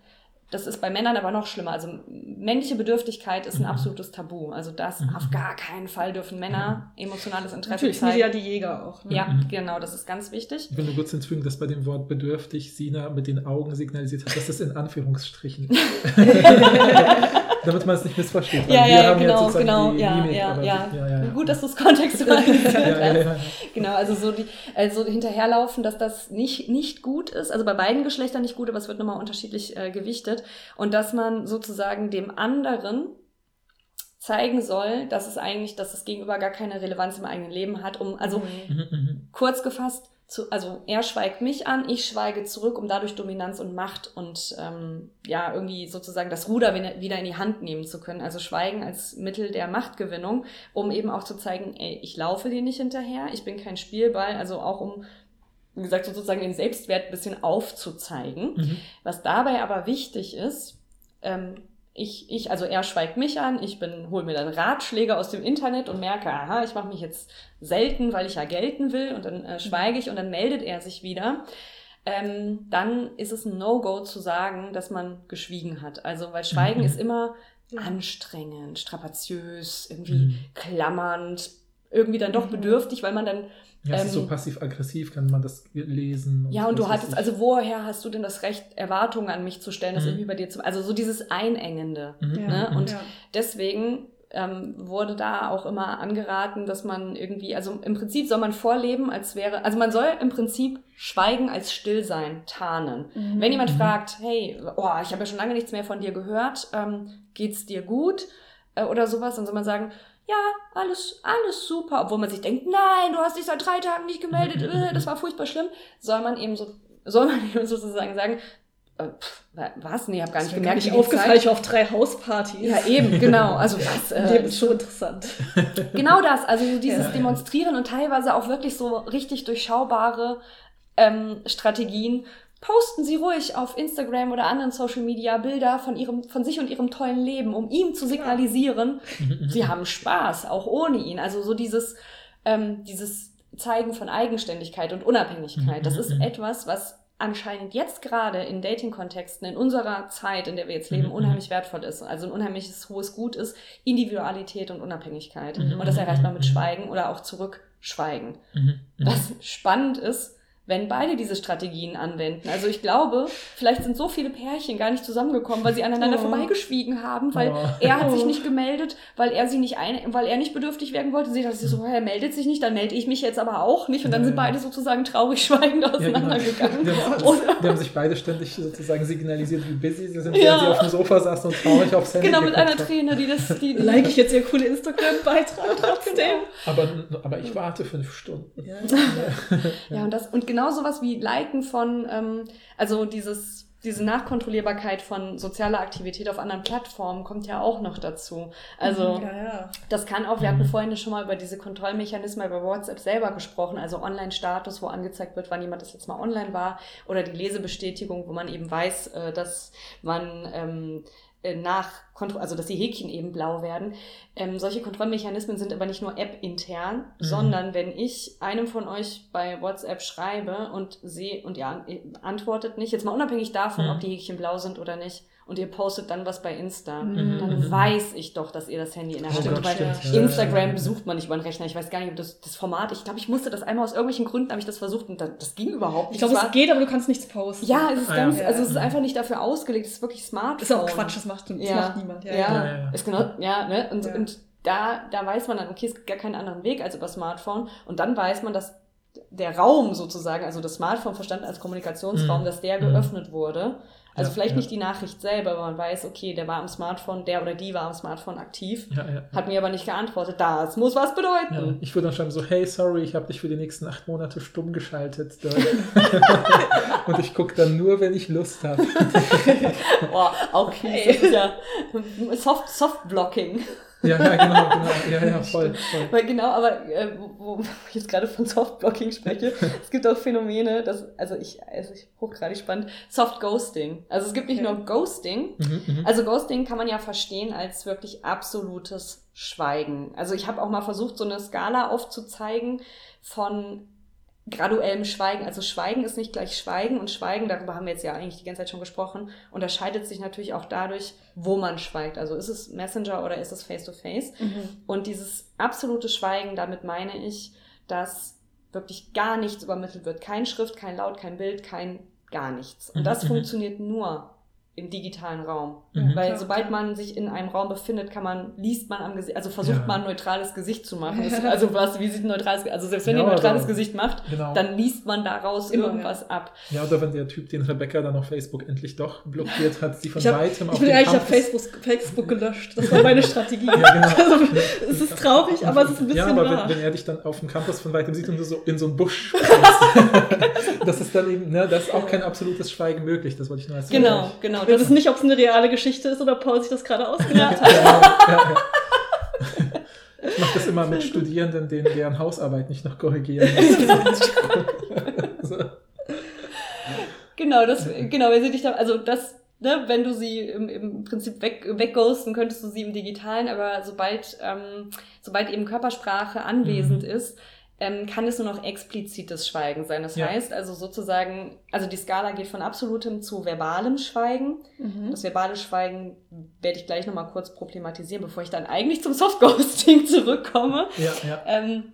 das ist bei Männern aber noch schlimmer. Also männliche Bedürftigkeit ist ein Mhm. absolutes Tabu. Also das Mhm. auf gar keinen Fall dürfen Männer emotionales Interesse Natürlich sind die ja zeigen. die Jäger auch. Ne? Ja, Mhm. genau, das ist ganz wichtig. Ich will nur kurz hinzufügen, dass bei dem Wort bedürftig Sina mit den Augen signalisiert hat, dass das in Anführungsstrichen. Damit man es nicht missversteht. weil Ja, wir ja, haben genau, sozusagen genau, die ja, Mimik, ja, ja. die- ja, ja, ja. Gut, dass du es kontextualisiert ja, ja, ja, hast. ja. Genau, also so die, also hinterherlaufen, dass das nicht, nicht gut ist, also bei beiden Geschlechtern nicht gut, aber es wird nochmal unterschiedlich äh, gewichtet. Und dass man sozusagen dem anderen zeigen soll, dass es eigentlich, dass das Gegenüber gar keine Relevanz im eigenen Leben hat, um, also Mhm. Mhm, mhm. kurz gefasst, zu, also er schweigt mich an, ich schweige zurück, um dadurch Dominanz und Macht und ähm, ja, irgendwie sozusagen das Ruder wieder wieder in die Hand nehmen zu können. Also Schweigen als Mittel der Machtgewinnung, um eben auch zu zeigen, ey, ich laufe dir nicht hinterher, ich bin kein Spielball, also auch um, wie gesagt, sozusagen den Selbstwert ein bisschen aufzuzeigen. Mhm. Was dabei aber wichtig ist, ähm, ich, ich, also er schweigt mich an, ich bin, hol mir dann Ratschläge aus dem Internet und merke, aha, ich mache mich jetzt selten, weil ich ja gelten will und dann äh, schweige ich und dann meldet er sich wieder. Ähm, dann ist es ein No-Go zu sagen, dass man geschwiegen hat. Also, weil Schweigen Mhm. ist immer anstrengend, strapaziös, irgendwie Mhm. klammernd, irgendwie dann doch Mhm. bedürftig, weil man dann Ja, es ist Ähm, so passiv-aggressiv, kann man das lesen. Ja, und du hattest, ich. also woher hast du denn das Recht, Erwartungen an mich zu stellen, das Mhm. irgendwie bei dir zu, also so dieses Einengende. Mhm. Ne? Und ja. deswegen ähm, wurde da auch immer angeraten, dass man irgendwie, also im Prinzip soll man vorleben, als wäre, also man soll im Prinzip Schweigen als Stillsein tarnen. Mhm. Wenn jemand Mhm. fragt, hey, oh, ich habe ja schon lange nichts mehr von dir gehört, ähm, geht's dir gut? Äh, oder sowas, dann soll man sagen, ja, alles, alles super, obwohl man sich denkt, nein, du hast dich seit drei Tagen nicht gemeldet, äh, das war furchtbar schlimm, soll man eben so, soll man eben sozusagen sagen, äh, pff, wa- was? Nee, hab gar nicht gemerkt, gar nicht aufgefallen, ich war auf drei Hauspartys. Ja, eben, genau. Also was? Äh, das ist schon interessant. Genau das, also so dieses ja. Demonstrieren und teilweise auch wirklich so richtig durchschaubare ähm, Strategien. Posten Sie ruhig auf Instagram oder anderen Social Media Bilder von ihrem, von sich und ihrem tollen Leben, um ihm zu signalisieren, Mhm, mhm. sie haben Spaß, auch ohne ihn. Also so dieses, ähm, dieses Zeigen von Eigenständigkeit und Unabhängigkeit. Das ist Mhm. etwas, was anscheinend jetzt gerade in Dating-Kontexten, in unserer Zeit, in der wir jetzt leben, unheimlich wertvoll ist. Also ein unheimliches hohes Gut ist Individualität und Unabhängigkeit. Und das erreicht man mit. Schweigen oder auch Zurückschweigen. Was spannend ist, wenn beide diese Strategien anwenden. Also ich glaube, vielleicht sind so viele Pärchen gar nicht zusammengekommen, weil sie aneinander Oh. vorbeigeschwiegen haben, weil Oh. er hat sich nicht gemeldet, weil er sie nicht ein, weil er nicht bedürftig werden wollte. Sie dachte sich so, er meldet sich nicht, dann melde ich mich jetzt aber auch nicht. Und dann Ja, sind ja. beide sozusagen traurig schweigend Ja, genau. auseinandergegangen. Die, die haben sich beide ständig sozusagen signalisiert, wie busy sie sind, Ja. während sie auf dem Sofa saßen und traurig aufs Handy Genau, mit einer haben. Träne, die das, die, die Like ich jetzt ihr coole Instagram-Beitrag trotzdem. Aber, aber ich warte fünf Stunden. Ja. Ja, und das, und genau sowas wie Liken von, ähm, also dieses, diese Nachkontrollierbarkeit von sozialer Aktivität auf anderen Plattformen kommt ja auch noch dazu. Also, ja, ja. das kann auch, wir hatten Mhm. vorhin schon mal über diese Kontrollmechanismen bei WhatsApp selber gesprochen, also Online-Status, wo angezeigt wird, wann jemand das jetzt mal online war, oder die Lesebestätigung, wo man eben weiß, äh, dass man ähm, äh, nach, Kontro also dass die Häkchen eben blau werden. Ähm, solche Kontrollmechanismen sind aber nicht nur App-intern, Mhm. sondern wenn ich einem von euch bei WhatsApp schreibe und sehe und ihr an- ihr antwortet nicht, jetzt mal unabhängig davon, Mhm. ob die Häkchen blau sind oder nicht, und ihr postet dann was bei Insta, Mhm. dann Mhm. weiß ich doch, dass ihr das Handy in der Oh Hand habt, weil ja. Instagram besucht man nicht über den Rechner. Ich weiß gar nicht, ob das, das Format, ich glaube, ich musste das einmal aus irgendwelchen Gründen, habe ich das versucht und das, das ging überhaupt Ich nicht. glaube, Das es geht, aber du kannst nichts posten. ja, es ist Ah, ganz, ja. also es ist einfach nicht dafür ausgelegt, es ist wirklich smart. Das ist auch Quatsch, das macht, das Ja. macht niemand. Ja, Ja, ja, ja. ist genau, ja, ne? Und, Ja. und da, da weiß man dann, okay, es gibt gar keinen anderen Weg als über Smartphone. Und dann weiß man, dass der Raum sozusagen, also das Smartphone verstanden als Kommunikationsraum, Mhm. dass der Mhm. geöffnet wurde. Also Ja, vielleicht ja. nicht die Nachricht selber, aber man weiß, okay, der war am Smartphone, der oder die war am Smartphone aktiv, Ja, hat mir aber nicht geantwortet. Das muss was bedeuten. ich würde dann schreiben so, hey, sorry, ich habe dich für die nächsten acht Monate stumm geschaltet. Und ich gucke dann nur, wenn ich Lust habe. Boah, okay. Das ist ja Soft, Soft-Blocking. Ja, ja, genau, genau. Ja, ja, voll, voll. Weil genau, aber äh, wo, wo ich jetzt gerade von Soft-Blocking spreche, es gibt auch Phänomene, das, also ich, also ich hochgradig spannend, Soft-Ghosting. Also es gibt nicht Okay. nur Ghosting, Mhm, mhm. also Ghosting kann man ja verstehen als wirklich absolutes Schweigen. Also ich habe auch mal versucht, so eine Skala aufzuzeigen von graduellem Schweigen. Also Schweigen ist nicht gleich Schweigen und Schweigen, darüber haben wir jetzt ja eigentlich die ganze Zeit schon gesprochen, unterscheidet sich natürlich auch dadurch, wo man schweigt. Also ist es Messenger oder ist es Face-to-Face? Und dieses absolute Schweigen, damit meine ich, dass wirklich gar nichts übermittelt wird. Kein Schrift, kein Laut, kein Bild, kein gar nichts. Und Mhm, das mhm. funktioniert nur im digitalen Raum. Mhm. Weil Klar, sobald klar. man sich in einem Raum befindet, kann man, liest man am Gesicht, also versucht Ja. man ein neutrales Gesicht zu machen. Das, also was, wie sieht ein neutrales, also selbst wenn Ja, ihr ein neutrales aber- Gesicht macht, Genau. dann liest man daraus Immer, irgendwas ab. Ja, oder wenn der Typ, den Rebecca dann auf Facebook endlich doch blockiert hat, sie von Ich, hab, weitem ich bin den eigentlich auf Campus- Facebook, Facebook gelöscht. Das war meine Strategie. Ja, genau. Also, es ist traurig, aber es ist ein Ja, bisschen aber wahr. wenn, wenn er dich dann auf dem Campus von weitem sieht und du so in so einen Busch das ist dann eben, ne, das ist auch kein absolutes Schweigen möglich, das wollte ich nur als Genau, genau. Wir Das, wissen nicht, ob es eine reale Geschichte ist oder Paul sich das gerade ausgedacht hat. Genau, ja, ja. Ich mache das immer mit Studierenden, denen deren Hausarbeit nicht noch korrigieren muss. so. Genau, das, genau, wenn sie dich da, also das, ne, wenn du sie im, im Prinzip weg, wegghosten, könntest du sie im Digitalen, aber sobald, ähm, sobald eben Körpersprache anwesend Mhm. ist, ähm, kann es nur noch explizites Schweigen sein. Das Ja. heißt also sozusagen, also die Skala geht von absolutem zu verbalem Schweigen. Mhm. Das verbale Schweigen werde ich gleich nochmal kurz problematisieren, bevor ich dann eigentlich zum Softghosting zurückkomme. Ja, ja. Ähm,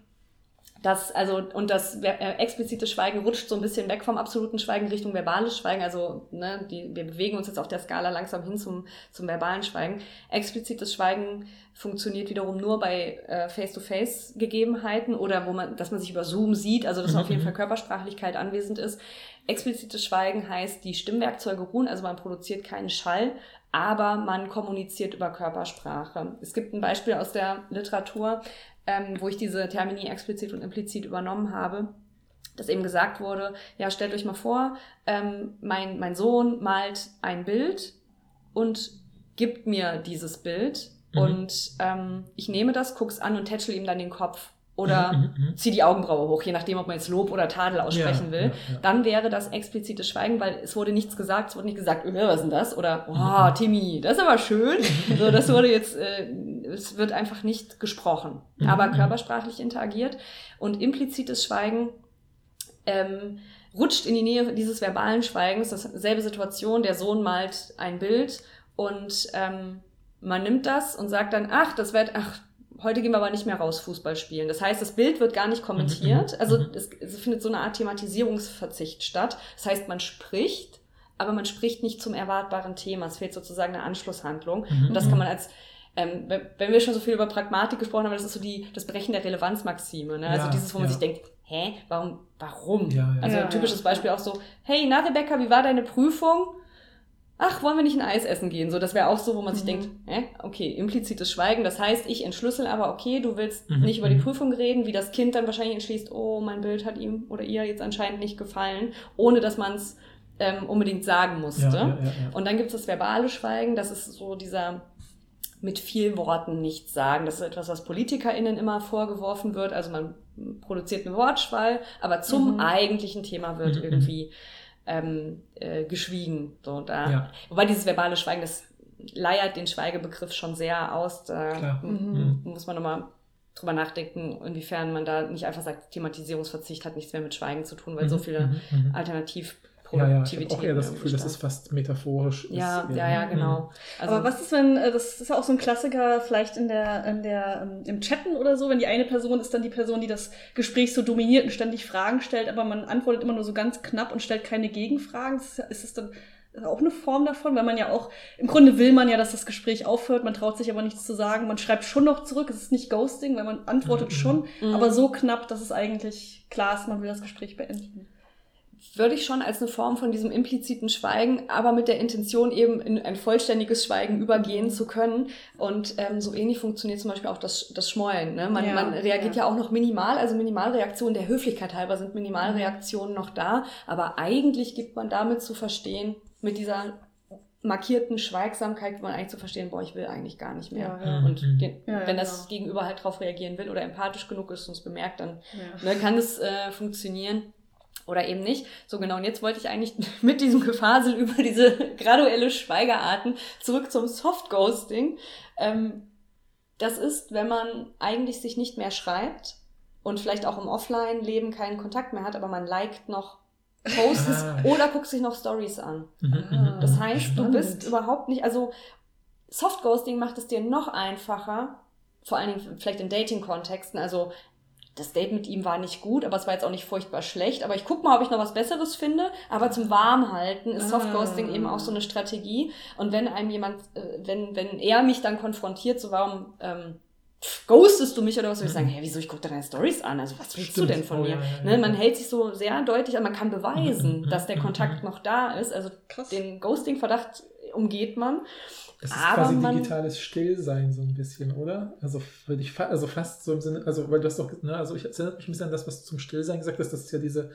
das, also, und das äh, explizite Schweigen rutscht so ein bisschen weg vom absoluten Schweigen Richtung verbales Schweigen. Also, ne, die, wir bewegen uns jetzt auf der Skala langsam hin zum, zum verbalen Schweigen. Explizites Schweigen funktioniert wiederum nur bei äh, Face-to-Face-Gegebenheiten oder wo man, dass man sich über Zoom sieht, also dass auf jeden. Fall Körpersprachlichkeit anwesend ist. Explizites Schweigen heißt, die Stimmwerkzeuge ruhen, also man produziert keinen Schall, aber man kommuniziert über Körpersprache. Es gibt ein Beispiel aus der Literatur, ähm, wo ich diese Termini explizit und implizit übernommen habe, dass eben gesagt wurde, ja, stellt euch mal vor, ähm, mein, mein Sohn malt ein Bild und gibt mir dieses Bild Mhm. und ähm, ich nehme das, guck's an und tätschel ihm dann den Kopf oder Mhm, mhm, mhm. zieh die Augenbraue hoch, je nachdem, ob man jetzt Lob oder Tadel aussprechen Ja, will. ja, ja. Dann wäre das explizites Schweigen, weil es wurde nichts gesagt, es wurde nicht gesagt, äh, was ist denn das? Oder, Mhm. oh, Timmy, das ist aber schön. so, das wurde jetzt, äh, es wird einfach nicht gesprochen, aber körpersprachlich interagiert. Und implizites Schweigen ähm, rutscht in die Nähe dieses verbalen Schweigens, das ist selbe Situation, der Sohn malt ein Bild und ähm, man nimmt das und sagt dann, ach, das wird, ach, heute gehen wir aber nicht mehr raus Fußball spielen. Das heißt, das Bild wird gar nicht kommentiert. Mhm, Also mhm. es, es findet so eine Art Thematisierungsverzicht statt. Das heißt, man spricht, aber man spricht nicht zum erwartbaren Thema. Es fehlt sozusagen eine Anschlusshandlung. Mhm, Und das mhm. kann man als ähm, wenn wir schon so viel über Pragmatik gesprochen haben, das ist so die, das Brechen der Relevanzmaxime. Ne? Also Ja, dieses, wo man ja. sich denkt, hä, warum, warum? Ja, ja. Also ein typisches. Beispiel auch so, hey, na Rebecca, wie war deine Prüfung? Ach, wollen wir nicht ein Eis essen gehen? So, das wäre auch so, wo man sich Mhm. denkt, hä, okay, implizites Schweigen. Das heißt, ich entschlüssel aber, okay, du willst Mhm, nicht über die mhm. Prüfung reden, wie das Kind dann wahrscheinlich entschließt, oh, mein Bild hat ihm oder ihr jetzt anscheinend nicht gefallen, ohne dass man es ähm, unbedingt sagen musste. Ja, ja, ja, ja. Und dann gibt es das verbale Schweigen, das ist so dieser mit vielen Worten nichts sagen. Das ist etwas, was PolitikerInnen immer vorgeworfen wird. Also man produziert einen Wortschwall, aber zum Mhm. eigentlichen Thema wird Mhm, mhm. irgendwie ähm, äh, geschwiegen. So, da. Ja. Wobei dieses verbale Schweigen, das leiert den Schweigebegriff schon sehr aus. Da Klar. m- Mhm. muss man nochmal drüber nachdenken, inwiefern man da nicht einfach sagt, Thematisierungsverzicht hat nichts mehr mit Schweigen zu tun, weil so Mhm, viele mhm, mhm. Ja, ja, ich habe auch eher das Gefühl, dass es fast metaphorisch ja, ist. ja, ja, genau. Also, Aber was ist, wenn, äh, das ist ja auch so ein Klassiker, vielleicht in der, in der, ähm, im Chatten oder so, wenn die eine Person ist dann die Person, die das Gespräch so dominiert und ständig Fragen stellt, aber man antwortet immer nur so ganz knapp und stellt keine Gegenfragen. Ist, ist es dann, ist auch eine Form davon, weil man ja auch, im Grunde will man ja, dass das Gespräch aufhört, man traut sich aber nichts zu sagen, man schreibt schon noch zurück, es ist nicht Ghosting, weil man antwortet Mhm. schon, Mhm. aber so knapp, dass es eigentlich klar ist, man will das Gespräch beenden. Würde ich schon als eine Form von diesem impliziten Schweigen, aber mit der Intention eben in ein vollständiges Schweigen übergehen zu können. Und ähm, so ähnlich funktioniert zum Beispiel auch das, das Schmollen. Ne? Man, Ja, man reagiert ja. ja. auch noch minimal, also Minimalreaktionen der Höflichkeit halber sind Minimalreaktionen noch da, aber eigentlich gibt man damit zu verstehen, mit dieser markierten Schweigsamkeit gibt man eigentlich zu verstehen, boah, ich will eigentlich gar nicht mehr. Ja, Mhm. Und den, Ja, ja, wenn das genau. Gegenüber halt drauf reagieren will oder empathisch genug ist und es bemerkt, dann Ja. ne, kann es äh, funktionieren oder eben nicht. So genau, und jetzt wollte ich eigentlich mit diesem Gefasel über diese graduelle Schweigearten zurück zum Soft-Ghosting. Ähm, das ist, wenn man eigentlich sich nicht mehr schreibt und vielleicht auch im Offline-Leben keinen Kontakt mehr hat, aber man liked noch Posts Ah. oder guckt sich noch Stories an. Mhm, mhm, Das mhm. heißt, du Spannend. bist überhaupt nicht, also Soft-Ghosting macht es dir noch einfacher, vor allen Dingen vielleicht in Dating-Kontexten, also das Date mit ihm war nicht gut, aber es war jetzt auch nicht furchtbar schlecht. Aber ich guck mal, ob ich noch was Besseres finde. Aber zum Warmhalten ist Softghosting Ah. eben auch so eine Strategie. Und wenn einem jemand, äh, wenn, wenn er mich dann konfrontiert, so warum ähm, ghostest du mich oder was, würde ich sagen, hey, wieso, ich gucke dir deine Stories an. Also was willst Stimmt. du denn von Oh, mir? ja, ja, ja. Ne, man hält sich so sehr deutlich, aber man kann beweisen, Mhm, dass der mhm, Kontakt mhm. noch da ist. Also Krass. den Ghosting-Verdacht umgeht man. Es ist Aber quasi digitales Stillsein so ein bisschen, oder? Also würde ich fa also fast so im Sinne, also weil du hast doch, ne, also ich erinnere mich ein bisschen an das, was du zum Stillsein gesagt hast, das ist ja diese,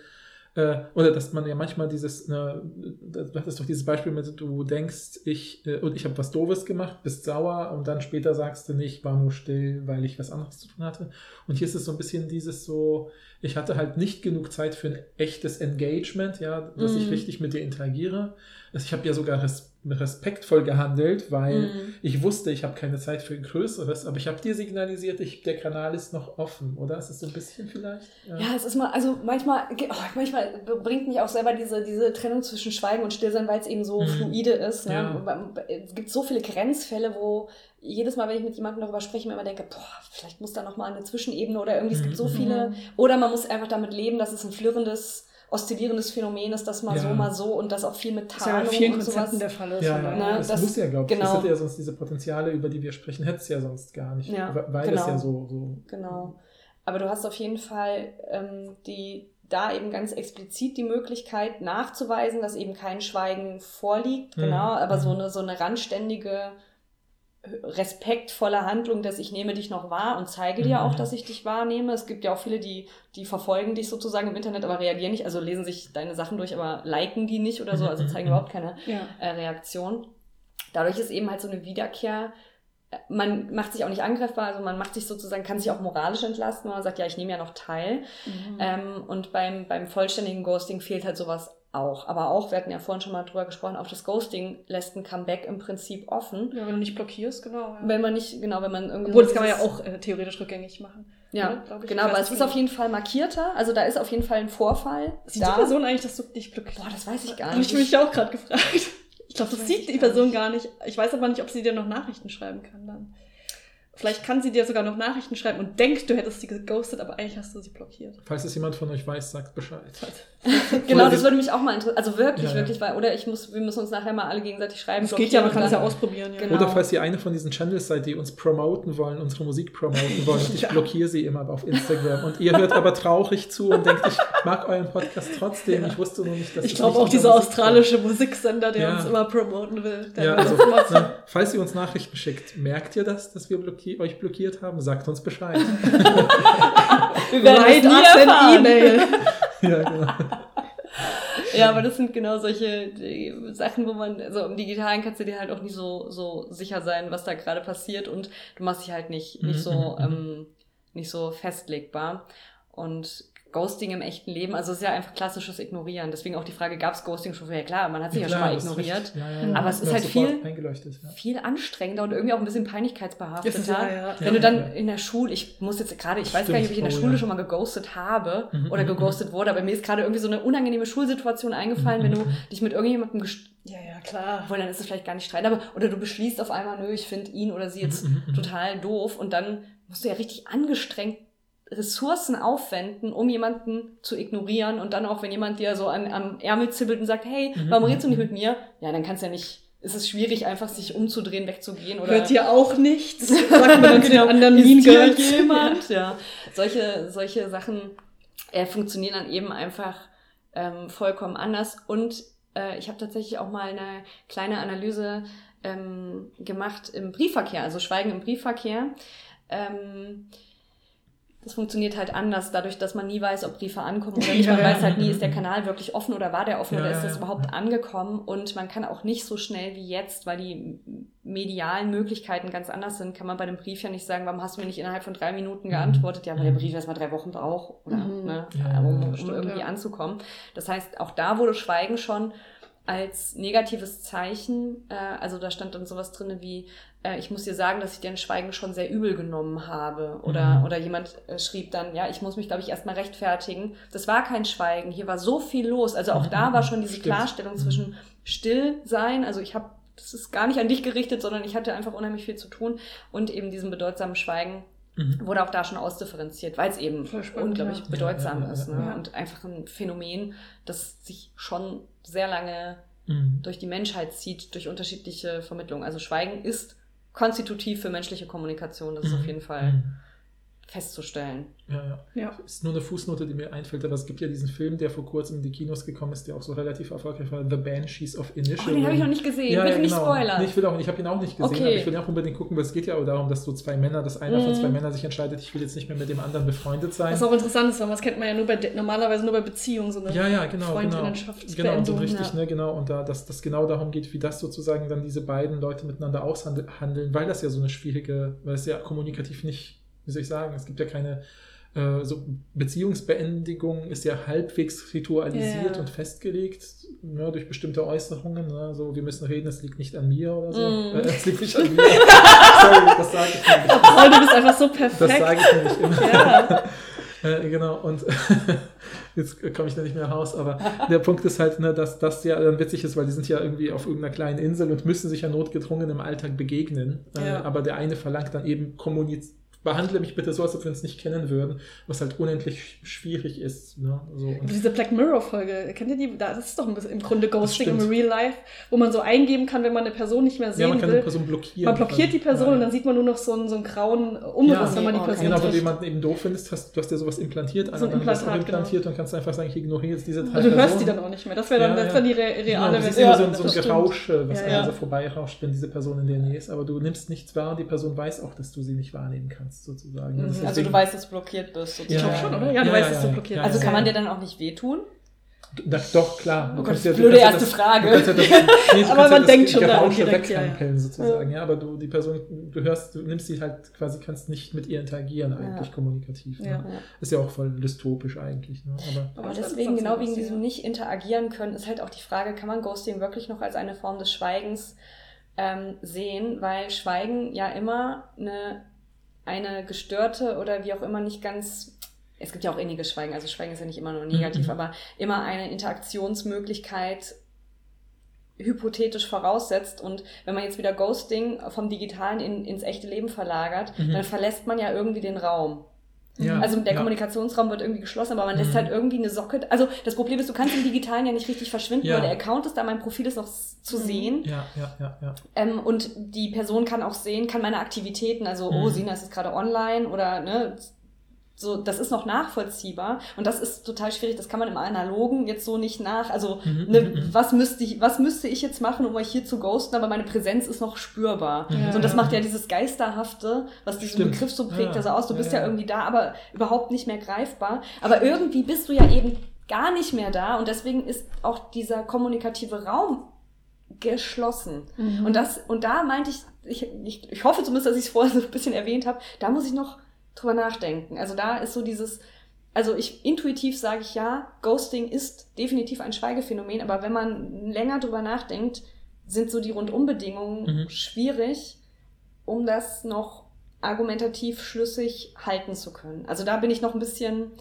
äh, oder dass man ja manchmal dieses, ne, du hattest doch dieses Beispiel mit, du denkst, ich, äh, und ich habe was Doofes gemacht, bist sauer und dann später sagst du, nee, ich war nur still, weil ich was anderes zu tun hatte. Und hier ist es so ein bisschen dieses so, ich hatte halt nicht genug Zeit für ein echtes Engagement, ja, dass ich Mhm. richtig mit dir interagiere. Also ich habe ja sogar res respektvoll gehandelt, weil Mhm. ich wusste, ich habe keine Zeit für ein Größeres, aber ich habe dir signalisiert, ich, der Kanal ist noch offen, oder? Ist das so ein bisschen vielleicht? Ja, es ist mal, also manchmal, oh, manchmal bringt mich auch selber diese, diese Trennung zwischen Schweigen und Stillsein, weil es eben so Mhm. fluide ist. Ne? Ja. Es gibt so viele Grenzfälle, wo jedes Mal, wenn ich mit jemandem darüber spreche, mir immer denke, boah, vielleicht muss da noch mal eine Zwischenebene oder irgendwie, es gibt so Mhm. viele, oder man muss einfach damit leben, dass es ein flirrendes, oszillierendes Phänomen ist, das mal Ja. so, mal so und das auch viel mit Das ist ja bei Tarnung vielen und Konzepten sowas. der Fall ist. Ja. Ne, das, das- muss ja, glaube ich. genau. Das hätte ja sonst diese Potenziale, über die wir sprechen, hätte es ja sonst gar nicht. Ja, weil weil es genau. ja so, so. Genau. Aber du hast auf jeden Fall ähm, die, da eben ganz explizit die Möglichkeit nachzuweisen, dass eben kein Schweigen vorliegt. Mhm. Genau, aber so Mhm. eine, so eine randständige, äh, respektvolle Handlung, dass ich nehme dich noch wahr und zeige dir Mhm. auch, dass ich dich wahrnehme. Es gibt ja auch viele, die, die verfolgen dich sozusagen im Internet, aber reagieren nicht, also lesen sich deine Sachen durch, aber liken die nicht oder so, also Mhm. zeigen überhaupt keine Ja. äh, Reaktion. Dadurch ist eben halt so eine Wiederkehr. äh, Man macht sich auch nicht angreifbar, also man macht sich sozusagen, kann sich auch moralisch entlasten, wenn man sagt, ja, ich nehme ja noch teil. Mhm. Ähm, und beim, beim vollständigen Ghosting fehlt halt sowas auch. Aber auch, wir hatten ja vorhin schon mal drüber gesprochen, auch das Ghosting lässt ein Comeback im Prinzip offen. ja, wenn du nicht blockierst, genau. Ja. Wenn man nicht, genau, wenn man irgendwie. Obwohl, das kann man ja auch äh, theoretisch rückgängig machen. Ja, oder? Ich. genau, aber es ist auf jeden Fall markierter. Also da ist auf jeden Fall ein Vorfall. Sieht da. die Person eigentlich, dass du dich blockierst? Boah, das weiß ich gar Habe nicht. ich mich auch gerade gefragt. Ich glaube, das weiß sieht die gar Person nicht. gar nicht. Ich weiß aber nicht, ob sie dir noch Nachrichten schreiben kann dann. Vielleicht kann sie dir sogar noch Nachrichten schreiben und denkt, du hättest sie geghostet, aber eigentlich hast du sie blockiert. Falls es jemand von euch weiß, sagt Bescheid. Genau, das würde mich auch mal interessieren. Also wirklich, Ja, ja. wirklich, weil, oder ich muss, wir müssen uns nachher mal alle gegenseitig schreiben. Das geht ja, man blockieren kann es ja ausprobieren. Ja. Genau. Oder falls ihr eine von diesen Channels seid, die uns promoten wollen, unsere Musik promoten wollen, und ich blockiere sie immer auf Instagram. Und ihr hört aber traurig zu und denkt, ich mag euren Podcast trotzdem. Ich wusste nur nicht, dass Ich es glaube auch dieser Musik australische Musiksender, der uns immer promoten will. Der Ja, also, so- ne, falls ihr uns Nachrichten schickt, merkt ihr das, dass wir blocki euch blockiert haben? Sagt uns Bescheid. Wir werden nie erfahren. E-Mail. ja, genau. Ja, aber das sind genau solche Sachen, wo man, also im Digitalen kannst du dir halt auch nie so, so sicher sein, was da gerade passiert und du machst dich halt nicht, nicht Mhm, so, ähm, nicht so festlegbar. Und Ghosting im echten Leben, also es ist ja einfach klassisches Ignorieren. Deswegen auch die Frage, gab es Ghosting schon vorher? Klar, man hat sich ja, klar, schon mal das ignoriert. Ja, ja, Aber es ist Ja, halt viel-. Ja. Viel anstrengender und irgendwie auch ein bisschen peinlichkeitsbehafteter. Das ist ja, ja. Wenn Ja, du dann ja. in der Schule, ich muss jetzt gerade, ich weiß Stimmt. gar nicht, ob ich in der Oh, Schule ja. schon mal geghostet habe Mhm, oder mhm, geghostet wurde, aber mir ist gerade irgendwie so eine unangenehme Schulsituation eingefallen, Mhm, wenn du mhm. dich mit irgendjemandem gest Ja, ja, klar. obwohl, dann ist es vielleicht gar nicht Streit, aber oder du beschließt auf einmal, nö, ich finde ihn oder sie jetzt Mhm, mhm, mhm. total doof und dann musst du ja richtig angestrengt Ressourcen aufwenden, um jemanden zu ignorieren und dann auch, wenn jemand dir so an, am Ärmel zibbelt und sagt, hey, Mhm, warum redest du nicht mit mir? Ja, dann kannst du ja nicht, ist es schwierig, einfach sich umzudrehen, wegzugehen oder. Hört ihr auch nichts? Sagt dann zu den anderen Mean Girls. jemand? Ja. Solche, solche Sachen äh, funktionieren dann eben einfach ähm, vollkommen anders. Und äh, ich habe tatsächlich auch mal eine kleine Analyse ähm, gemacht im Briefverkehr, also Schweigen im Briefverkehr. Ähm, das funktioniert halt anders, dadurch, dass man nie weiß, ob Briefe ankommen oder nicht. Man Ja, weiß halt nie, ist der Kanal wirklich offen oder war der offen Ja, oder ist das ja. überhaupt angekommen. Und man kann auch nicht so schnell wie jetzt, weil die medialen Möglichkeiten ganz anders sind, kann man bei einem Brief ja nicht sagen, warum hast du mir nicht innerhalb von drei Minuten geantwortet? Ja, weil der Brief erst mal drei Wochen braucht, oder, Mhm. ne, Ja, um, um stimmt, irgendwie ja. anzukommen. Das heißt, auch da wurde Schweigen schon als negatives Zeichen, äh, also da stand dann sowas drinne wie, äh, ich muss dir sagen, dass ich dein Schweigen schon sehr übel genommen habe. Oder, Mhm. oder jemand äh, schrieb dann, ja, ich muss mich, glaube ich, erstmal rechtfertigen. Das war kein Schweigen, hier war so viel los. Also auch Mhm, da war mhm, schon diese stimmt. Klarstellung Mhm. zwischen still sein, also ich habe, das ist gar nicht an dich gerichtet, sondern ich hatte einfach unheimlich viel zu tun und eben diesem bedeutsamen Schweigen Mhm. wurde auch da schon ausdifferenziert, weil es eben unglaublich ja. bedeutsam Ja, ja, ja, ist. Ne? ja. Und einfach ein Phänomen, das sich schon sehr lange Mhm. durch die Menschheit zieht, durch unterschiedliche Vermittlungen. Also Schweigen ist konstitutiv für menschliche Kommunikation, das ist Mhm. auf jeden Fall Mhm. Festzustellen. Ja, ja. Ja. Ist nur eine Fußnote, die mir einfällt, aber es gibt ja diesen Film, der vor kurzem in die Kinos gekommen ist, der auch so relativ erfolgreich war, The Banshees of Oh, Inisherin. den habe ich noch nicht gesehen. Ja, Bitte ja, nicht genau. spoilern. Nee, ich will auch, ich habe ihn auch nicht gesehen, Okay. aber ich will auch unbedingt gucken, weil es geht ja auch darum, dass so zwei Männer, dass einer von Mhm. zwei Männern sich entscheidet, ich will jetzt nicht mehr mit dem anderen befreundet sein. Was auch interessant ist, weil das kennt man ja nur bei, normalerweise nur bei Beziehungen, so eine Ja, ja, genau, genau. Freundinnenschaftsbeendung. Genau, und so richtig, ja. ne, genau. Und da, dass das genau darum geht, wie das sozusagen dann diese beiden Leute miteinander aushandeln, weil das ja so eine schwierige, weil es ja kommunikativ nicht, wie soll ich sagen, es gibt ja keine äh, so Beziehungsbeendigung ist ja halbwegs ritualisiert Ja. und festgelegt ne, durch bestimmte Äußerungen. Ne, so, wir müssen reden, es liegt nicht an mir oder so. Mm. Äh, es liegt nicht an mir. Sorry, das sage ich nämlich. Oh, du bist einfach so Das perfekt. sage ich nämlich immer. Ja. Äh, genau, und jetzt komme ich da nicht mehr raus, aber der Punkt ist halt, ne, dass das ja dann witzig ist, weil die sind ja irgendwie auf irgendeiner kleinen Insel und müssen sich ja notgedrungen im Alltag begegnen. Äh, Ja. aber der eine verlangt dann eben kommuniz behandle mich bitte so, als ob wir uns nicht kennen würden, was halt unendlich schwierig ist. Ne? So, und Diese Black Mirror-Folge, kennt ihr die? Da- Das ist doch ein bisschen im Grunde Ghosting im. Real Life, wo man so eingeben kann, wenn man eine Person nicht mehr ja, sehen man kann will. die Person blockieren. man blockiert die Person ja, und dann sieht man nur noch so einen, so einen grauen Umriss, Ja, wenn man die oh, Person Genau, wenn du jemanden eben doof findest, hast, du hast dir sowas implantiert, So ein dann Implantat, genau. implantiert und kannst einfach sagen, ich ignoriere jetzt diese drei Und du hörst die dann auch nicht mehr. Das wäre dann, Ja, das ja. dann die re reale Genau, du siehst Version. immer so, ein- so Das ein stimmt. Gerausche, was Ja, ja, ja. so vorbeirauscht, wenn diese Person in der Nähe ist, aber du nimmst nichts wahr und die Person weiß auch, dass du sie nicht wahrnehmen kannst, sozusagen. Mhm. Das Also deswegen- du weißt, dass du blockiert bist. Ich glaube schon, oder? Ja, du Ja, weißt, ja, dass du blockiert Ja, Also bist. kann man dir dann auch nicht wehtun? Da, doch, klar. Oh Gott, das ja- blöde erste das, Frage. Ja das, nee, Aber man ja denkt das schon daran direkt, ja, sozusagen. Ja. aber du, die Person, du hörst, du nimmst sie halt quasi, kannst nicht mit ihr interagieren eigentlich Ja. kommunikativ. Ne? Ist ja auch voll dystopisch eigentlich. Ne? Aber Aber das deswegen, genau wegen diesem ja. nicht interagieren können, ist halt auch die Frage, kann man Ghosting wirklich noch als eine Form des Schweigens ähm, sehen? Weil Schweigen ja immer eine, eine gestörte oder wie auch immer nicht ganz, es gibt ja auch inniges Schweigen, also Schweigen ist ja nicht immer nur negativ, Mhm. aber immer eine Interaktionsmöglichkeit hypothetisch voraussetzt und wenn man jetzt wieder Ghosting vom Digitalen in, ins echte Leben verlagert, Mhm. dann verlässt man ja irgendwie den Raum. Ja, Also der ja. Kommunikationsraum wird irgendwie geschlossen, aber man lässt Mhm. halt irgendwie eine Socke. Also das Problem ist, du kannst im Digitalen ja nicht richtig verschwinden, Ja. weil der Account ist da, mein Profil ist noch zu Mhm. sehen. Ja, ja, ja, ja. Ähm, und die Person kann auch sehen, kann meine Aktivitäten, also, oh, Mhm. Sina ist jetzt gerade online oder ne, so, das ist noch nachvollziehbar. Und das ist total schwierig, das kann man im Analogen jetzt so nicht nach. Also, Mhm, ne, mhm, mhm. was müsste ich, was müsste ich jetzt machen, um euch hier zu ghosten, aber meine Präsenz ist noch spürbar. Ja. So, und das macht ja dieses Geisterhafte, was diesen Stimmt. Begriff so prägt, Ja, also aus, du bist ja, ja, ja. irgendwie da, aber überhaupt nicht mehr greifbar. Aber irgendwie bist du ja eben gar nicht mehr da und deswegen ist auch dieser kommunikative Raum geschlossen. Mhm. Und das, und da meinte ich, ich, ich, ich hoffe zumindest, dass ich es vorher so ein bisschen erwähnt habe, da muss ich noch drüber nachdenken. Also da ist so dieses, also ich intuitiv sage ich ja, Ghosting ist definitiv ein Schweigephänomen, aber wenn man länger drüber nachdenkt, sind so die Rundumbedingungen Mhm. schwierig, um das noch argumentativ schlüssig halten zu können. Also da bin ich noch ein bisschen,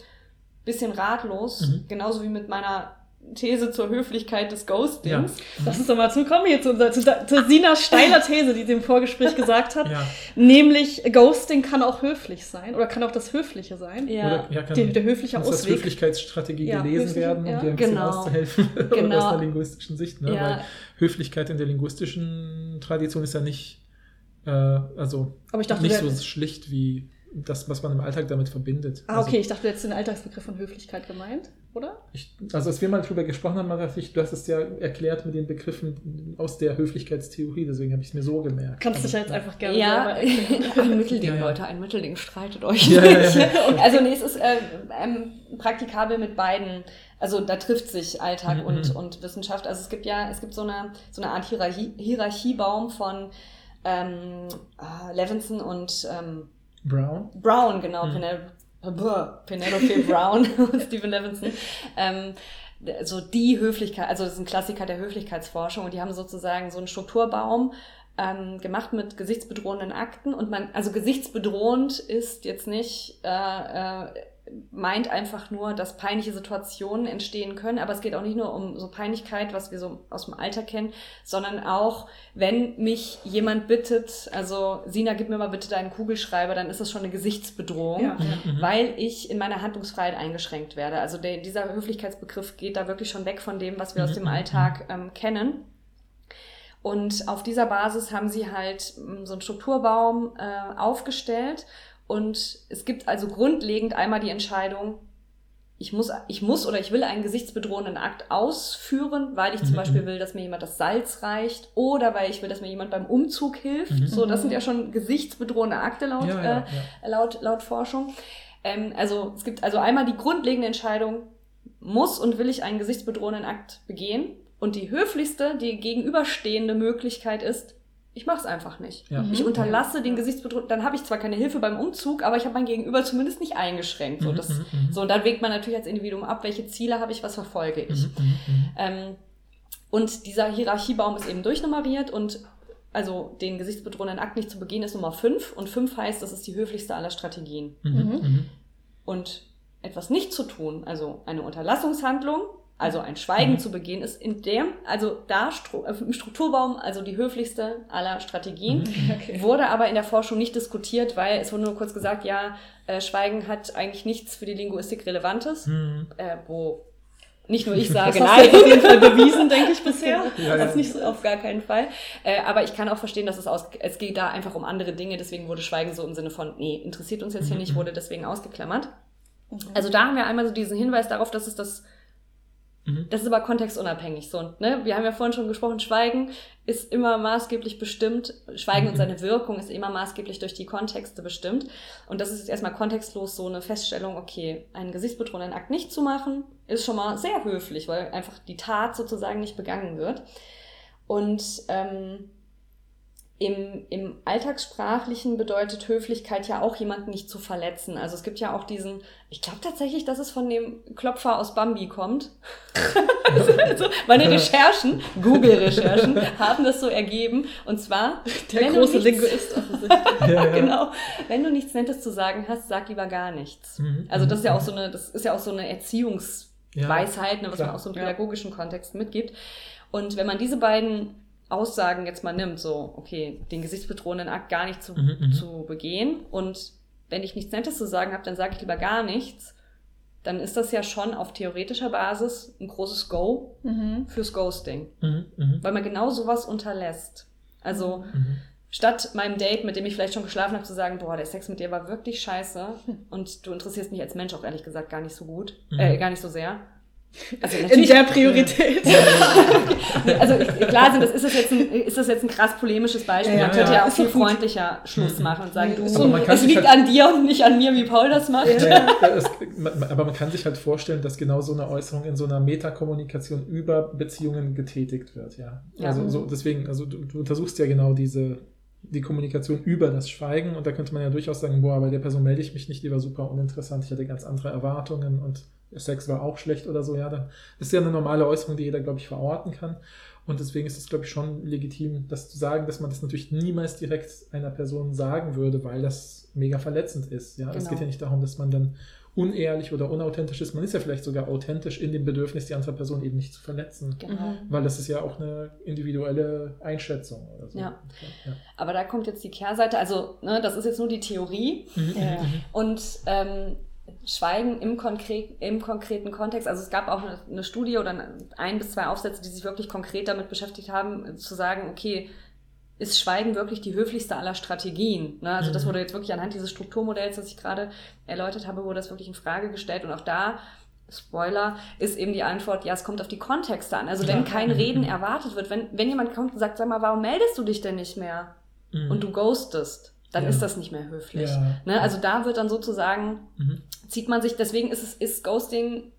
bisschen ratlos, Mhm. genauso wie mit meiner These zur Höflichkeit des Ghostings. Lass uns doch mal zukommen hier zu, unserer, zu, zu Sinas steiler These, die sie im Vorgespräch gesagt hat. Ja. Nämlich, Ghosting kann auch höflich sein oder kann auch das Höfliche sein. Ja. Oder, ja, kann, Der, der höfliche muss als Ausweg. Höflichkeitsstrategie Ja, gelesen höfliche- werden, um ja. dir ein bisschen Genau. auszuhelfen Genau. aus der linguistischen Sicht. Ne? Ja. Weil Höflichkeit in der linguistischen Tradition ist ja nicht, äh, also Aber ich dachte, nicht so schlicht wie das, was man im Alltag damit verbindet. Ah, Also okay, ich dachte, du hättest den Alltagsbegriff von Höflichkeit gemeint, oder? Ich, also als wir mal drüber gesprochen haben, dachte ich, du hast es ja erklärt mit den Begriffen aus der Höflichkeitstheorie, deswegen habe ich es mir so gemerkt. Kannst dich Aber, ja jetzt einfach gerne Ja, ein Mittelding, Ja, ja. Leute, ein Mittelding, streitet euch nicht. ja. Also nee, es ist äh, ähm, praktikabel mit beiden. Also da trifft sich Alltag Mhm, und, mhm. und Wissenschaft. Also es gibt ja, es gibt so eine, so eine Art Hierarchie, Hierarchiebaum von ähm, äh, Levinson und ähm, Brown? Brown, genau, Mhm. Penel Penelope Brown und Stephen Levinson. Ähm, so die Höflichkeit, also das ist ein Klassiker der Höflichkeitsforschung und die haben sozusagen so einen Strukturbaum ähm, gemacht mit gesichtsbedrohenden Akten und man, also gesichtsbedrohend ist jetzt nicht, äh, äh, meint einfach nur, dass peinliche Situationen entstehen können, aber es geht auch nicht nur um so Peinlichkeit, was wir so aus dem Alter kennen, sondern auch, wenn mich jemand bittet, also Sina, gib mir mal bitte deinen Kugelschreiber, dann ist das schon eine Gesichtsbedrohung Ja. Mhm. weil ich in meiner Handlungsfreiheit eingeschränkt werde. Also der, dieser Höflichkeitsbegriff geht da wirklich schon weg von dem, was wir aus Mhm, dem mhm, Alltag ähm, kennen. Und auf dieser Basis haben sie halt ähm, so einen Strukturbaum äh, aufgestellt. Und es gibt also grundlegend einmal die Entscheidung, ich muss, ich muss oder ich will einen gesichtsbedrohenden Akt ausführen, weil ich zum Mhm, Beispiel will, dass mir jemand das Salz reicht oder weil ich will, dass mir jemand beim Umzug hilft. Mhm. So, das sind ja schon gesichtsbedrohende Akte laut, Ja, äh, ja, ja. laut, laut Forschung. Ähm, also es gibt also einmal die grundlegende Entscheidung, muss und will ich einen gesichtsbedrohenden Akt begehen? Und die höflichste, die gegenüberstehende Möglichkeit ist, ich mache es einfach nicht. Ja. Ich Mhm. unterlasse den gesichtsbedrohenden, dann habe ich zwar keine Hilfe beim Umzug, aber ich habe mein Gegenüber zumindest nicht eingeschränkt. So, Mhm, das, mhm, so und dann wägt man natürlich als Individuum ab, welche Ziele habe ich, was verfolge ich. Ähm, und dieser Hierarchiebaum ist eben durchnummeriert und also den gesichtsbedrohenden Akt nicht zu begehen ist Nummer 5 und 5 heißt, das ist die höflichste aller Strategien. Mhm, Mhm. mhm. Und etwas nicht zu tun, also eine Unterlassungshandlung, also ein Schweigen Mhm. zu begehen, ist in dem, also da äh, im Strukturbaum, also die höflichste aller Strategien. Mhm. Okay. Wurde aber in der Forschung nicht diskutiert, weil es wurde nur kurz gesagt, ja, äh, Schweigen hat eigentlich nichts für die Linguistik Relevantes, Mhm. äh, wo nicht nur ich Das sage, du nein, auf jeden Fall bewiesen, denke ich bisher. Ja, ja. das nicht so auf gar keinen Fall. Äh, aber ich kann auch verstehen, dass es aus, es geht da einfach um andere Dinge, deswegen wurde Schweigen so im Sinne von, nee, interessiert uns jetzt hier Mhm, nicht, mhm. wurde deswegen ausgeklammert. Mhm. Also da haben wir einmal so diesen Hinweis darauf, dass es das, Mhm. das ist aber kontextunabhängig so. Und, ne? Wir haben ja vorhin schon gesprochen, Schweigen ist immer maßgeblich bestimmt, Schweigen und Mhm. seine Wirkung ist immer maßgeblich durch die Kontexte bestimmt. Und das ist jetzt erstmal kontextlos so eine Feststellung, okay, einen gesichtsbedrohenden Akt nicht zu machen, ist schon mal sehr höflich, weil einfach die Tat sozusagen nicht begangen wird. Und ähm, im, im Alltagssprachlichen bedeutet Höflichkeit ja auch jemanden nicht zu verletzen. Also es gibt ja auch diesen, ich glaube tatsächlich, dass es von dem Klopfer aus Bambi kommt. also meine Recherchen, Google-Recherchen, haben das so ergeben. Und zwar, Der wenn du große nichts- Linguist offensichtlich. Ja, ja. genau. Wenn du nichts Nettes zu sagen hast, sag lieber gar nichts. Mhm. Also das ist ja auch so eine, das ist ja auch so eine Erziehungsweisheit, ne, was klar. man auch so im Ja. pädagogischen Kontext mitgibt. Und wenn man diese beiden Aussagen jetzt mal nimmt, so, okay, den gesichtsbedrohenden Akt gar nicht zu, Mhm, mhm. zu begehen und wenn ich nichts Nettes zu sagen habe, dann sage ich lieber gar nichts, dann ist das ja schon auf theoretischer Basis ein großes Go Mhm. fürs Ghosting, Mhm, mhm. weil man genau sowas unterlässt. Also Mhm. statt meinem Date, mit dem ich vielleicht schon geschlafen habe, zu sagen, boah, der Sex mit dir war wirklich scheiße und du interessierst mich als Mensch auch ehrlich gesagt gar nicht so gut, Mhm. äh, gar nicht so sehr. Also In der Priorität. also klar sind das, ist das jetzt ein, ist das jetzt ein krass polemisches Beispiel. Ja, man könnte ja. ja auch viel freundlicher Schluss Mhm. machen und sagen, du, es liegt halt- an dir und nicht an mir, wie Paul das macht. Ja, es, aber man kann sich halt vorstellen, dass genau so eine Äußerung in so einer Metakommunikation über Beziehungen getätigt wird, ja. Ja. Also so, deswegen, also du, du untersuchst ja genau diese die Kommunikation über das Schweigen und da könnte man ja durchaus sagen, boah, bei der Person melde ich mich nicht, die war super uninteressant, ich hatte ganz andere Erwartungen und Sex war auch schlecht oder so, ja, dann das ist ja eine normale Äußerung, die jeder, glaube ich, verorten kann. Und deswegen ist es, glaube ich, schon legitim, das zu sagen, dass man das natürlich niemals direkt einer Person sagen würde, weil das mega verletzend ist. Ja, es Genau. geht ja nicht darum, dass man dann unehrlich oder unauthentisch ist. Man ist ja vielleicht sogar authentisch in dem Bedürfnis, die andere Person eben nicht zu verletzen. Genau. Mhm. Weil das ist ja auch eine individuelle Einschätzung oder so. Ja. ja. Aber da kommt jetzt die Kehrseite. Also, ne, das ist jetzt nur die Theorie. Mhm, Ja, ja. mhm, Und ähm, Schweigen im, konkret, im konkreten Kontext, also es gab auch eine, Studie oder ein bis zwei Aufsätze, die sich wirklich konkret damit beschäftigt haben, zu sagen, okay, ist Schweigen wirklich die höflichste aller Strategien? Ne? Also das Mhm. wurde jetzt wirklich anhand dieses Strukturmodells, das ich gerade erläutert habe, wurde das wirklich in Frage gestellt. Und auch da, Spoiler, ist eben die Antwort, ja, es kommt auf die Kontexte an. Also wenn kein Mhm. Reden erwartet wird, wenn, wenn jemand kommt und sagt, sag mal, warum meldest du dich denn nicht mehr? mhm. Und du ghostest, dann Ja. ist das nicht mehr höflich. Ja. Ne? Also da wird dann sozusagen Mhm. zieht man sich, deswegen ist es, ist Ghosting,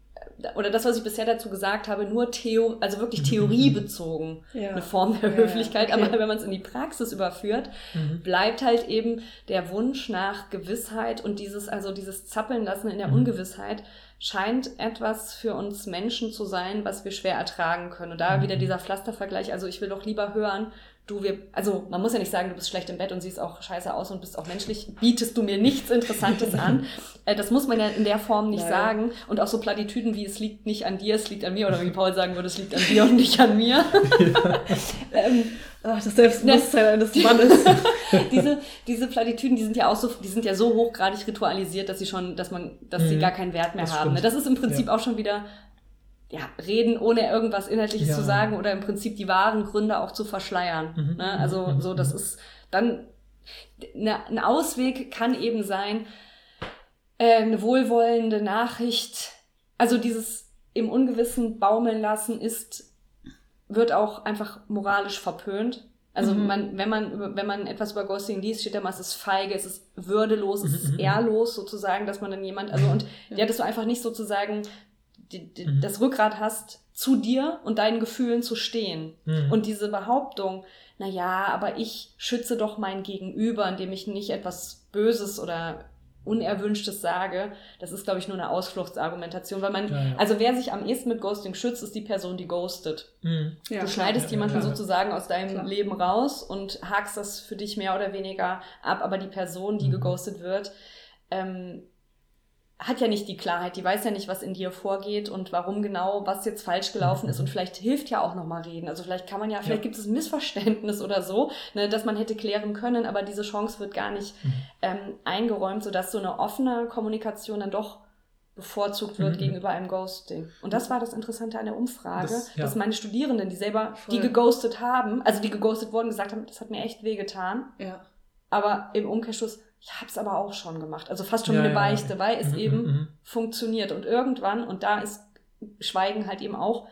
äh, oder das, was ich bisher dazu gesagt habe, nur Theo, also wirklich Mhm. theoriebezogen Ja. eine Form der Höflichkeit. okay. Aber wenn man es in die Praxis überführt, Mhm. bleibt halt eben der Wunsch nach Gewissheit und dieses, also dieses Zappeln lassen in der Mhm. Ungewissheit scheint etwas für uns Menschen zu sein, was wir schwer ertragen können. Und da Mhm. wieder dieser Pflastervergleich, also ich will doch lieber hören, du, wir, also man muss ja nicht sagen, du bist schlecht im Bett und siehst auch scheiße aus und bist auch menschlich, bietest du mir nichts Interessantes an. Äh, das muss man ja in der Form nicht Nein. sagen. Und auch so Plattitüden wie es liegt nicht an dir, es liegt an mir, oder wie Paul sagen würde, es liegt an dir und nicht an mir. ähm, Ach, das Selbstbewusstsein eines Mannes. diese, diese Plattitüden, die sind ja auch so, die sind ja so hochgradig ritualisiert, dass sie schon, dass man, dass sie Mhm. gar keinen Wert mehr Das haben. Ne? stimmt. Das ist im Prinzip auch schon wieder ja, reden, ohne irgendwas Inhaltliches Ja. zu sagen oder im Prinzip die wahren Gründe auch zu verschleiern. Mhm. Ne? Also Mhm. so, das ist dann ne, ein Ausweg kann eben sein, äh, eine wohlwollende Nachricht, also dieses im Ungewissen baumeln lassen ist, wird auch einfach moralisch verpönt. Also Mhm. man, wenn man wenn man etwas über Ghosting liest, steht da mal, es ist feige, es ist würdelos, es Mhm, ist mhm. ehrlos sozusagen, dass man dann jemand, also und ja, dass du einfach nicht sozusagen die, die, Mhm. das Rückgrat hast, zu dir und deinen Gefühlen zu stehen. Mhm. Und diese Behauptung, na ja, aber ich schütze doch mein Gegenüber, indem ich nicht etwas Böses oder Unerwünschtes sage, das ist, glaube ich, nur eine Ausfluchtsargumentation, weil man, Ja, ja. also wer sich am ehesten mit Ghosting schützt, ist die Person, die ghostet. Mhm. Ja, du schneidest jemanden sozusagen aus deinem Klar. Leben raus und hakst das für dich mehr oder weniger ab, aber die Person, die Mhm. geghostet wird, ähm, hat ja nicht die Klarheit, die weiß ja nicht, was in dir vorgeht und warum genau, was jetzt falsch gelaufen ist und vielleicht hilft ja auch nochmal reden. Also vielleicht kann man ja, vielleicht Ja. gibt es ein Missverständnis oder so, ne, dass man hätte klären können, aber diese Chance wird gar nicht Mhm. ähm, eingeräumt, sodass so eine offene Kommunikation dann doch bevorzugt wird Mhm. gegenüber einem Ghosting. Und das war das Interessante an der Umfrage, Das- ja. dass meine Studierenden, die selber, die Voll. geghostet haben, also die geghostet wurden, gesagt haben, das hat mir echt wehgetan, Ja. aber im Umkehrschluss, ich habe es aber auch schon gemacht. Also fast schon Ja, eine ja, ja. Beichte, weil es Mhm, eben mhm. funktioniert. Und irgendwann, und da ist Schweigen halt eben auch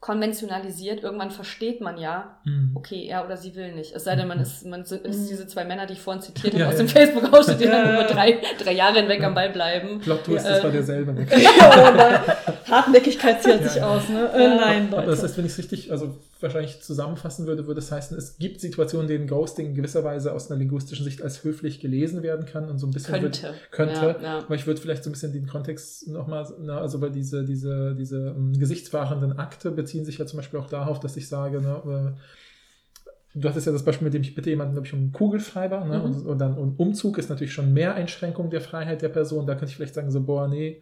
konventionalisiert, irgendwann versteht man ja, Mhm. okay, er oder sie will nicht. Es sei denn, man ist, man ist Mhm. diese zwei Männer, die ich vorhin zitiert habe, Ja, aus ja. dem Facebook-Ausschnitt, die Ja, dann über drei, drei Jahre hinweg Ja. am Ball bleiben. Plot Twist, Ja, das äh, war derselbe. Ne? ja, aber Hartnäckigkeit zieht sich aus, ne? Äh, nein, Aber Leute. das heißt, wenn ich es richtig, also wahrscheinlich zusammenfassen würde, würde es heißen, es gibt Situationen, in denen Ghosting in gewisser Weise aus einer linguistischen Sicht als höflich gelesen werden kann und so ein bisschen Könnte. Wird, könnte. Ja, ja. Aber ich würde vielleicht so ein bisschen den Kontext nochmal, also weil diese, diese, diese ähm, gesichtswahrenden Akte beziehen sich ja zum Beispiel auch darauf, dass ich sage, ne, äh, Du hattest ja das Beispiel, mit dem ich bitte jemanden, glaube ich, um einen Kugelschreiber. Ne? Mhm. Und, und dann und Umzug ist natürlich schon mehr Einschränkung der Freiheit der Person. Da könnte ich vielleicht sagen, so, boah, nee.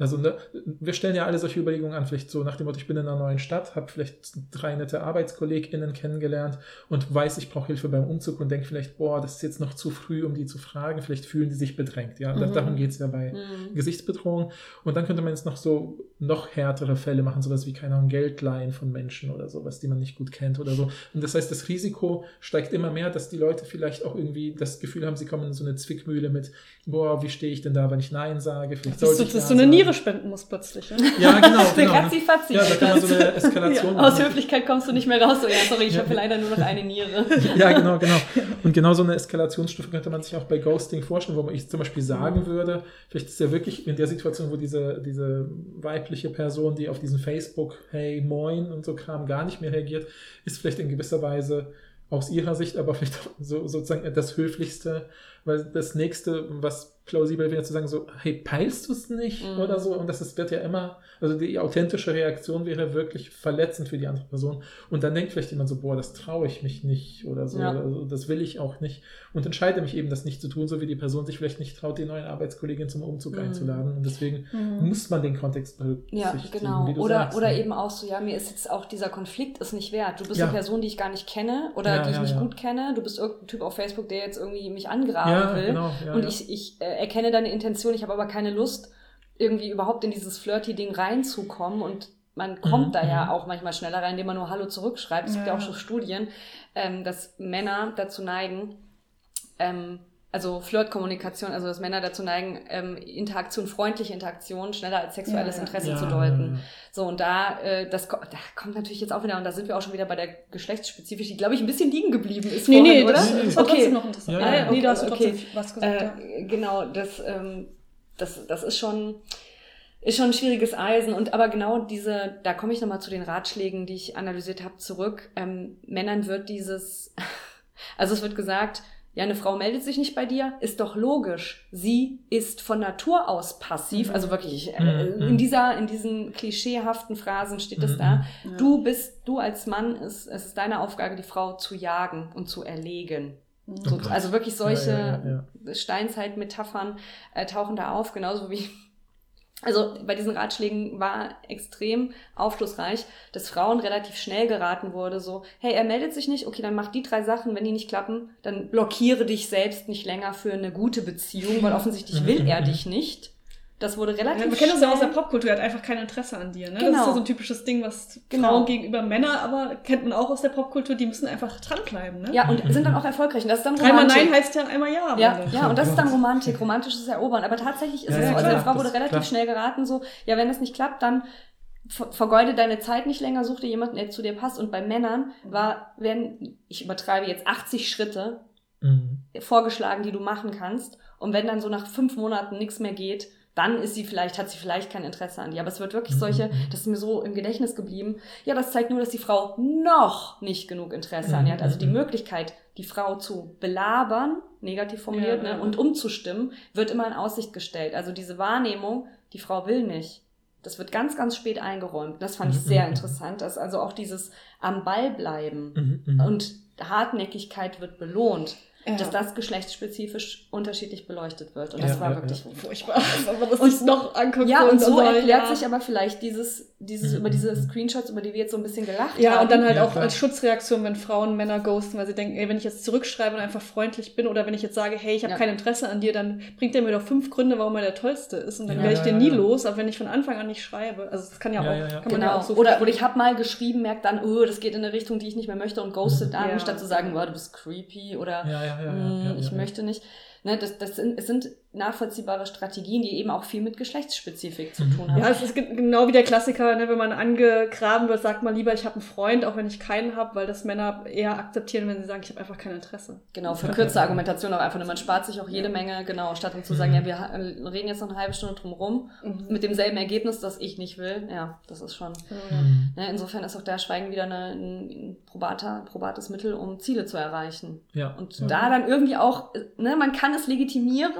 Also ne, wir stellen ja alle solche Überlegungen an, vielleicht so nach dem Motto, ich bin in einer neuen Stadt, habe vielleicht drei nette ArbeitskollegInnen kennengelernt und weiß, ich brauche Hilfe beim Umzug und denke vielleicht, boah, das ist jetzt noch zu früh, um die zu fragen. Vielleicht fühlen die sich bedrängt. Ja, Mhm. darum geht es ja bei Mhm. Gesichtsbedrohung. Und dann könnte man jetzt noch so noch härtere Fälle machen, sowas wie, keine Ahnung, Geld leihen von Menschen oder sowas, die man nicht gut kennt oder so. Und das heißt, das Risiko steigt immer mehr, dass die Leute vielleicht auch irgendwie das Gefühl haben, sie kommen in so eine Zwickmühle mit, boah, wie stehe ich denn da, wenn ich Nein sage? Vielleicht sollte du, ich dass Ja du eine. Niere spenden musst plötzlich. Ne? Ja, genau. Genau ne? Katzi-Fatzi. Ja, da kann man so eine Eskalation Ja, Aus. Höflichkeit kommst du nicht mehr raus. So, ja, sorry, ich Ja. habe leider nur noch eine Niere. Ja, genau, genau. Und genau so eine Eskalationsstufe könnte man sich auch bei Ghosting vorstellen, wo ich zum Beispiel sagen würde, vielleicht ist ja wirklich in der Situation, wo diese, diese weibliche Person, die auf diesen Facebook, hey, moin und so Kram gar nicht mehr reagiert, ist vielleicht in gewisser Weise aus ihrer Sicht aber vielleicht auch so, sozusagen das Höflichste, weil das nächste, was plausibel wäre zu sagen, so, hey, peilst du es nicht Mhm. oder so? Und das ist, wird ja immer, also die authentische Reaktion wäre wirklich verletzend für die andere Person. Und dann denkt vielleicht jemand so, boah, das traue ich mich nicht oder so, Ja. oder so, das will ich auch nicht. Und entscheide mich eben, das nicht zu tun, so wie die Person sich vielleicht nicht traut, die neuen Arbeitskollegin zum Umzug Mhm. einzuladen. Und deswegen Mhm. muss man den Kontext berücksichtigen. Ja, genau. Oder, sagst, oder ne? eben auch so, ja, mir ist jetzt auch dieser Konflikt ist nicht wert. Du bist Ja. eine Person, die ich gar nicht kenne oder Ja, die ich nicht gut kenne. Du bist irgendein Typ auf Facebook, der jetzt irgendwie mich angraben Ja, will. genau. Ja, und ich, ich äh, erkenne deine Intention, ich habe aber keine Lust, irgendwie überhaupt in dieses Flirty-Ding reinzukommen und man kommt Mhm, da ja mhm. auch manchmal schneller rein, indem man nur Hallo zurückschreibt. Es gibt ja auch schon Studien, ähm, dass Männer dazu neigen, ähm, also Flirtkommunikation, also dass Männer dazu neigen, ähm, Interaktion, freundliche Interaktion schneller als sexuelles Ja. Interesse Ja, zu deuten. So, und da, äh, das, ko- da kommt natürlich jetzt auch wieder, und da sind wir auch schon wieder bei der geschlechtsspezifisch, die, glaube ich, ein bisschen liegen geblieben ist Nee, vorhin, nee, oder? das, Nee, nee. das war Okay. trotzdem noch interessant. Ja, Ah, ja, nee, da hast du okay. trotzdem was gesagt. Äh, genau, das, ähm, das, das ist schon, ist schon ein schwieriges Eisen. Und aber genau diese, da komme ich nochmal zu den Ratschlägen, die ich analysiert habe, zurück. Ähm, Männern wird dieses, also es wird gesagt, ja, eine Frau meldet sich nicht bei dir, ist doch logisch. Sie ist von Natur aus passiv. Mhm. Also wirklich, äh, Mhm. in dieser, in diesen klischeehaften Phrasen steht es Mhm. da. Ja. Du bist, du als Mann, ist, es ist deine Aufgabe, die Frau zu jagen und zu erlegen. So, Gott. also wirklich solche ja, ja, Steinzeit-Metaphern äh, tauchen da auf, genauso wie. Also bei diesen Ratschlägen war extrem aufschlussreich, dass Frauen relativ schnell geraten wurde, so, hey, er meldet sich nicht, okay, dann mach die drei Sachen, wenn die nicht klappen, dann blockiere dich selbst nicht länger für eine gute Beziehung, weil offensichtlich will er dich nicht. Das wurde relativ Ja, wir kennen das ja aus der Popkultur, er hat einfach kein Interesse an dir. Ne? Das Genau. ist ja so ein typisches Ding, was Genau. Frauen gegenüber Männer, aber kennt man auch aus der Popkultur, die müssen einfach dranbleiben. Ne? Ja, und sind dann auch erfolgreich. Und das ist dann Romantik. Nein heißt ja einmal Ja. Ja, ja, und das ist dann Romantik, romantisches Erobern. Aber tatsächlich ist Ja, es ja, so. Also klar, der Frau das wurde relativ klar. schnell geraten, so, ja, wenn das nicht klappt, dann ver vergeude deine Zeit nicht länger, such dir jemanden, der zu dir passt. Und bei Männern war, werden, ich übertreibe jetzt 80 Schritte Mhm. vorgeschlagen, die du machen kannst. Und wenn dann so nach fünf Monaten nichts mehr geht, dann ist sie vielleicht, hat sie vielleicht kein Interesse an dir. Aber es wird wirklich Mhm, solche, mhm. das ist mir so im Gedächtnis geblieben. Ja, das zeigt nur, dass die Frau noch nicht genug Interesse an ihr hat. Also die Mhm. Möglichkeit, die Frau zu belabern, negativ formuliert, Ja, ja. ne, und umzustimmen, wird immer in Aussicht gestellt. Also diese Wahrnehmung, die Frau will nicht. Das wird ganz, ganz spät eingeräumt. Das fand ich Mhm, sehr mhm. interessant. Dass also auch dieses am Ball bleiben Mhm, mhm. und Hartnäckigkeit wird belohnt Ja. dass das geschlechtsspezifisch unterschiedlich beleuchtet wird. Und Ja, das war ja, wirklich. Furchtbar, wenn man das Und- sich noch anguckt. Ja, und so dann erklärt ja. sich aber vielleicht dieses, dieses Mhm. über diese Screenshots, über die wir jetzt so ein bisschen gelacht Ja, haben. und dann halt Ja, auch klar. als Schutzreaktion, wenn Frauen Männer ghosten, weil sie denken, ey, wenn ich jetzt zurückschreibe und einfach freundlich bin oder wenn ich jetzt sage, hey, ich habe Ja. kein Interesse an dir, dann bringt er mir doch fünf Gründe, warum er der Tollste ist und dann Ja, werde ich ja, den ja, nie ja. los, aber wenn ich von Anfang an nicht schreibe, also das kann ja, Ja, auch, ja, ja. kann man ja Genau. auch so oder, oder ich habe mal geschrieben, merkt dann, oh, das geht in eine Richtung, die ich nicht mehr möchte und ghostet an, Ja. statt zu sagen, oh, du bist creepy oder Ja, ja, ja, "Mm, ja, ja, ich ja. möchte nicht. Ne, das, das sind, es sind nachvollziehbare Strategien, die eben auch viel mit Geschlechtsspezifik zu Mhm. tun haben. Ja, es ist ge- genau wie der Klassiker, ne, wenn man angegraben wird, sagt man lieber, ich habe einen Freund, auch wenn ich keinen habe, weil das Männer eher akzeptieren, wenn sie sagen, ich habe einfach kein Interesse. Genau, verkürzte Argumentation auch einfach nur. Man spart sich auch jede Menge, genau, statt um zu sagen, Mhm. ja, wir äh, reden jetzt noch eine halbe Stunde drum rum, Mhm. mit demselben Ergebnis, das ich nicht will. Ja, das ist schon. Mhm. Ne, insofern ist auch da Schweigen wieder eine, ein, ein probater, probates Mittel, um Ziele zu erreichen. Ja. Und ja. da dann irgendwie auch, äh, ne, man kann es legitimieren,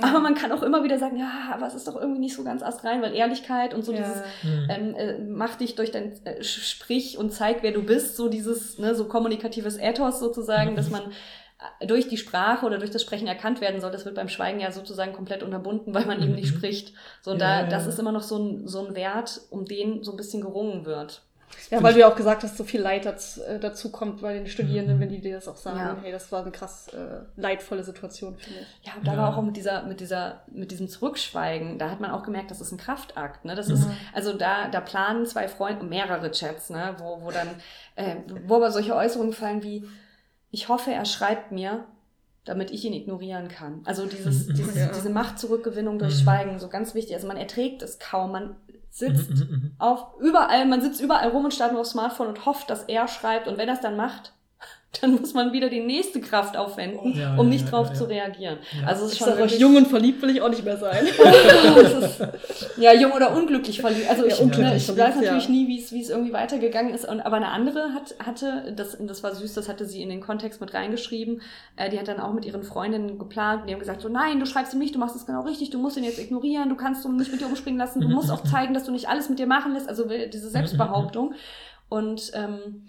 aber man kann auch immer wieder sagen, ja, aber es ist doch irgendwie nicht so ganz astrein, weil Ehrlichkeit und so dieses, Mhm. ähm, äh, mach dich durch dein, äh, sprich und zeig, wer du bist, so dieses, ne, so kommunikatives Ethos sozusagen, Mhm. dass man äh, durch die Sprache oder durch das Sprechen erkannt werden soll. Das wird beim Schweigen ja sozusagen komplett unterbunden, weil man eben nicht Mhm. spricht. So, Ja, da, ja, das ja. ist immer noch so ein, so ein Wert, um den so ein bisschen gerungen wird. Ja, weil ich- du ja auch gesagt hast, so viel Leid dazu, äh, dazu kommt bei den Studierenden, Mhm. wenn die dir das auch sagen, Ja. hey, das war eine krass äh, leidvolle Situation für mich. Ja, und da Ja. war auch mit dieser, mit dieser, mit diesem Zurückschweigen, da hat man auch gemerkt, das ist ein Kraftakt. Ne? Das ist, Mhm. also da, da planen zwei Freunde, mehrere Chats, ne, wo, wo dann, äh, wo aber solche Äußerungen fallen wie, ich hoffe, er schreibt mir, damit ich ihn ignorieren kann. Also dieses, dieses, Ja. diese Machtzurückgewinnung durch Mhm. Schweigen, so ganz wichtig. Also man erträgt es kaum, man sitzt Mhm, mhm, mhm. auf überall, man sitzt überall rum und starrt nur aufs Smartphone und hofft, dass er schreibt. Und wenn er es dann macht, dann muss man wieder die nächste Kraft aufwenden, Ja, um nicht ja, drauf ja, zu reagieren. Ja. Also es ist Ich schon sag euch, wirklich- jung und verliebt will ich auch nicht mehr sein. Ist, ja, jung oder unglücklich verliebt. Also ich, ne, ich weiß natürlich ja. nie, wie es, wie es irgendwie weitergegangen ist. Und, aber eine andere hat, hatte, das, das war süß, das hatte sie in den Kontext mit reingeschrieben. Äh, die hat dann auch mit ihren Freundinnen geplant. Und die haben gesagt, so nein, du schreibst ihm nicht, du machst es genau richtig, du musst ihn jetzt ignorieren, du kannst ihn nicht mit dir umspringen lassen, du musst auch zeigen, dass du nicht alles mit dir machen lässt. Also diese Selbstbehauptung. Und ähm,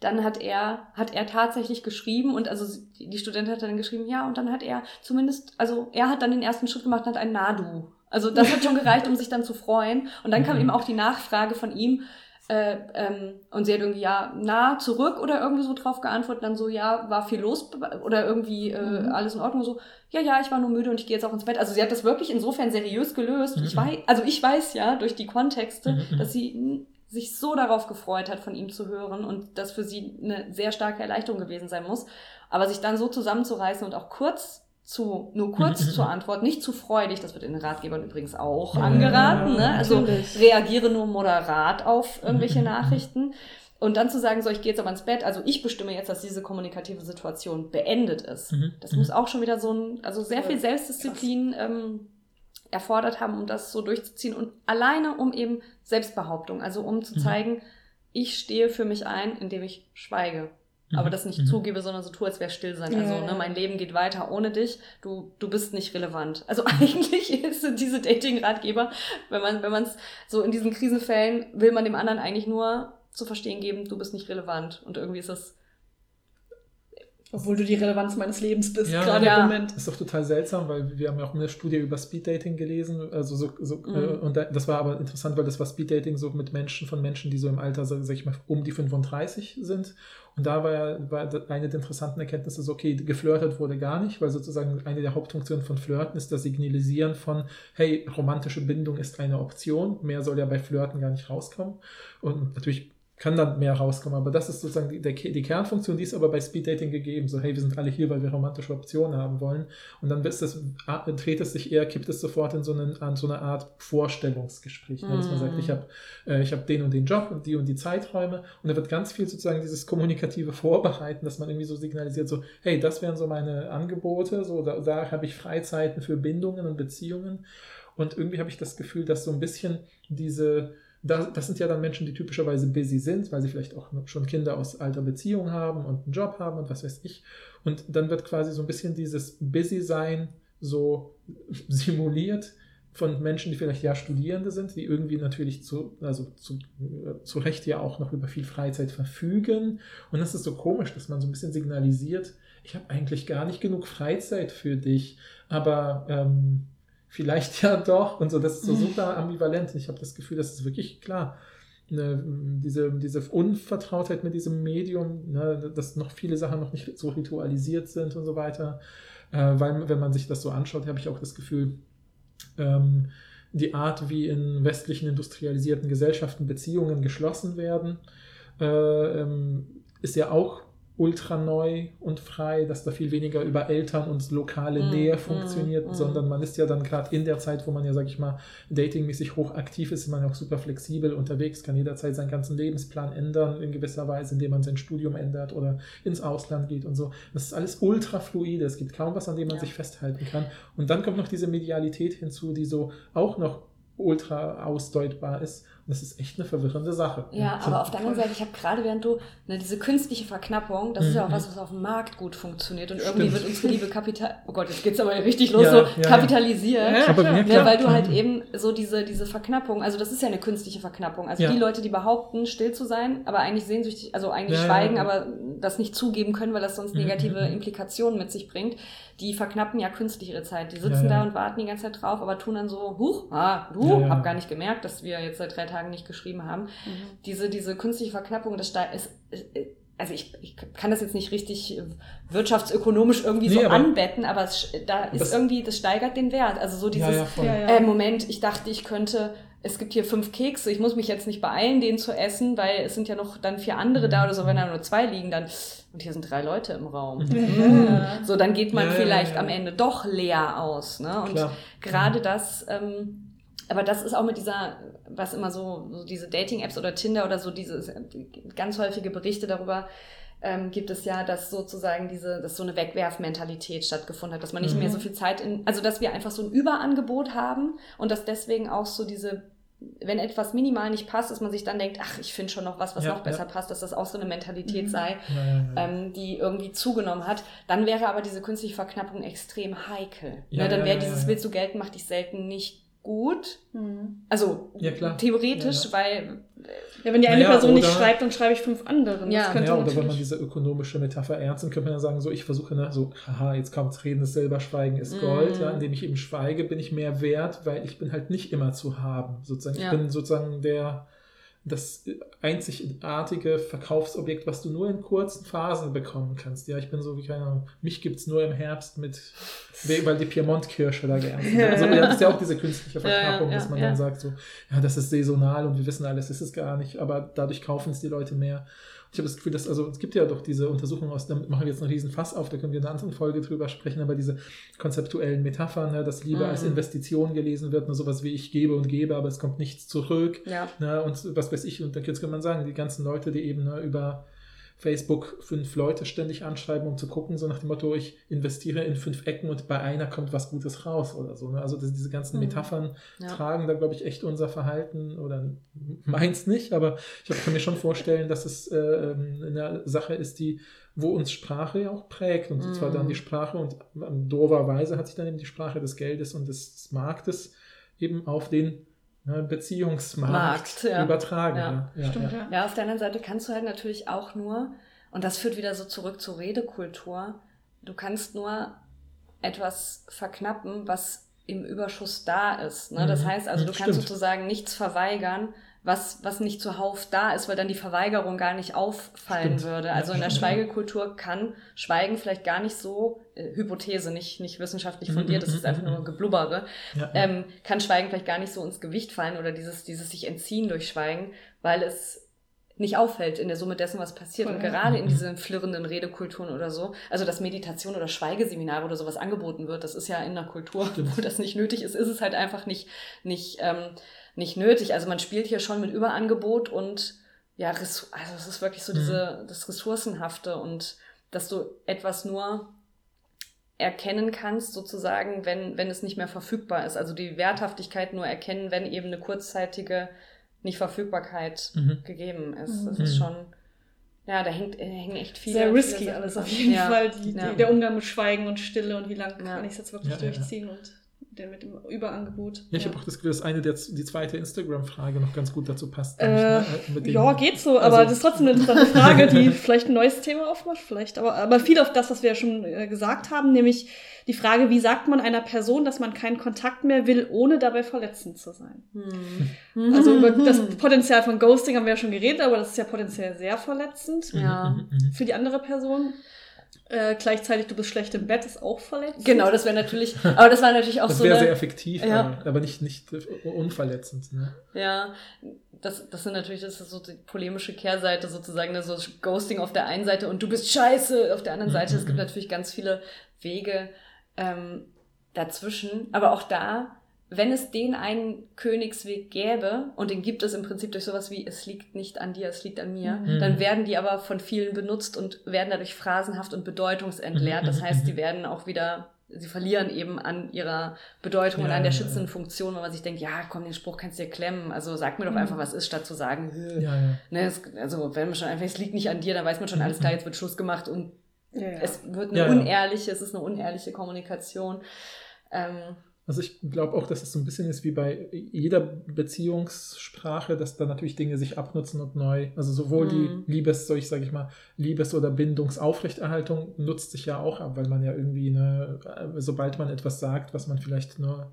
dann hat er, hat er tatsächlich geschrieben und also die Studentin hat dann geschrieben, ja, und dann hat er zumindest, also er hat dann den ersten Schritt gemacht und hat ein Nadu. Also das hat schon gereicht, um sich dann zu freuen. Und dann kam Mhm. eben auch die Nachfrage von ihm, äh, ähm, und sie hat irgendwie ja na zurück oder irgendwie so drauf geantwortet, dann so ja war viel los oder irgendwie äh, Mhm. alles in Ordnung so ja ja ich war nur müde und ich gehe jetzt auch ins Bett. Also sie hat das wirklich insofern seriös gelöst. Ich Mhm. weiß also ich weiß ja durch die Kontexte, Mhm, dass sie sich so darauf gefreut hat, von ihm zu hören und das für sie eine sehr starke Erleichterung gewesen sein muss. Aber sich dann so zusammenzureißen und auch kurz zu, nur kurz zu mhm. antworten, nicht zu freudig, das wird in den Ratgebern übrigens auch angeraten, ne? Also natürlich. reagiere nur moderat auf irgendwelche. Nachrichten. Und dann zu sagen, so, ich gehe jetzt aber ins Bett, also ich bestimme jetzt, dass diese kommunikative Situation beendet ist. Mhm, Das mhm. muss auch schon wieder so ein, also sehr viel Selbstdisziplin ähm, erfordert haben, um das so durchzuziehen. Und alleine um eben Selbstbehauptung, also um zu Mhm. zeigen, ich stehe für mich ein, indem ich schweige. Aber Mhm, das nicht mhm. zugebe, sondern so tue, als wäre still sein. Also, Ja, ne, ja. mein Leben geht weiter ohne dich. Du, du bist nicht relevant. Also eigentlich sind diese Dating-Ratgeber, wenn man, wenn man es so in diesen Krisenfällen will man dem anderen eigentlich nur zu verstehen geben, du bist nicht relevant. Und irgendwie ist das Obwohl du die Relevanz meines Lebens bist, Ja, gerade ja. im Moment. Das ist doch total seltsam, weil wir haben ja auch eine Studie über Speeddating gelesen. Also so, so, Mhm. äh, und da, das war aber interessant, weil das war Speeddating so mit Menschen von Menschen, die so im Alter, sag, ich mal, um die 35 sind. Und da war ja war eine der interessanten Erkenntnisse, so, okay, geflirtet wurde gar nicht, weil sozusagen eine der Hauptfunktionen von Flirten ist das Signalisieren von, hey, romantische Bindung ist eine Option. Mehr soll ja bei Flirten gar nicht rauskommen. Und natürlich kann dann mehr rauskommen, aber das ist sozusagen die, der, die Kernfunktion, die ist aber bei Speeddating gegeben. So, hey, wir sind alle hier, weil wir romantische Optionen haben wollen. Und dann ist das, dreht es sich eher, kippt es sofort in so, einen, an so eine Art Vorstellungsgespräch. Ne? Dass man sagt, ich habe äh, ich hab den und den Job und die und die Zeiträume. Und da wird ganz viel sozusagen dieses kommunikative Vorbereiten, dass man irgendwie so signalisiert, so, hey, das wären so meine Angebote, so, da, da habe ich Freizeiten für Bindungen und Beziehungen. Und irgendwie habe ich das Gefühl, dass so ein bisschen diese, das, das sind ja dann Menschen, die typischerweise busy sind, weil sie vielleicht auch schon Kinder aus alter Beziehung haben und einen Job haben und was weiß ich. Und dann wird quasi so ein bisschen dieses Busy-Sein so simuliert von Menschen, die vielleicht ja Studierende sind, die irgendwie natürlich zu, also zu, äh, zu Recht ja auch noch über viel Freizeit verfügen. Und das ist so komisch, dass man so ein bisschen signalisiert, ich habe eigentlich gar nicht genug Freizeit für dich, aber ähm, vielleicht ja doch. Und so, das ist so super ambivalent. Ich habe das Gefühl, das ist wirklich klar. Ne, diese, diese Unvertrautheit mit diesem Medium, ne, dass noch viele Sachen noch nicht so ritualisiert sind und so weiter. Äh, weil, wenn man sich das so anschaut, habe ich auch das Gefühl, ähm, die Art, wie in westlichen industrialisierten Gesellschaften Beziehungen geschlossen werden, äh, ähm, ist ja auch ultra neu und frei, dass da viel weniger über Eltern und lokale Mm, Nähe mm, funktioniert, mm. sondern man ist ja dann gerade in der Zeit, wo man ja, sag ich mal, datingmäßig hochaktiv ist, ist man ja auch super flexibel unterwegs, kann jederzeit seinen ganzen Lebensplan ändern, in gewisser Weise, indem man sein Studium ändert oder ins Ausland geht und so. Das ist alles ultra fluide, es gibt kaum was, an dem man Ja. sich festhalten kann. Und dann kommt noch diese Medialität hinzu, die so auch noch ultra ausdeutbar ist. Das ist echt eine verwirrende Sache. Ja, aber auf der anderen Seite, ich habe gerade während du ne, diese künstliche Verknappung, das ist ja auch Mhm. was, was auf dem Markt gut funktioniert und Stimmt. irgendwie wird unsere Liebe kapital, oh Gott, jetzt geht's aber richtig los, Ja, so ja, kapitalisiert. Ja, Ne, weil du halt eben so diese, diese Verknappung, also das ist ja eine künstliche Verknappung. Also die Leute, die behaupten, still zu sein, aber eigentlich sehnsüchtig, also eigentlich schweigen, aber das nicht zugeben können, weil das sonst Mhm, negative mhm. Implikationen mit sich bringt, die verknappen ja künstlich ihre Zeit. Die sitzen da und warten die ganze Zeit drauf, aber tun dann so, huch, ah, du, hab gar nicht gemerkt, dass wir jetzt seit drei Tagen nicht geschrieben haben. Diese, diese künstliche Verknappung, das ste- ist, ist also ich, ich kann das jetzt nicht richtig äh, wirtschaftsökonomisch irgendwie Nee, so aber- anbetten, aber es, da ist Das- irgendwie, das steigert den Wert. Also so dieses, ja, ja, äh, Moment, ich dachte, ich könnte, es gibt hier fünf Kekse, ich muss mich jetzt nicht beeilen, den zu essen, weil es sind ja noch dann vier andere da oder so, wenn da nur zwei liegen, dann, und hier sind drei Leute im Raum. Ja. So, dann geht man Ja, ja, vielleicht ja. am Ende doch leer aus. Ne? Und Klar. gerade das, ähm, aber das ist auch mit dieser, was immer so, so diese Dating-Apps oder Tinder oder so, diese ganz häufige Berichte darüber, ähm, gibt es ja, dass sozusagen diese, dass so eine Wegwerfmentalität stattgefunden hat, dass man nicht Mhm. mehr so viel Zeit in, also dass wir einfach so ein Überangebot haben und dass deswegen auch so diese, wenn etwas minimal nicht passt, dass man sich dann denkt, ach, ich finde schon noch was, was Ja, noch besser ja. passt, dass das auch so eine Mentalität Mhm. sei, Ja, ähm, die irgendwie zugenommen hat, dann wäre aber diese künstliche Verknappung extrem heikel. Ne, dann wäre dieses ja. Willst du gelten, macht dich selten nicht gut. Mhm. Also Ja, klar. theoretisch, Ja, weil Ja, wenn die eine Naja, Person nicht oder- schreibt, dann schreibe ich fünf anderen. Ja. das könnte ja, oder wenn man diese ökonomische Metapher ernst nimmt, könnte man ja sagen, so ich versuche, ne, so, haha, jetzt kommt Reden ist selber, Schweigen ist Gold. Mm. Ja, indem ich eben schweige, bin ich mehr wert, weil ich bin halt nicht immer zu haben. Sozusagen. Ja. Ich bin sozusagen der das einzigartige Verkaufsobjekt, was du nur in kurzen Phasen bekommen kannst. Ja, ich bin so wie, keine Ahnung, mich gibt es nur im Herbst mit, weil die Piemont-Kirsche da geerntet wird. Also ja, das ist ja auch diese künstliche Ja, ja, Verknappung, dass ja, man ja. dann sagt so, ja, das ist saisonal und wir wissen alles, ist es gar nicht, aber dadurch kaufen es die Leute mehr. Ich habe das Gefühl, dass, also es gibt ja doch diese Untersuchungen aus, damit machen wir jetzt einen riesen Fass auf, da können wir in einer anderen Folge drüber sprechen, aber diese konzeptuellen Metaphern, ne, dass Liebe Mhm. als Investition gelesen wird, nur sowas wie ich gebe und gebe, aber es kommt nichts zurück. ja. Ne, und was weiß ich, und dann jetzt kann man sagen, die ganzen Leute, die eben ne, über Facebook fünf Leute ständig anschreiben, um zu gucken, so nach dem Motto, ich investiere in fünf Ecken und bei einer kommt was Gutes raus oder so. Ne? Also das, diese ganzen Mhm. Metaphern Ja. tragen da, glaube ich, echt unser Verhalten oder meins nicht, aber ich kann mir schon vorstellen, dass es äh, ähm, eine Sache ist, die, wo uns Sprache ja auch prägt und zwar Mhm. dann die Sprache und doverweise hat sich dann eben die Sprache des Geldes und des Marktes eben auf den ne, Beziehungsmarkt Markt, ja. übertragen. Ja. Ja, ja, Stimmt, ja. ja. Auf der anderen Seite kannst du halt natürlich auch nur, und das führt wieder so zurück zur Redekultur, du kannst nur etwas verknappen, was im Überschuss da ist. Ne? Das Mhm. heißt also, du Mhm, kannst stimmt. sozusagen nichts verweigern, was, was nicht zuhauf da ist, weil dann die Verweigerung gar nicht auffallen Stimmt. würde. Also in der. Schweigekultur kann Schweigen vielleicht gar nicht so, äh, Hypothese, nicht, nicht wissenschaftlich Mhm, fundiert, das mhm, ist einfach mhm, nur Geblubbere, Ja, ähm, kann Schweigen vielleicht gar nicht so ins Gewicht fallen oder dieses, dieses sich entziehen durch Schweigen, weil es nicht auffällt in der Summe dessen, was passiert. Voll, und ja. gerade in diesen flirrenden Redekulturen oder so, also dass Meditation oder Schweigeseminare oder sowas angeboten wird, das ist ja in einer Kultur, wo das nicht nötig ist, ist es halt einfach nicht, nicht, ähm, nicht nötig. Also man spielt hier schon mit Überangebot und ja, also es ist wirklich so Mhm. diese, das Ressourcenhafte und dass du etwas nur erkennen kannst, sozusagen, wenn, wenn es nicht mehr verfügbar ist. Also die Werthaftigkeit nur erkennen, wenn eben eine kurzzeitige Nichtverfügbarkeit Mhm. gegeben ist. Das Mhm. ist schon, ja, da hängt, äh, hängen echt viele. Sehr viele risky Sachen alles auf jeden Ja, Fall. Die, ja. die, der Umgang mit Schweigen und Stille und wie lange Ja. kann ich es jetzt wirklich Ja, ja, ja. durchziehen und der mit dem Überangebot. Ja, ich habe auch das Gefühl, dass eine der, die zweite Instagram-Frage noch ganz gut dazu passt. Äh, ne, mit dem- ja, geht so, aber also- das ist trotzdem eine interessante Frage, die vielleicht ein neues Thema aufmacht, vielleicht. Aber, aber viel auf das, was wir ja schon äh, gesagt haben, nämlich die Frage, wie sagt man einer Person, dass man keinen Kontakt mehr will, ohne dabei verletzend zu sein? Hm. Also über das Potenzial von Ghosting haben wir ja schon geredet, aber das ist ja potenziell sehr verletzend Ja. Mhm, mhm, für die andere Person. Äh, gleichzeitig, du bist schlecht im Bett, ist auch verletzend. Genau, das wäre natürlich, aber das war natürlich auch Das so wäre eine, sehr effektiv, Ja. aber, nicht, nicht unverletzend. Ne? Ja, das, das sind natürlich, das ist so die polemische Kehrseite sozusagen, ne, so Ghosting auf der einen Seite und du bist scheiße auf der anderen Seite. Es gibt Mhm. natürlich ganz viele Wege ähm, dazwischen, aber auch da, wenn es den einen Königsweg gäbe, und den gibt es im Prinzip durch sowas wie, es liegt nicht an dir, es liegt an mir, Mhm. dann werden die aber von vielen benutzt und werden dadurch phrasenhaft und bedeutungsentleert. Das Mhm, heißt, mhm. die werden auch wieder, sie verlieren eben an ihrer Bedeutung und Ja, an der schützenden. Funktion, wenn man sich denkt, ja, komm, den Spruch kannst du dir klemmen. Also sag mir doch Mhm. einfach, was ist, statt zu sagen. Ja, ja. ne, es, also wenn man schon einfach, es liegt nicht an dir, dann weiß man schon, alles klar, jetzt wird Schluss gemacht und Ja, ja. es wird eine Ja, ja. unehrliche, es ist eine unehrliche Kommunikation. Ähm, Also ich glaube auch, dass es so ein bisschen ist wie bei jeder Beziehungssprache, dass da natürlich Dinge sich abnutzen und neu, also sowohl Mhm. die Liebes, so ich sage ich mal, Liebes- oder Bindungsaufrechterhaltung nutzt sich ja auch ab, weil man ja irgendwie, ne, sobald man etwas sagt, was man vielleicht nur,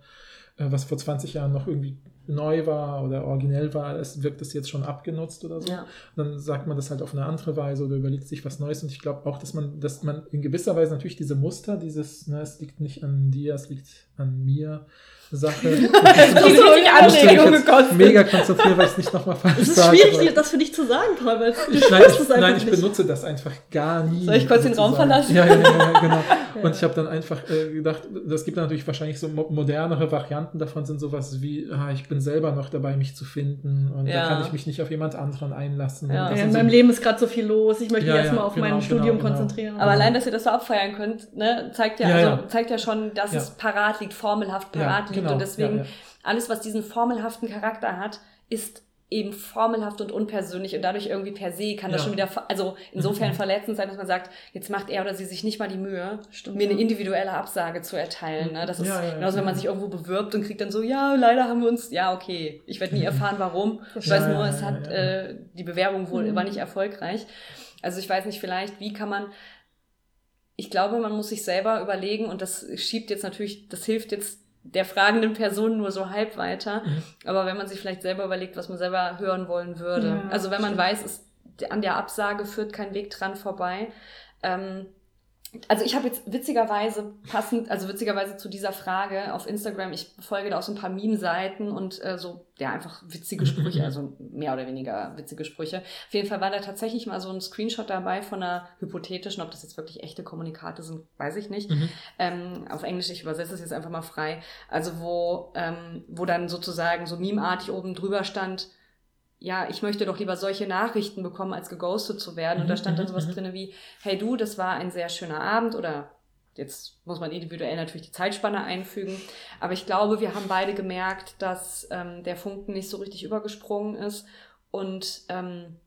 äh, was vor 20 Jahren noch irgendwie neu war oder originell war, es wirkt es jetzt schon abgenutzt oder so. ja. dann sagt man das halt auf eine andere Weise oder überlegt sich was Neues. Und ich glaube auch, dass man, dass man in gewisser Weise natürlich diese Muster, dieses, ne, es liegt nicht an dir, es liegt an mir, Sache. Das ist so eine Anstrengung jetzt gekostet. mega konzentrieren, weil ich es nicht nochmal falsch Es ist sage. schwierig, aber- das für dich zu sagen, Paul, weil du ich, nein, es ich, einfach nein, ich nicht. benutze das einfach gar nie. Soll ich kurz den Raum verlassen? Ja, ja, ja, ja genau. Ja. Und ich habe dann einfach äh, gedacht, das gibt natürlich wahrscheinlich so mo- modernere Varianten davon, sind sowas wie, ah, ich bin selber noch dabei, mich zu finden und Ja. da kann ich mich nicht auf jemand anderen einlassen. Ja. In so- meinem Leben ist gerade so viel los. Ich möchte Ja, mich erstmal ja, auf genau, mein genau, Studium genau. konzentrieren. Aber allein, dass ihr das so abfeiern könnt, ne, zeigt ja, Ja, also, ja. zeigt ja schon, dass Ja. es parat liegt, formelhaft parat liegt. Genau, Und deswegen, ja, ja. alles, was diesen formelhaften Charakter hat, ist eben formelhaft und unpersönlich und dadurch irgendwie per se kann das Ja. schon wieder, also insofern Mhm. verletzend sein, dass man sagt, jetzt macht er oder sie sich nicht mal die Mühe, Stimmt, mir eine individuelle Absage zu erteilen. Ne? Das ist Ja, ja, ja. genauso, wenn man sich irgendwo bewirbt und kriegt dann so, ja, leider haben wir uns, ja, okay, ich werde nie erfahren, warum. Ich weiß nur, es hat. Äh, die Bewerbung wohl Mhm. war nicht erfolgreich. Also ich weiß nicht, vielleicht, wie kann man ich glaube, man muss sich selber überlegen und das schiebt jetzt natürlich, das hilft jetzt der fragenden Person nur so halb weiter. Mhm. Aber wenn man sich vielleicht selber überlegt, was man selber hören wollen würde. Ja, also wenn man stimmt. weiß, es, an der Absage führt kein Weg dran vorbei. Ähm, also ich habe jetzt witzigerweise passend, also witzigerweise zu dieser Frage auf Instagram, ich folge da auch so ein paar Meme-Seiten und äh, so, ja, einfach witzige Sprüche, also mehr oder weniger witzige Sprüche. Auf jeden Fall war da tatsächlich mal so ein Screenshot dabei von einer hypothetischen, ob das jetzt wirklich echte Kommunikate sind, weiß ich nicht. Mhm. Ähm, auf Englisch, ich übersetze es jetzt einfach mal frei. Also wo, ähm, wo dann sozusagen so memeartig oben drüber stand, ja, ich möchte doch lieber solche Nachrichten bekommen, als geghostet zu werden. Und da stand dann mhm, sowas mhm. drin wie, hey du, das war ein sehr schöner Abend oder jetzt muss man individuell natürlich die Zeitspanne einfügen. Aber ich glaube, wir haben beide gemerkt, dass ähm, der Funken nicht so richtig übergesprungen ist. Und ähm,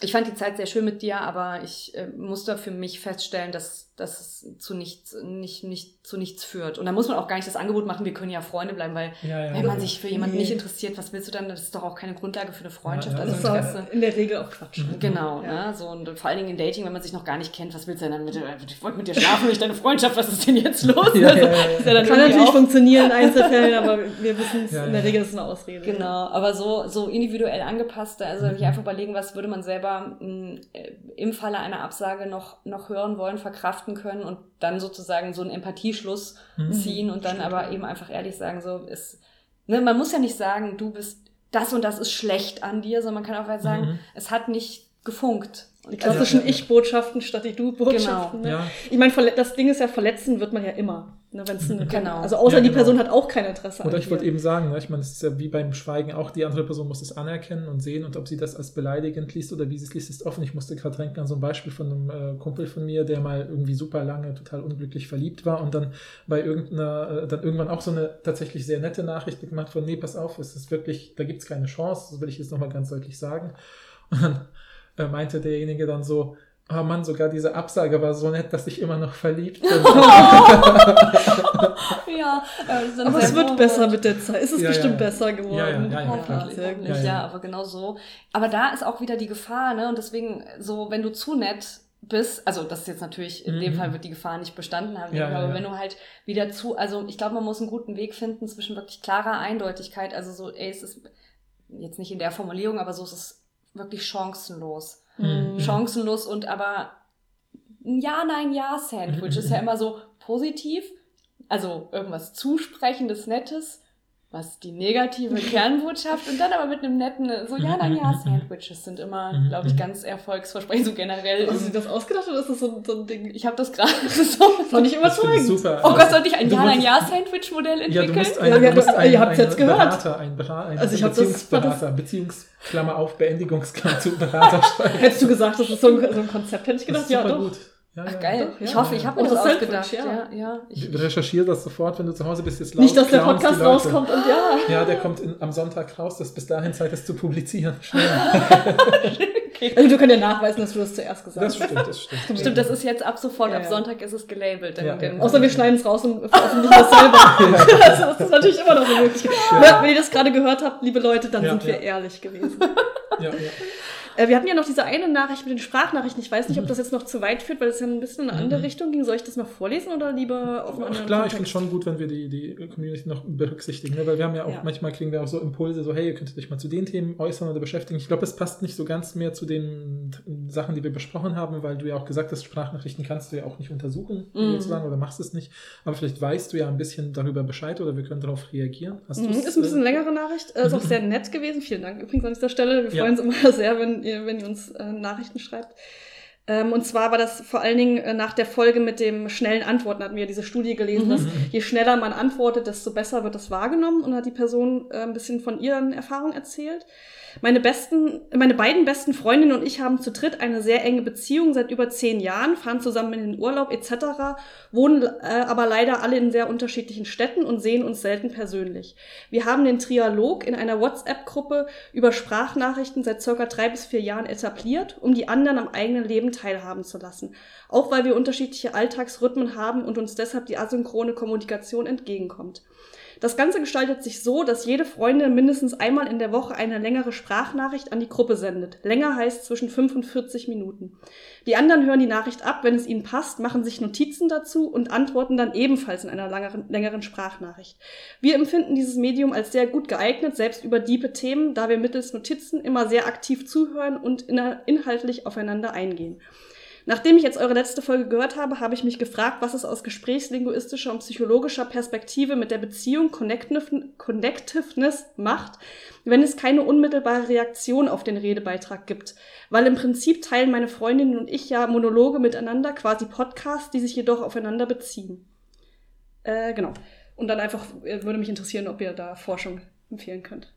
ich fand die Zeit sehr schön mit dir, aber ich äh, musste für mich feststellen, dass, dass es zu nichts, nicht, nicht, zu nichts führt. Und da muss man auch gar nicht das Angebot machen, wir können ja Freunde bleiben, weil Ja, ja, wenn ja. man sich für jemanden Nee. nicht interessiert, was willst du dann? Das ist doch auch keine Grundlage für eine Freundschaft, Ja, ja, das also ist Interesse. auch in der Regel auch Quatsch. Mhm. Genau, Ja. ne? So, und vor allen Dingen in Dating, wenn man sich noch gar nicht kennt, was willst du denn dann mit dir? Ich wollte mit dir schlafen, nicht deine Freundschaft, was ist denn jetzt los? Ja, Also, ja, ja, Kann natürlich auch- funktionieren in Einzelfällen, aber wir wissen es, Ja, in der. Regel ist es eine Ausrede. Genau, aber so, so individuell angepasste, also Mhm. sich einfach überlegen, was würde man selber mh, äh, im Falle einer Absage noch, noch hören wollen, verkraften können und dann sozusagen so einen Empathieschluss Mhm. ziehen und dann Stimmt, aber eben einfach ehrlich sagen, so ist, ne, man muss ja nicht sagen, du bist, das und das ist schlecht an dir, sondern man kann auch halt sagen, Mhm. es hat nicht gefunkt. Die Und klassischen ja. Ich-Botschaften statt die Du-Botschaften. Genau. Ne? Ja. Ich meine, das Ding ist ja, verletzen wird man ja immer. Ne, wenn's ein, Genau. Also außer Ja, die genau. Person hat auch kein Interesse Oder an ich wollte eben sagen, ne, ich meine, es ist ja wie beim Schweigen auch, die andere Person muss es anerkennen und sehen und ob sie das als beleidigend liest oder wie sie es liest, ist offen. Ich musste gerade denken an so ein Beispiel von einem äh, Kumpel von mir, der mal irgendwie super lange total unglücklich verliebt war und dann bei irgendeiner, äh, dann irgendwann auch so eine tatsächlich sehr nette Nachricht gemacht von, nee, pass auf, es ist wirklich, da gibt es keine Chance, das will ich jetzt nochmal ganz deutlich sagen. Und dann äh, meinte derjenige dann so, Oh Mann, sogar diese Absage war so nett, dass ich immer noch verliebt bin. Ja, äh, Aber es wird besser mit der Zeit. Es ist Ja, bestimmt ja, ja. besser geworden. Ja, ja, ja, ja, aber genau so. Aber da ist auch wieder die Gefahr, ne? Und deswegen, so, wenn du zu nett bist, also das ist jetzt natürlich, in dem Mhm. Fall wird die Gefahr nicht bestanden haben, aber ja. wenn du halt wieder zu, also ich glaube, man muss einen guten Weg finden zwischen wirklich klarer Eindeutigkeit, also so, ey, es ist jetzt nicht in der Formulierung, aber so es ist wirklich chancenlos. Mhm. Chancenlos und aber ein Ja, Nein, Ja-Sandwich ist ja immer so positiv, also irgendwas Zusprechendes, Nettes, was die negative Kernbotschaft und dann aber mit einem netten, so Ja, Nein, Ja-Sandwiches sind immer, Mhm. glaube ich, ganz erfolgsversprechend, so generell. Hast du dir das ausgedacht oder ist das so, so ein Ding? Ich habe das gerade so. Fand ich Das finde ich überzeugend. super. Oh Gott, sollte ich ein Du Ja, Nein, musst- Ja-Sandwich-Modell Ja, entwickeln? du musst Ja, einen, ja, du musst ihr einen, habt's jetzt gehört. Berater, einen, Berater, einen Also ich hab das- Beziehungsberater, Beziehungsklammer auf, Beendigungsklammer zu Berater schreiben. Hättest du gesagt, das ist so ein, so ein Konzept, hätte ich Das gedacht, ist ja doch. gut. Ja, Ach geil, Doch, ich ja. hoffe, ich habe mir das, das ausgedacht. ja. Ja, ja. Ich, Recherchiere das sofort, wenn du zu Hause bist. Jetzt Nicht, dass der Podcast rauskommt und ja. Ja, der kommt in, am Sonntag raus. Das ist bis dahin Zeit, das zu publizieren. Schnell. Also du kannst ja nachweisen, dass du das zuerst gesagt Das hast. stimmt, das stimmt. Stimmt, das ist jetzt ab sofort, Ja, ab. Sonntag ist es gelabelt. Dann, Ja, dann, ja. Außer wir schneiden es raus und veröffentlichen das selber. Also das ist natürlich immer noch eine Möglichkeit. Ja. Wenn ihr das gerade gehört habt, liebe Leute, dann Ja, sind wir ja. ehrlich gewesen. Ja, ja. Äh, wir hatten ja noch diese eine Nachricht mit den Sprachnachrichten. Ich weiß nicht, ob das jetzt noch zu weit führt, weil es ja ein bisschen in eine andere Mhm. Richtung ging. Soll ich das noch vorlesen oder lieber auf einen Ach, anderen klar, ich finde Kontext? schon gut, wenn wir die, die Community noch berücksichtigen, ne? weil wir haben ja auch, Ja. manchmal kriegen wir auch so Impulse, so hey, ihr könntet euch mal zu den Themen äußern oder beschäftigen. Ich glaube, es passt nicht so ganz mehr zu den Sachen, die wir besprochen haben, weil du ja auch gesagt hast, Sprachnachrichten kannst du ja auch nicht untersuchen, Mhm. sozusagen, oder machst es nicht. Aber vielleicht weißt du ja ein bisschen darüber Bescheid oder wir können darauf reagieren. Hast Mhm, ist ein bisschen äh, längere Nachricht. Äh, ist auch sehr nett gewesen. Vielen Dank übrigens an dieser Stelle. Wir Ja. freuen uns immer sehr, wenn ihr, wenn ihr uns äh, Nachrichten schreibt. Ähm, und zwar war das vor allen Dingen äh, nach der Folge mit dem schnellen Antworten, hatten wir diese Studie gelesen, Mhm. dass je schneller man antwortet, desto besser wird das wahrgenommen. Und hat die Person äh, ein bisschen von ihren Erfahrungen erzählt. Meine besten, meine beiden besten Freundinnen und ich haben zu dritt eine sehr enge Beziehung seit über zehn Jahren, fahren zusammen in den Urlaub etc., wohnen äh, aber leider alle in sehr unterschiedlichen Städten und sehen uns selten persönlich. Wir haben den Trialog in einer WhatsApp-Gruppe über Sprachnachrichten seit circa drei bis vier Jahren etabliert, um die anderen am eigenen Leben teilhaben zu lassen. Auch weil wir unterschiedliche Alltagsrhythmen haben und uns deshalb die asynchrone Kommunikation entgegenkommt. Das Ganze gestaltet sich so, dass jede Freundin mindestens einmal in der Woche eine längere Sprachnachricht an die Gruppe sendet. Länger heißt zwischen 45 Minuten. Die anderen hören die Nachricht ab, wenn es ihnen passt, machen sich Notizen dazu und antworten dann ebenfalls in einer längeren, längeren Sprachnachricht. Wir empfinden dieses Medium als sehr gut geeignet, selbst über diepe Themen, da wir mittels Notizen immer sehr aktiv zuhören und inhaltlich aufeinander eingehen. Nachdem ich jetzt eure letzte Folge gehört habe, habe ich mich gefragt, was es aus gesprächslinguistischer und psychologischer Perspektive mit der Beziehung Connectiveness macht, wenn es keine unmittelbare Reaktion auf den Redebeitrag gibt. Weil im Prinzip teilen meine Freundinnen und ich ja Monologe miteinander, quasi Podcasts, die sich jedoch aufeinander beziehen. Äh, genau. Und dann einfach äh, würde mich interessieren, ob ihr da Forschung empfehlen könnt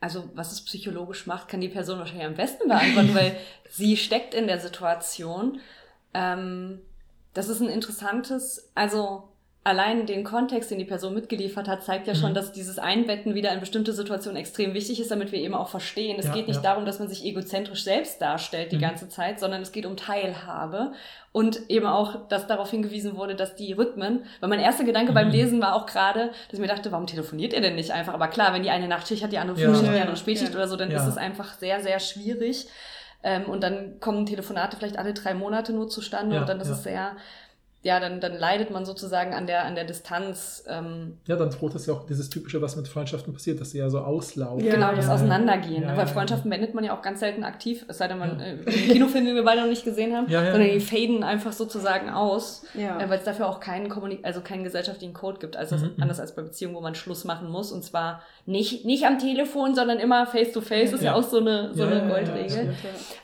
also was es psychologisch macht, kann die Person wahrscheinlich am besten beantworten, weil sie steckt in der Situation. Ähm, das ist ein interessantes, also allein den Kontext, den die Person mitgeliefert hat, zeigt ja schon, mhm. dass dieses Einbetten wieder in bestimmte Situationen extrem wichtig ist, damit wir eben auch verstehen. Es ja, geht nicht ja. darum, dass man sich egozentrisch selbst darstellt die mhm. ganze Zeit, sondern es geht um Teilhabe und eben auch, dass darauf hingewiesen wurde, dass die Rhythmen, weil mein erster Gedanke mhm. beim Lesen war auch gerade, dass ich mir dachte, warum telefoniert ihr denn nicht einfach? Aber klar, wenn die eine Nachtschicht hat, die andere Frühschicht, ja. die andere Spätschicht oder so, dann ist es einfach sehr, sehr schwierig. Ähm, und dann kommen Telefonate vielleicht alle drei Monate nur zustande und dann ist es sehr ja, dann, dann leidet man sozusagen an der, an der Distanz. Ähm. Ja, dann droht das ja auch dieses Typische, was mit Freundschaften passiert, dass sie ja so auslaufen. Ja, genau, das ja, Auseinandergehen. Ja, Weil Freundschaften beendet man ja auch ganz selten aktiv, es sei denn, man äh, Kinofilm, den wir beide noch nicht gesehen haben, sondern die faden einfach sozusagen aus, äh, weil es dafür auch keinen, Kommunik also keinen gesellschaftlichen Code gibt. Also mhm. anders als bei Beziehungen, wo man Schluss machen muss. Und zwar nicht, nicht am Telefon, sondern immer face to face, ist ja, auch so eine, so eine Goldregel.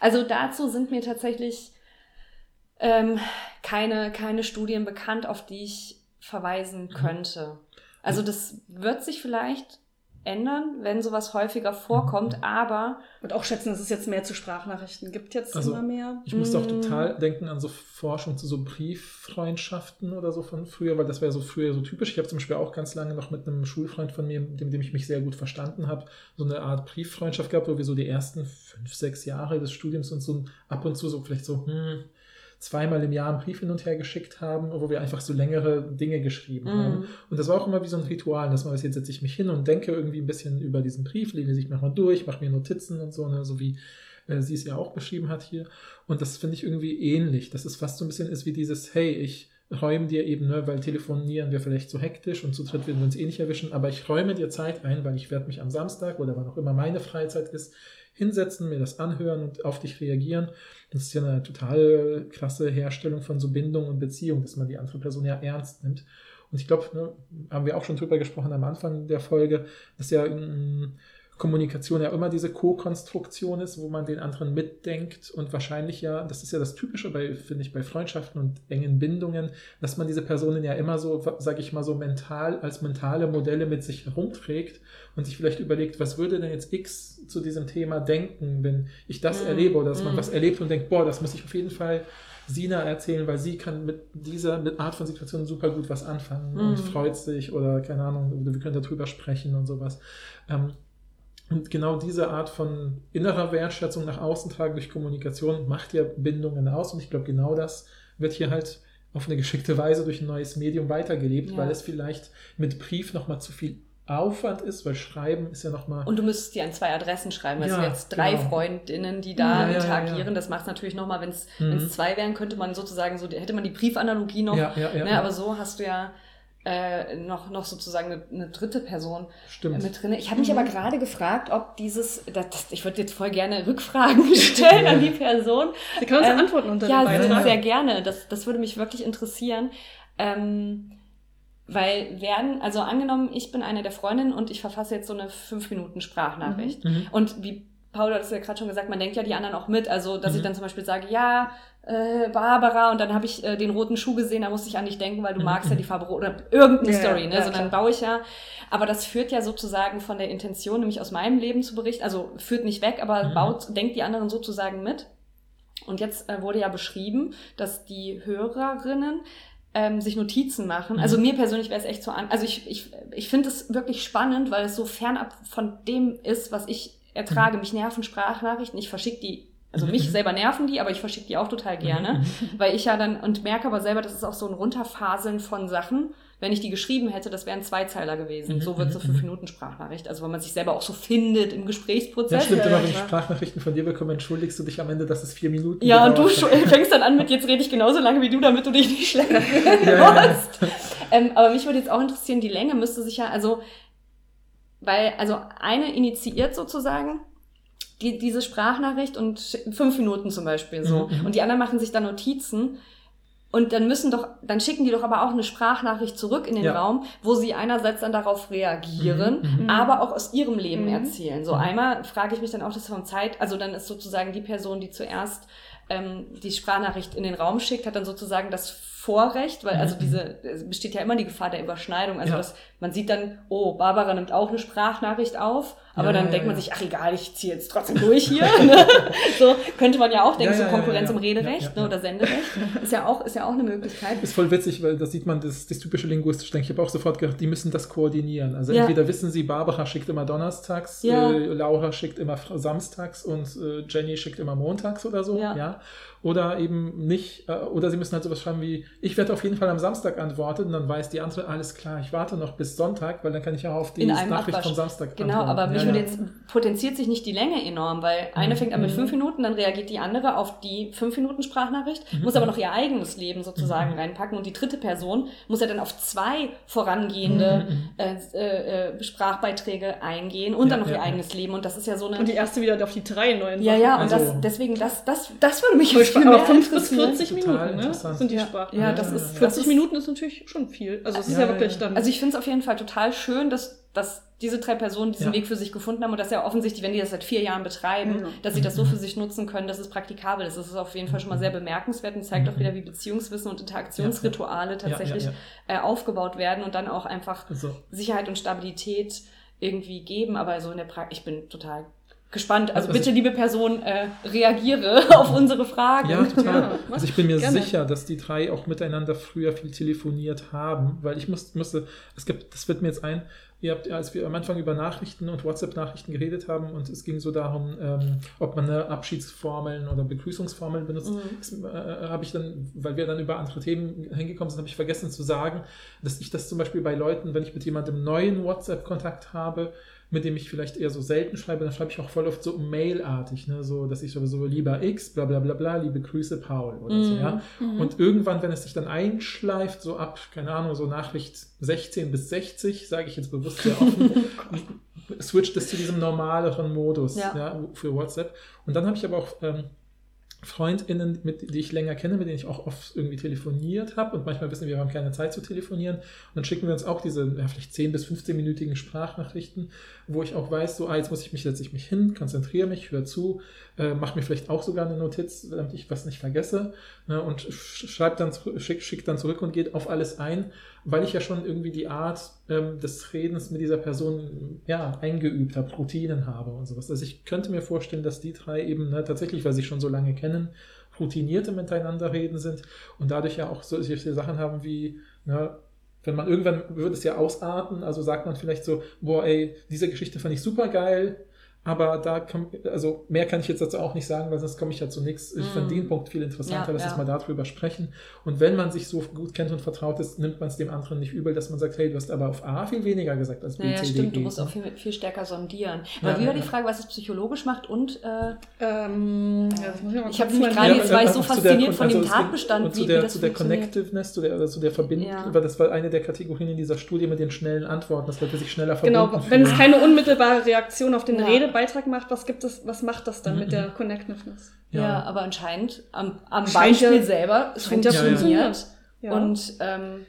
Also dazu sind mir tatsächlich ähm, keine, keine Studien bekannt, auf die ich verweisen mhm. könnte. Also das wird sich vielleicht ändern, wenn sowas häufiger vorkommt, mhm. aber. Und auch schätzen, dass es jetzt mehr zu Sprachnachrichten gibt, jetzt also, immer mehr. Ich muss auch mm. total denken an so Forschung zu so Brieffreundschaften oder so von früher, weil das wäre so früher so typisch. Ich habe zum Beispiel auch ganz lange noch mit einem Schulfreund von mir, dem, dem ich mich sehr gut verstanden habe, so eine Art Brieffreundschaft gehabt, wo wir so die ersten fünf, sechs Jahre des Studiums uns so ab und zu so vielleicht so, hm, zweimal im Jahr einen Brief hin und her geschickt haben, wo wir einfach so längere Dinge geschrieben mhm. haben. Und das war auch immer wie so ein Ritual, dass man weiß, jetzt setze ich mich hin und denke irgendwie ein bisschen über diesen Brief, lese ich nochmal durch, mache mir Notizen und so, ne, so wie äh, sie es ja auch beschrieben hat hier. Und das finde ich irgendwie ähnlich, dass es fast so ein bisschen ist wie dieses, hey, ich räume dir eben, ne, weil telefonieren wir vielleicht so hektisch und zu dritt werden wir uns eh nicht erwischen, aber ich räume dir Zeit ein, weil ich werde mich am Samstag oder wann auch immer meine Freizeit ist, hinsetzen, mir das anhören und auf dich reagieren. Das ist ja eine total klasse Herstellung von so Bindung und Beziehung, dass man die andere Person ja ernst nimmt. Und ich glaube, ne, haben wir auch schon drüber gesprochen am Anfang der Folge, dass ja Kommunikation ja immer diese Co-Konstruktion ist, wo man den anderen mitdenkt und wahrscheinlich ja, das ist ja das Typische bei, finde ich, bei Freundschaften und engen Bindungen, dass man diese Personen ja immer so, sage ich mal so mental, als mentale Modelle mit sich herumträgt und sich vielleicht überlegt, was würde denn jetzt X zu diesem Thema denken, wenn ich das mm. erlebe oder dass mm. man mhm. was erlebt und denkt, boah, das muss ich auf jeden Fall Sina erzählen, weil sie kann mit dieser mit Art von Situation super gut was anfangen mm. und mhm. freut sich oder keine Ahnung, wir können darüber sprechen und sowas. Ähm, und genau diese Art von innerer Wertschätzung nach außen tragen durch Kommunikation macht ja Bindungen aus. Und ich glaube, genau das wird hier halt auf eine geschickte Weise durch ein neues Medium weitergelebt, ja. weil es vielleicht mit Brief nochmal zu viel Aufwand ist, weil Schreiben ist ja nochmal. Und du müsstest dir an zwei Adressen schreiben. Also ja, jetzt drei genau. Freundinnen, die da ja, interagieren. Ja, das macht es natürlich nochmal, wenn es mhm. zwei wären, könnte man sozusagen so, hätte man die Briefanalogie noch. Ja, ja, ja, ne, aber so hast du ja äh, noch, noch sozusagen eine, eine dritte Person Stimmt. mit drin. Ich habe mich mhm. aber gerade gefragt, ob dieses, das, das, ich würde jetzt voll gerne Rückfragen stellen an die Person. Sie können uns ähm, antworten unter Ja, sehr, sehr gerne. Das, das würde mich wirklich interessieren. Ähm, weil werden, also angenommen, ich bin eine der Freundinnen und ich verfasse jetzt so eine fünf Minuten Sprachnachricht. Mhm. mhm. Und wie Paul hat es ja gerade schon gesagt, man denkt ja die anderen auch mit. Also, dass Mhm. ich dann zum Beispiel sage, ja, äh, Barbara, und dann habe ich äh, den roten Schuh gesehen, da musste ich an dich denken, weil du Mhm. magst ja die Farbe rot oder irgendeine Ja, Story, ne? ja, so, dann klar. baue ich ja. Aber das führt ja sozusagen von der Intention, nämlich aus meinem Leben zu berichten, also führt nicht weg, aber Mhm. baut, denkt die anderen sozusagen mit. Und jetzt äh, wurde ja beschrieben, dass die Hörerinnen ähm, sich Notizen machen. Also mir persönlich wäre es echt so an. Also ich, ich, ich finde es wirklich spannend, weil es so fernab von dem ist, was ich ertrage. Mich nerven Sprachnachrichten. Ich verschicke die. Also mich Mhm. selber nerven die, aber ich verschicke die auch total gerne, weil ich ja dann und merke aber selber, das ist auch so ein Runterfaseln von Sachen. Wenn ich die geschrieben hätte, das wären Zweizeiler gewesen. Mhm, So wird so mhm, fünf Minuten Sprachnachricht. Also wenn man sich selber auch so findet im Ja, Gesprächsprozess. stimmt, Ja, immer ja, wenn ich. Sprachnachrichten von dir bekomme, entschuldigst du dich am Ende, dass es vier Minuten Ja, und du fängst dann an mit, jetzt rede ich genauso lange wie du, damit du dich nicht schlecht Ja, ja. Ähm, aber mich würde jetzt auch interessieren, die Länge müsste sich ja, also, weil, also eine initiiert sozusagen die, diese Sprachnachricht und fünf Minuten zum Beispiel so. Mhm, mhm. Und die anderen machen sich dann Notizen. Und dann müssen doch, dann schicken die doch aber auch eine Sprachnachricht zurück in den Ja. Raum, wo sie einerseits dann darauf reagieren, Mhm, mhm. aber auch aus ihrem Leben Mhm. erzählen. So Mhm. einmal frage ich mich dann auch, das von Zeit, also dann ist sozusagen die Person, die zuerst ähm, die Sprachnachricht in den Raum schickt, hat dann sozusagen das Vorrecht, weil also Mhm. diese, es besteht ja immer die Gefahr der Überschneidung. Also Ja. dass man sieht dann, oh, Barbara nimmt auch eine Sprachnachricht auf, aber Ja, dann ja, denkt man sich, ach egal, ich ziehe jetzt trotzdem durch hier. ne? so könnte man ja auch denken, so Konkurrenz im ja. Rederecht Ne, oder Senderecht. Ist ja auch, ist ja auch eine Möglichkeit. Ist voll witzig, weil da sieht man das, das typische linguistische Denken. Ich habe auch sofort gedacht, die müssen das koordinieren. Also entweder wissen sie, Barbara schickt immer donnerstags, äh, Laura schickt immer samstags und äh, Jenny schickt immer montags oder so. Ja. Oder eben nicht, äh, oder sie müssen halt sowas schreiben wie, ich werde auf jeden Fall am Samstag antworten und dann weiß die andere, alles klar, ich warte noch bis Sonntag, weil dann kann ich ja auf die Nachricht Abwasch. vom Samstag Genau, antworten. aber mich ja, würde jetzt potenziert sich nicht die Länge enorm, weil eine Mhm. fängt an mit Mhm. fünf Minuten, dann reagiert die andere auf die fünf Minuten Sprachnachricht, Mhm. muss aber noch ihr eigenes Leben sozusagen Mhm. reinpacken und die dritte Person muss ja dann auf zwei vorangehende Mhm. äh, äh, äh, Sprachbeiträge eingehen und Ja, dann noch ja, ihr ja. eigenes Leben und das ist ja so eine Und die erste wieder auf die drei neuen ja, Sachen. ja, und Also- das, deswegen, das, das, das würde mich jetzt viel aber mehr 5 bis interessieren. 40 Total Minuten, ne? Sind die Ja. Sprachen. Ja, das ja, ist ja. 40 das Minuten ist natürlich schon viel. Also es ist Ja, wirklich dann. Also ich finde es auf jeden Fall total schön, dass, dass diese drei Personen diesen Ja. Weg für sich gefunden haben und dass ja offensichtlich, wenn die das seit vier Jahren betreiben, Ja. dass sie das so Mhm. für sich nutzen können, dass es praktikabel ist. Das ist auf jeden Fall schon mal sehr bemerkenswert und zeigt auch Mhm. wieder, wie Beziehungswissen und Interaktionsrituale tatsächlich Ja, ja, Äh, aufgebaut werden und dann auch einfach Also, Sicherheit und Stabilität irgendwie geben. Aber so in der Praxis, ich bin total gespannt. Also Also bitte, liebe Person, äh, reagiere auf unsere Fragen. Ja, total. Ja, also ich bin mir gerne. sicher, dass die drei auch miteinander früher viel telefoniert haben, weil ich muss, musste, es gibt, das wird mir jetzt ein, ihr habt, als wir am Anfang über Nachrichten und WhatsApp-Nachrichten geredet haben und es ging so darum, ähm, ob man eine Abschiedsformeln oder Begrüßungsformeln benutzt, Mhm. äh, habe ich dann, weil wir dann über andere Themen hingekommen sind, habe ich vergessen zu sagen, dass ich das zum Beispiel bei Leuten, wenn ich mit jemandem neuen WhatsApp-Kontakt habe, mit dem ich vielleicht eher so selten schreibe, dann schreibe ich auch voll oft so mailartig, ne? so, dass ich sowieso lieber X, bla bla bla bla, liebe Grüße, Paul oder so, Mhm. ja. Und irgendwann, wenn es sich dann einschleift, so ab, keine Ahnung, so Nachricht 16 bis 60, sage ich jetzt bewusst sehr offen, switcht es zu diesem normaleren Modus Ja. ja. für WhatsApp. Und dann habe ich aber auch ähm, FreundInnen, mit, die ich länger kenne, mit denen ich auch oft irgendwie telefoniert habe und manchmal wissen wir, wir haben keine Zeit zu telefonieren. Und dann schicken wir uns auch diese ja, vielleicht 10 bis 15-minütigen Sprachnachrichten, wo ich auch weiß, so, ah, jetzt muss ich mich, setze ich mich hin, konzentriere mich, höre zu, äh, mache mir vielleicht auch sogar eine Notiz, damit ich was nicht vergesse ne, und sch- schreib dann, schick, schick dann zurück und geht auf alles ein, weil ich ja schon irgendwie die Art ähm, des Redens mit dieser Person ja, eingeübt habe, Routinen habe und sowas. Also ich könnte mir vorstellen, dass die drei eben ne, tatsächlich, weil sie schon so lange kennen, routinierte miteinander reden sind und dadurch ja auch solche Sachen haben wie, ne, wenn man irgendwann wird es ja ausarten, also sagt man vielleicht so, boah, ey, diese Geschichte fand ich super geil, aber da kann, also mehr kann ich jetzt dazu auch nicht sagen, weil sonst komme ich ja zu nichts. Ich Mm. finde den Punkt viel interessanter, Ja, lass ja. uns mal darüber sprechen. Und wenn man sich so gut kennt und vertraut ist, nimmt man es dem anderen nicht übel, dass man sagt, hey, du hast aber auf A viel weniger gesagt als B, Ja, ja, C, D, stimmt, du musst auch viel, viel stärker sondieren. Aber Ja, wie war ja, die. Frage, was es psychologisch macht und äh, ähm, ja, das muss ich mal Ich hab kurz nämlich mal- gerade- jetzt war ich so fasziniert von dem ging- Tatbestand, und wie- zu wie der, das zu der. Connectiveness, zu der, oder zu der Verbindung, Ja. weil das war eine der Kategorien in dieser Studie mit den schnellen Antworten, dass Leute sich schneller verbunden Genau, wenn es keine unmittelbare Reaktion auf den Ja. Redebeitrag macht, was gibt es, was macht das dann Mhm, mit der Connectiveness? ja. Ja. aber anscheinend am, am Scheint Beispiel ja- selber, es funktioniert. Ja. Und ähm,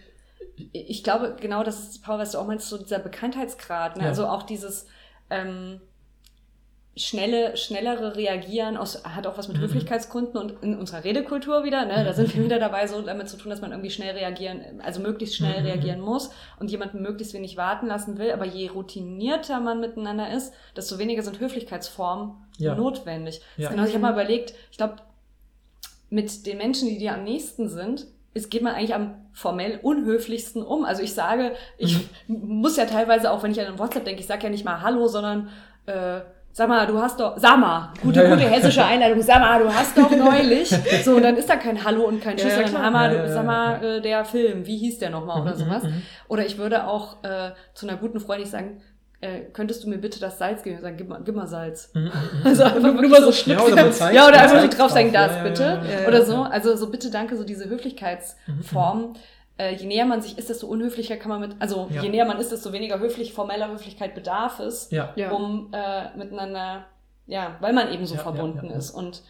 ich glaube, genau das ist, Paul, was du auch meinst, so dieser Bekanntheitsgrad. Ne? Ja. Also auch dieses, ähm, schnelle, schnellere Reagieren aus, hat auch was mit Höflichkeitsgründen und in unserer Redekultur wieder, ne, da sind wir wieder dabei, so damit zu tun, dass man irgendwie schnell reagieren, also möglichst schnell Mhm. reagieren muss und jemanden möglichst wenig warten lassen will. Aber je routinierter man miteinander ist, desto weniger sind Höflichkeitsformen Ja. notwendig. Ja. Genau, ich habe mal überlegt, ich glaube, mit den Menschen, die dir am nächsten sind, ist, geht man eigentlich am formell unhöflichsten um. Also ich sage, ich muss ja teilweise auch, wenn ich an WhatsApp denke, ich sage ja nicht mal Hallo, sondern äh, sag mal, du hast doch, sag mal, gute, Ja, ja. gute hessische Einleitung, sag mal, du hast doch neulich. So, und dann ist da kein Hallo und kein Tschüss, sondern du, ja, sag mal, äh, der Film, wie hieß der nochmal oder Mhm, sowas. mhm, mhm. Oder ich würde auch äh, zu einer guten Freundin sagen, äh, könntest du mir bitte das Salz geben? Ich sagen, gib mal, gib mal Salz. Also einfach Nur mal so so Ja, oder zeigt, ja, oder einfach so drauf sagen, das bitte. ja, ja. Ja, oder so. Also so bitte, danke, so diese Höflichkeitsform. Äh, je näher man sich ist, desto unhöflicher kann man mit, also Ja. je näher man ist, desto weniger höflich, formeller Höflichkeit bedarf es, Ja. Ja. um äh, miteinander, ja, weil man eben so Ja, verbunden ja, ja. ist. Und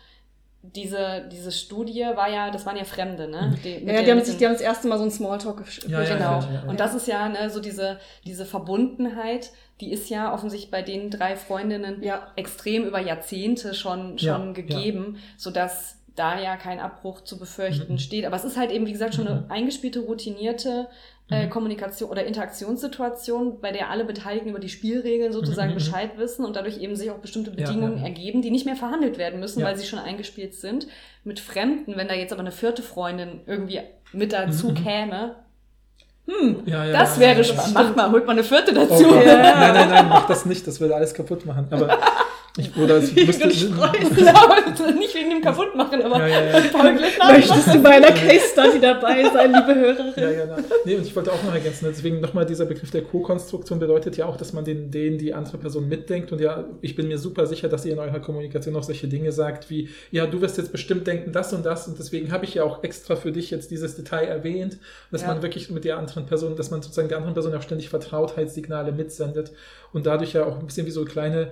diese, diese Studie war ja, das waren ja Fremde, ne? Die, mit Ja, den- die haben, sich, die haben das erste Mal so ein Smalltalk gesch- Ja, ja, Genau. ja, ja. Und das ist ja ne, so diese, diese Verbundenheit, die ist ja offensichtlich bei den drei Freundinnen Ja. extrem über Jahrzehnte schon, Ja, schon gegeben, sodass da ja kein Abbruch zu befürchten Mhm. steht. Aber es ist halt eben, wie gesagt, schon eine Mhm. eingespielte, routinierte äh, Mhm. Kommunikation oder Interaktionssituation, bei der alle Beteiligten über die Spielregeln sozusagen Mhm. Bescheid wissen und dadurch eben sich auch bestimmte Bedingungen ja, ja. ergeben, die nicht mehr verhandelt werden müssen, Ja. weil sie schon eingespielt sind. Mit Fremden, wenn da jetzt aber eine vierte Freundin irgendwie mit dazu Mhm, käme, hm, Ja, ja, das wäre ja, spannend. Macht mal, holt mal eine vierte Oh dazu. Gott. Nein, nein, nein, mach das nicht, das würde alles kaputt machen. Aber ich, oder es müsste, Ja, nicht wegen dem kaputt machen, aber Ja, ja, ja. Möchtest du bei einer Case Study dabei sein, liebe Hörerin? Ja, ja, na. nee, und ich wollte auch noch ergänzen, deswegen nochmal dieser Begriff der Co-Konstruktion bedeutet ja auch, dass man den, denen die andere Person mitdenkt und ja, ich bin mir super sicher, dass ihr in eurer Kommunikation auch solche Dinge sagt wie, ja, du wirst jetzt bestimmt denken das und das und deswegen habe ich ja auch extra für dich jetzt dieses Detail erwähnt, dass Ja. man wirklich mit der anderen Person, dass man sozusagen der anderen Person auch ständig Vertrautheitssignale mitsendet und dadurch ja auch ein bisschen wie so kleine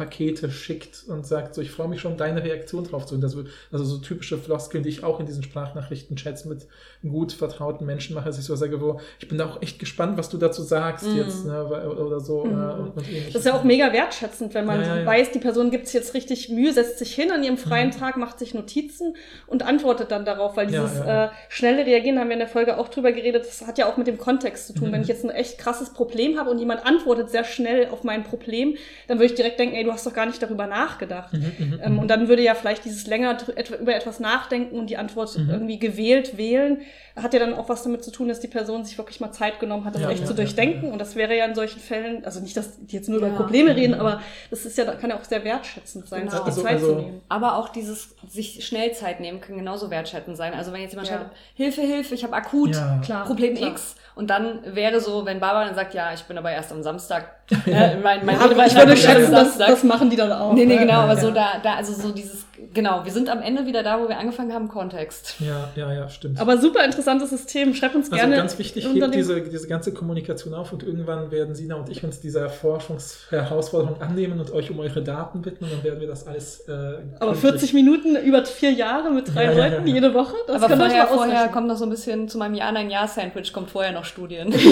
Vorfreudenpakete schickt und sagt, so, ich freue mich schon, deine Reaktion drauf zu. Und das also so typische Floskeln, die ich auch in diesen Sprachnachrichten-Chats mit gut vertrauten Menschen mache, dass ich so sage, wo, ich bin da auch echt gespannt, was du dazu sagst Mhm. jetzt, ne, oder so. Mhm. äh, und. Das ist ja auch mega wertschätzend, wenn man Ja, ja, weiß, die Person gibt sich jetzt richtig Mühe, setzt sich hin an ihrem freien Mhm. Tag, macht sich Notizen und antwortet dann darauf, weil dieses. Äh, schnelle Reagieren, haben wir in der Folge auch drüber geredet, das hat ja auch mit dem Kontext zu tun. Mhm. Wenn ich jetzt ein echt krasses Problem habe und jemand antwortet sehr schnell auf mein Problem, dann würde ich direkt denken, ey, du hast doch gar nicht darüber nachgedacht. Mhm, mhm, Ähm, mhm. und dann würde ja vielleicht dieses länger über etwas nachdenken und die Antwort Mhm. irgendwie gewählt wählen, hat ja dann auch was damit zu tun, dass die Person sich wirklich mal Zeit genommen hat, das Ja, echt ja, zu durchdenken. ja. Und das wäre ja in solchen Fällen, also nicht, dass die jetzt nur über. Probleme reden, aber das ist ja, kann ja auch sehr wertschätzend sein, Genau. sich die Also- Zeit also- zu nehmen. Aber auch dieses sich schnell Zeit nehmen kann genauso wertschätzend sein. Also wenn jetzt jemand Ja. schreibt, Hilfe, Hilfe, ich habe akut Ja. Klar. Problem klar. X. Und dann wäre so, wenn Barbara dann sagt, ja, ich bin aber erst am Samstag. äh, mein, mein Ja, aber ich würde schätzen, Samstag. das machen die dann auch. Nee, nee, ne? genau, aber Ja. so da, da, also so dieses, genau, wir sind am Ende wieder da, wo wir angefangen haben, Kontext. Ja, ja, ja, stimmt. Aber super interessantes System. Schreibt uns Also gerne. ganz wichtig, hebt diese, diese ganze Kommunikation auf und irgendwann werden Sina und ich uns dieser Forschungsherausforderung annehmen und euch um eure Daten bitten und dann werden wir das alles. Äh, aber gründlich- 40 Minuten über vier Jahre mit drei Ja, ja, Leuten ja. jede Woche, das aber könnt ihr euch vorher, mal vorher kommt noch so ein bisschen zu meinem Ja-Nein-Ja-Sandwich, kommt vorher noch Studien.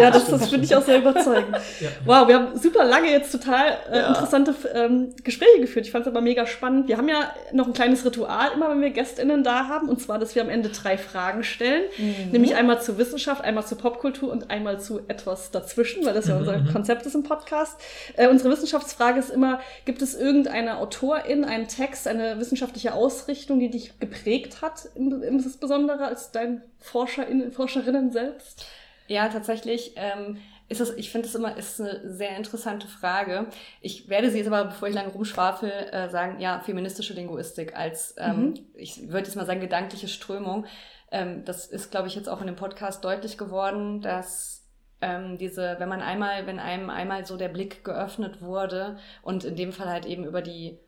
Ja, das, das finde ich auch sehr überzeugend. Ja. Wow, wir haben super lange jetzt total äh, Ja. interessante ähm, Gespräche geführt. Ich fand es aber mega spannend. Wir haben ja noch ein kleines Ritual, immer wenn wir GästInnen da haben, und zwar, dass wir am Ende drei Fragen stellen. Mhm. Nämlich einmal zur Wissenschaft, einmal zur Popkultur und einmal zu etwas dazwischen, weil das ja unser mhm. Konzept ist im Podcast. Äh, unsere Wissenschaftsfrage ist immer, gibt es irgendeine Autorin, einen Text, eine wissenschaftliche Ausrichtung, die dich geprägt hat, im- insbesondere als dein Forscherin, Forscherinnen selbst? Ja, tatsächlich. Ähm, ist es, ich finde es immer ist eine sehr interessante Frage. Ich werde sie jetzt aber, bevor ich lange rumschwafel, äh, sagen, ja, feministische Linguistik als, ähm, Mhm. ich würde jetzt mal sagen, gedankliche Strömung. Ähm, das ist, glaube ich, jetzt auch in dem Podcast deutlich geworden, dass ähm, diese, wenn man einmal, wenn einem einmal so der Blick geöffnet wurde und in dem Fall halt eben über die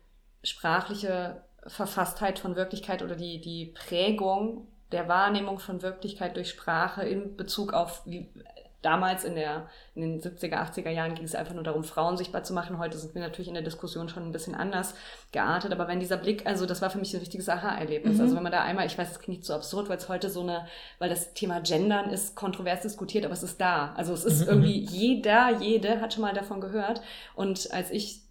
sprachliche Verfasstheit von Wirklichkeit oder die, die Prägung der Wahrnehmung von Wirklichkeit durch Sprache in Bezug auf, wie damals in, der, in den 70er, 80er Jahren ging es einfach nur darum, Frauen sichtbar zu machen. Heute sind wir natürlich in der Diskussion schon ein bisschen anders geartet. Aber wenn dieser Blick, also das war für mich ein richtiges Aha-Erlebnis. Mhm. Also wenn man da einmal, ich weiß, das klingt nicht so absurd, weil es heute so eine, weil das Thema Gendern ist kontrovers diskutiert, aber es ist da. Also es ist Mhm, irgendwie jeder, jede hat schon mal davon gehört. Und als ich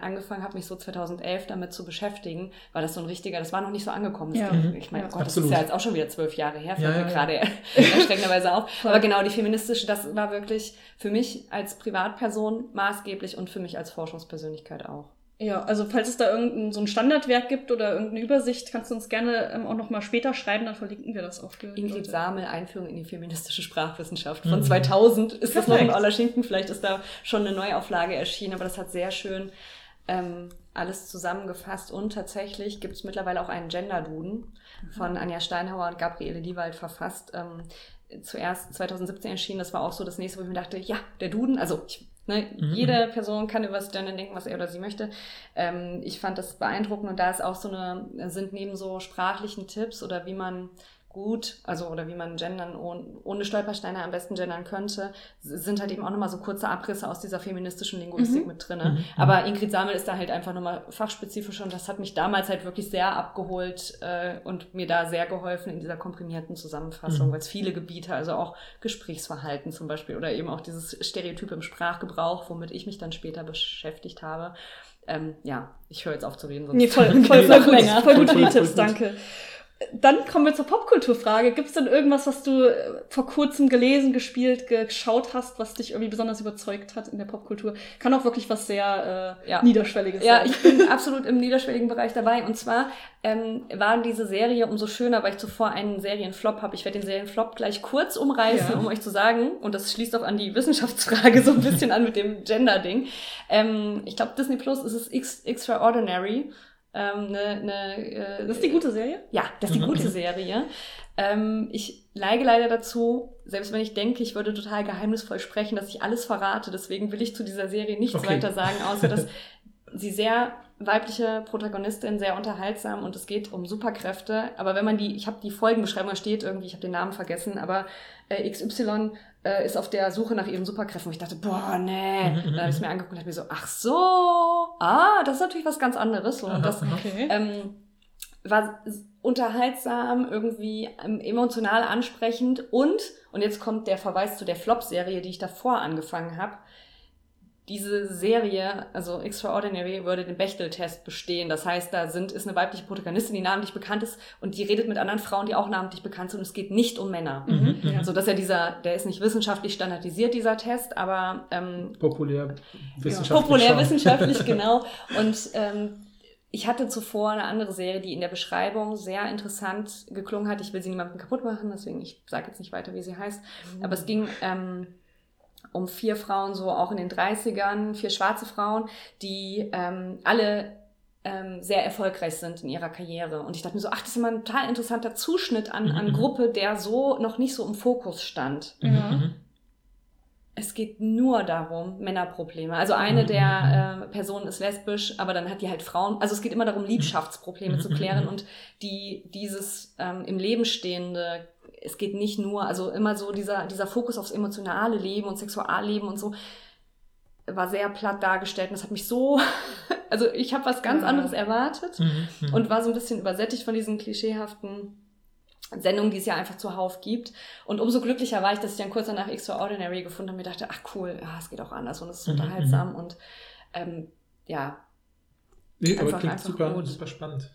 angefangen habe, mich so 2011 damit zu beschäftigen, war das so ein richtiger, das war noch nicht so angekommen. Das Ja. Mhm. Ich meine, Ja. Gott, Absolut. das ist ja jetzt auch schon wieder zwölf Jahre her, fällt Ja, mir gerade erschreckenderweise auf. Aber genau, die feministische, das war wirklich für mich als Privatperson maßgeblich und für mich als Forschungspersönlichkeit auch. Ja, also falls es da irgendein so ein Standardwerk gibt oder irgendeine Übersicht, kannst du uns gerne ähm, auch noch mal später schreiben, dann verlinken wir das auch für die Ingrid. Samel, Einführung in die feministische Sprachwissenschaft von Mhm. 2000 ist das noch in Perfekt. Oller Schinken. Vielleicht ist da schon eine Neuauflage erschienen, aber das hat sehr schön ähm, alles zusammengefasst. Und tatsächlich gibt es mittlerweile auch einen Gender-Duden von Anja Steinhauer und Gabriele Diewald verfasst. Ähm, zuerst 2017 erschienen, das war auch so das nächste, wo ich mir dachte, ja, der Duden, also ich, ne, Mhm. jede Person kann über das Gender denken, was er oder sie möchte. Ähm, ich fand das beeindruckend und da ist auch so eine, sind neben so sprachlichen Tipps oder wie man gut, also oder wie man gendern ohne, ohne Stolpersteine am besten gendern könnte, sind halt eben auch nochmal so kurze Abrisse aus dieser feministischen Linguistik Mhm. mit drin. Mhm. Aber Ingrid Samel ist da halt einfach nochmal fachspezifisch und das hat mich damals halt wirklich sehr abgeholt äh, und mir da sehr geholfen in dieser komprimierten Zusammenfassung, Mhm. weil es viele Gebiete, also auch Gesprächsverhalten zum Beispiel oder eben auch dieses Stereotyp im Sprachgebrauch, womit ich mich dann später beschäftigt habe. Ähm, ja, ich höre jetzt auf zu reden, sonst Nee, voll, voll, voll, noch gut, voll gut für die Voll, voll, Tipps, voll gut. danke. Dann kommen wir zur Popkulturfrage. Gibt es denn irgendwas, was du äh, vor kurzem gelesen, gespielt, geschaut hast, was dich irgendwie besonders überzeugt hat in der Popkultur? Kann auch wirklich was sehr äh, Ja. Niederschwelliges Ja, sein. ich bin absolut im niederschwelligen Bereich dabei. Und zwar ähm, war diese Serie umso schöner, weil ich zuvor einen Serienflop habe. Ich werde den Serienflop gleich kurz umreißen, Ja. um euch zu sagen. Und das schließt auch an die Wissenschaftsfrage so ein bisschen an mit dem Gender-Ding. Ähm, ich glaube, Disney Plus ist es Ex Extraordinary. Ähm, ne, ne, äh, Das ist die gute Serie? ja, das ist die gute Serie. Ähm, ich neige leider dazu, selbst wenn ich denke, ich würde total geheimnisvoll sprechen, dass ich alles verrate. Deswegen will ich zu dieser Serie nichts Okay. weiter sagen, außer dass sie sehr weibliche Protagonistin, sehr unterhaltsam und es geht um Superkräfte. Aber wenn man die, ich habe die Folgenbeschreibung, da steht irgendwie, ich habe den Namen vergessen, aber äh, XY äh, ist auf der Suche nach ihren Superkräften. Und ich dachte, boah, nee. Mhm, Dann habe ich es mhm. mir angeguckt und dachte mir so, ach so, ah, das ist natürlich was ganz anderes. So. Und das. Okay. ähm, war unterhaltsam, irgendwie ähm, emotional ansprechend und, und jetzt kommt der Verweis zu der Flop-Serie, die ich davor angefangen habe. Diese Serie, also Extraordinary, würde den Bechtel-Test bestehen. Das heißt, da sind, ist eine weibliche Protagonistin, die namentlich bekannt ist und die redet mit anderen Frauen, die auch namentlich bekannt sind und es geht nicht um Männer. Mhm. Mhm. Ja. So dass er dieser, der ist nicht wissenschaftlich standardisiert, dieser Test, aber ähm, Populär wissenschaftlich. populär wissenschaftlich, genau. Und ähm, ich hatte zuvor eine andere Serie, die in der Beschreibung sehr interessant geklungen hat. Ich will sie niemandem kaputt machen, deswegen ich sage jetzt nicht weiter, wie sie heißt. Aber es ging ähm, um vier Frauen, so auch in den 30ern, vier schwarze Frauen, die ähm, alle ähm, sehr erfolgreich sind in ihrer Karriere. Und ich dachte mir so, ach, das ist immer ein total interessanter Zuschnitt an, an Mhm. Gruppe, der so noch nicht so im Fokus stand Mhm, mhm. es geht nur darum, Männerprobleme. Also eine Mhm. der äh, Personen ist lesbisch, aber dann hat die halt Frauen. Also es geht immer darum, Liebschaftsprobleme Mhm. zu klären und die dieses ähm, im Leben stehende. Es geht nicht nur, also immer so dieser, dieser Fokus aufs emotionale Leben und Sexualleben und so war sehr platt dargestellt und das hat mich so, also ich habe was ganz anderes erwartet Mhm, mhm. und war so ein bisschen übersättigt von diesen klischeehaften Sendungen, die es ja einfach zuhauf gibt. Und umso glücklicher war ich, dass ich dann kurz danach Extraordinary gefunden habe und mir dachte, ach cool, ja, es geht auch anders und es ist Mhm, unterhaltsam und ähm, ja, nee, aber einfach- klingt einfach super, gut. super spannend.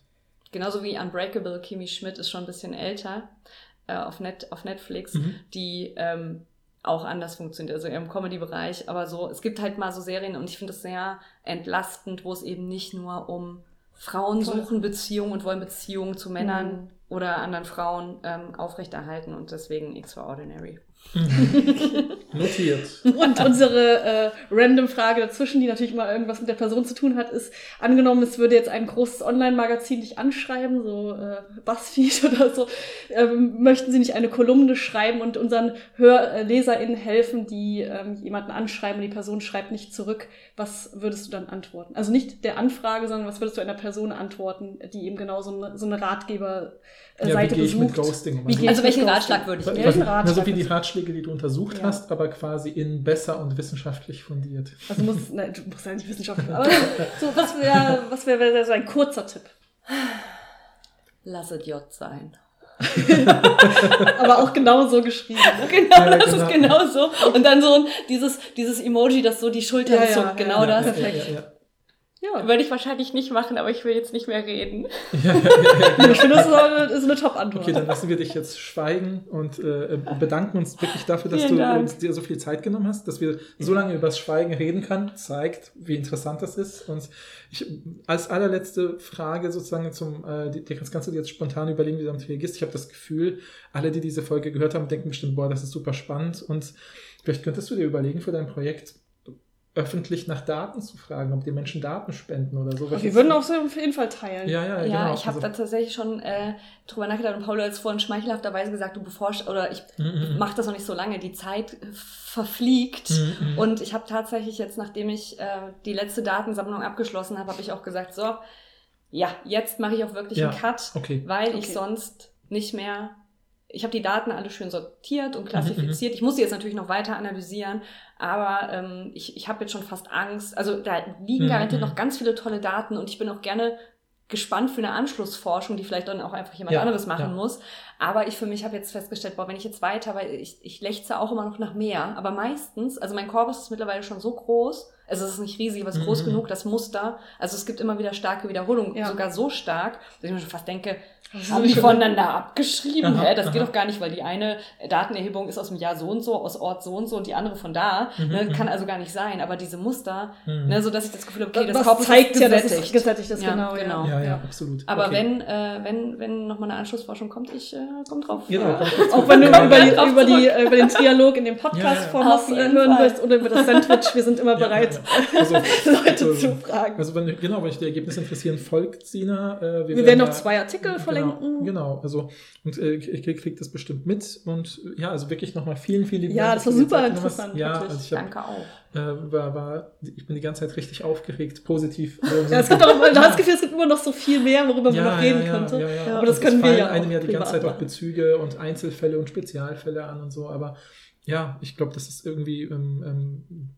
genauso wie Unbreakable, Kimi Schmidt ist schon ein bisschen älter äh, auf, Net, auf Netflix, Mhm. die ähm, auch anders funktioniert, also im Comedy-Bereich, aber so, es gibt halt mal so Serien und ich finde es sehr entlastend, wo es eben nicht nur um Frauen Voll. suchen Beziehungen und wollen Beziehungen zu Männern Mhm. oder anderen Frauen ähm, aufrechterhalten und deswegen Extraordinary. Mhm. Notiert. Und unsere äh, random Frage dazwischen, die natürlich immer irgendwas mit der Person zu tun hat, ist, angenommen, es würde jetzt ein großes Online-Magazin dich anschreiben, so äh, BuzzFeed oder so, ähm, möchten sie nicht eine Kolumne schreiben und unseren Hör äh, LeserInnen helfen, die ähm, jemanden anschreiben und die Person schreibt nicht zurück, was würdest du dann antworten? Also nicht der Anfrage, sondern was würdest du einer Person antworten, die eben genau so eine, so eine Ratgeber-Seite Ja, wie gehe ich mit besucht? Ghosting um? Wie geht- Also welchen. Ratschlag würde ich geben? Welchen na, Ratschlag so wie die Ratschläge, die du untersucht Ja. hast, aber quasi in besser und wissenschaftlich fundiert. Also muss, ne, du musst ja nicht Wissenschaftler, aber so, was wäre was wär, wär so ein kurzer Tipp? Lass es J sein. Aber auch genau so geschrieben. Ne? Genau, Ja, das genau. ist genau so. Und dann so ein, dieses, dieses Emoji, das so die ja, zuckt, genau ja, das. perfekt. Ja, ja, ja. Würde ich wahrscheinlich nicht machen, aber ich will jetzt nicht mehr reden. Ja, ja, ja. Ich finde, das ist eine, ist eine Top-Antwort. Okay, dann lassen wir dich jetzt schweigen und äh, bedanken uns wirklich dafür, dass Vielen du Dank. uns dir so viel Zeit genommen hast, dass wir so lange über das Schweigen reden können, zeigt, wie interessant das ist. Und ich, als allerletzte Frage sozusagen zum, äh, die, die kannst du dir jetzt spontan überlegen, wie du damit reagierst. Ich habe das Gefühl, alle, die diese Folge gehört haben, denken bestimmt, boah, das ist super spannend. Und vielleicht könntest du dir überlegen für dein Projekt öffentlich nach Daten zu fragen, ob die Menschen Daten spenden oder so. wir würden auch so auf jeden Fall teilen. Ja, ja, Ja, genau. ich habe Also- da tatsächlich schon äh, drüber nachgedacht und Paul hat es vorhin schmeichelhafterweise gesagt, du beforschst, oder ich Mhm, mhm. mache das noch nicht so lange, die Zeit verfliegt. Mhm. Und ich habe tatsächlich jetzt, nachdem ich äh, die letzte Datensammlung abgeschlossen habe, habe ich auch gesagt, so, ja, jetzt mache ich auch wirklich Ja, einen Cut, okay. weil ich sonst nicht mehr. Ich habe die Daten alle schön sortiert Mhm, und klassifiziert. Ich muss sie jetzt natürlich noch weiter analysieren, aber ähm, ich, ich habe jetzt schon fast Angst. Also da liegen Mhm, garantiert mhm. noch ganz viele tolle Daten und ich bin auch gerne gespannt für eine Anschlussforschung, die vielleicht dann auch einfach jemand Ja, anderes machen ja. muss. Aber ich für mich habe jetzt festgestellt, boah, wenn ich jetzt weiter, weil ich, ich lechze auch immer noch nach mehr, aber meistens, also mein Korpus ist mittlerweile schon so groß, also es ist nicht riesig, aber es ist groß Mhm. genug, das Muster, also es gibt immer wieder starke Wiederholungen, Ja. sogar so stark, dass ich mir schon fast denke, haben die voneinander abgeschrieben? Aha, Hä? Das geht aha. doch gar nicht, weil die eine Datenerhebung ist aus dem Jahr so und so, aus Ort so und so und die andere von da. Mhm, ne? mhm. Kann also gar nicht sein. Aber diese Muster, Mhm. ne, so dass ich das Gefühl habe, okay, das, das, Korpus zeigt ist ja, dass es gesättigt ist, Ja, genau. genau. Ja, ja, Ja. absolut. Aber Okay. wenn, äh, wenn, wenn nochmal eine Anschlussforschung kommt, ich äh, komme drauf. Genau, Äh, kommt dazu. Auch wenn du Genau. über, die, Drauf über, die, äh, über den Trialog in dem Ja, ja. Auf äh, hören Fall. willst oder über das Sandwich, wir sind immer Ja, bereit, ja, ja. Also, Leute also, zu fragen. Also wenn, genau, wenn euch die Ergebnisse interessieren, folgt Sina. Äh, wir werden noch ja- zwei Artikel verlinken. Genau, genau. also und äh, ich krieg, krieg das bestimmt mit und äh, ja, also wirklich nochmal vielen, vielen lieben Ja, Dank, das war super interessant, Ja, also ich hab, Danke auch. Äh, war, war, ich bin die ganze Zeit richtig aufgeregt, positiv. Ja, es gibt auch, hast das Gefühl, es gibt immer noch so viel mehr, worüber man noch reden könnte. Ja, ja. Aber das können es wir ja einem ja die ganze Zeit auch. Bezüge und Einzelfälle und Spezialfälle an und so, aber ja, ich glaube, das ist irgendwie ähm, ähm,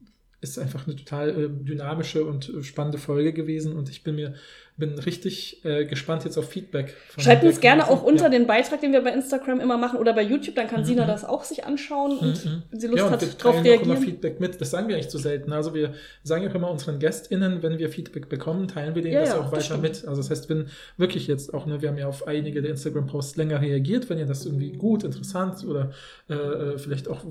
ist einfach eine total äh, dynamische und äh, spannende Folge gewesen und ich bin mir bin richtig äh, gespannt jetzt auf Feedback. von Schreibt uns gerne auch unter den Beitrag, den wir bei Instagram immer machen oder bei YouTube, dann kann Mhm, Sina mhm. das auch sich anschauen und Mhm. wenn sie Lust ja, und hat, wir darauf teilen auch immer reagieren. Feedback mit. Das sagen wir eigentlich zu selten. Also wir sagen auch immer unseren GästInnen, wenn wir Feedback bekommen, teilen wir denen Ja, das ja, auch das weiter stimmt. mit. Also das heißt, wenn wirklich jetzt auch, ne, wir haben ja auf einige der Instagram-Posts länger reagiert, wenn ihr das irgendwie gut, interessant oder äh, äh, vielleicht auch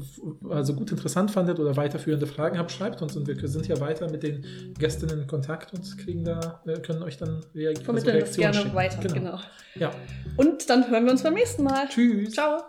also gut interessant fandet oder weiterführende Fragen habt, schreibt uns und wir sind ja weiter mit den Gästinnen in Kontakt und kriegen da, äh, können euch dann reagieren. Vermitteln das gerne weiter, genau. Ja. Und dann hören wir uns beim nächsten Mal. Tschüss. Ciao.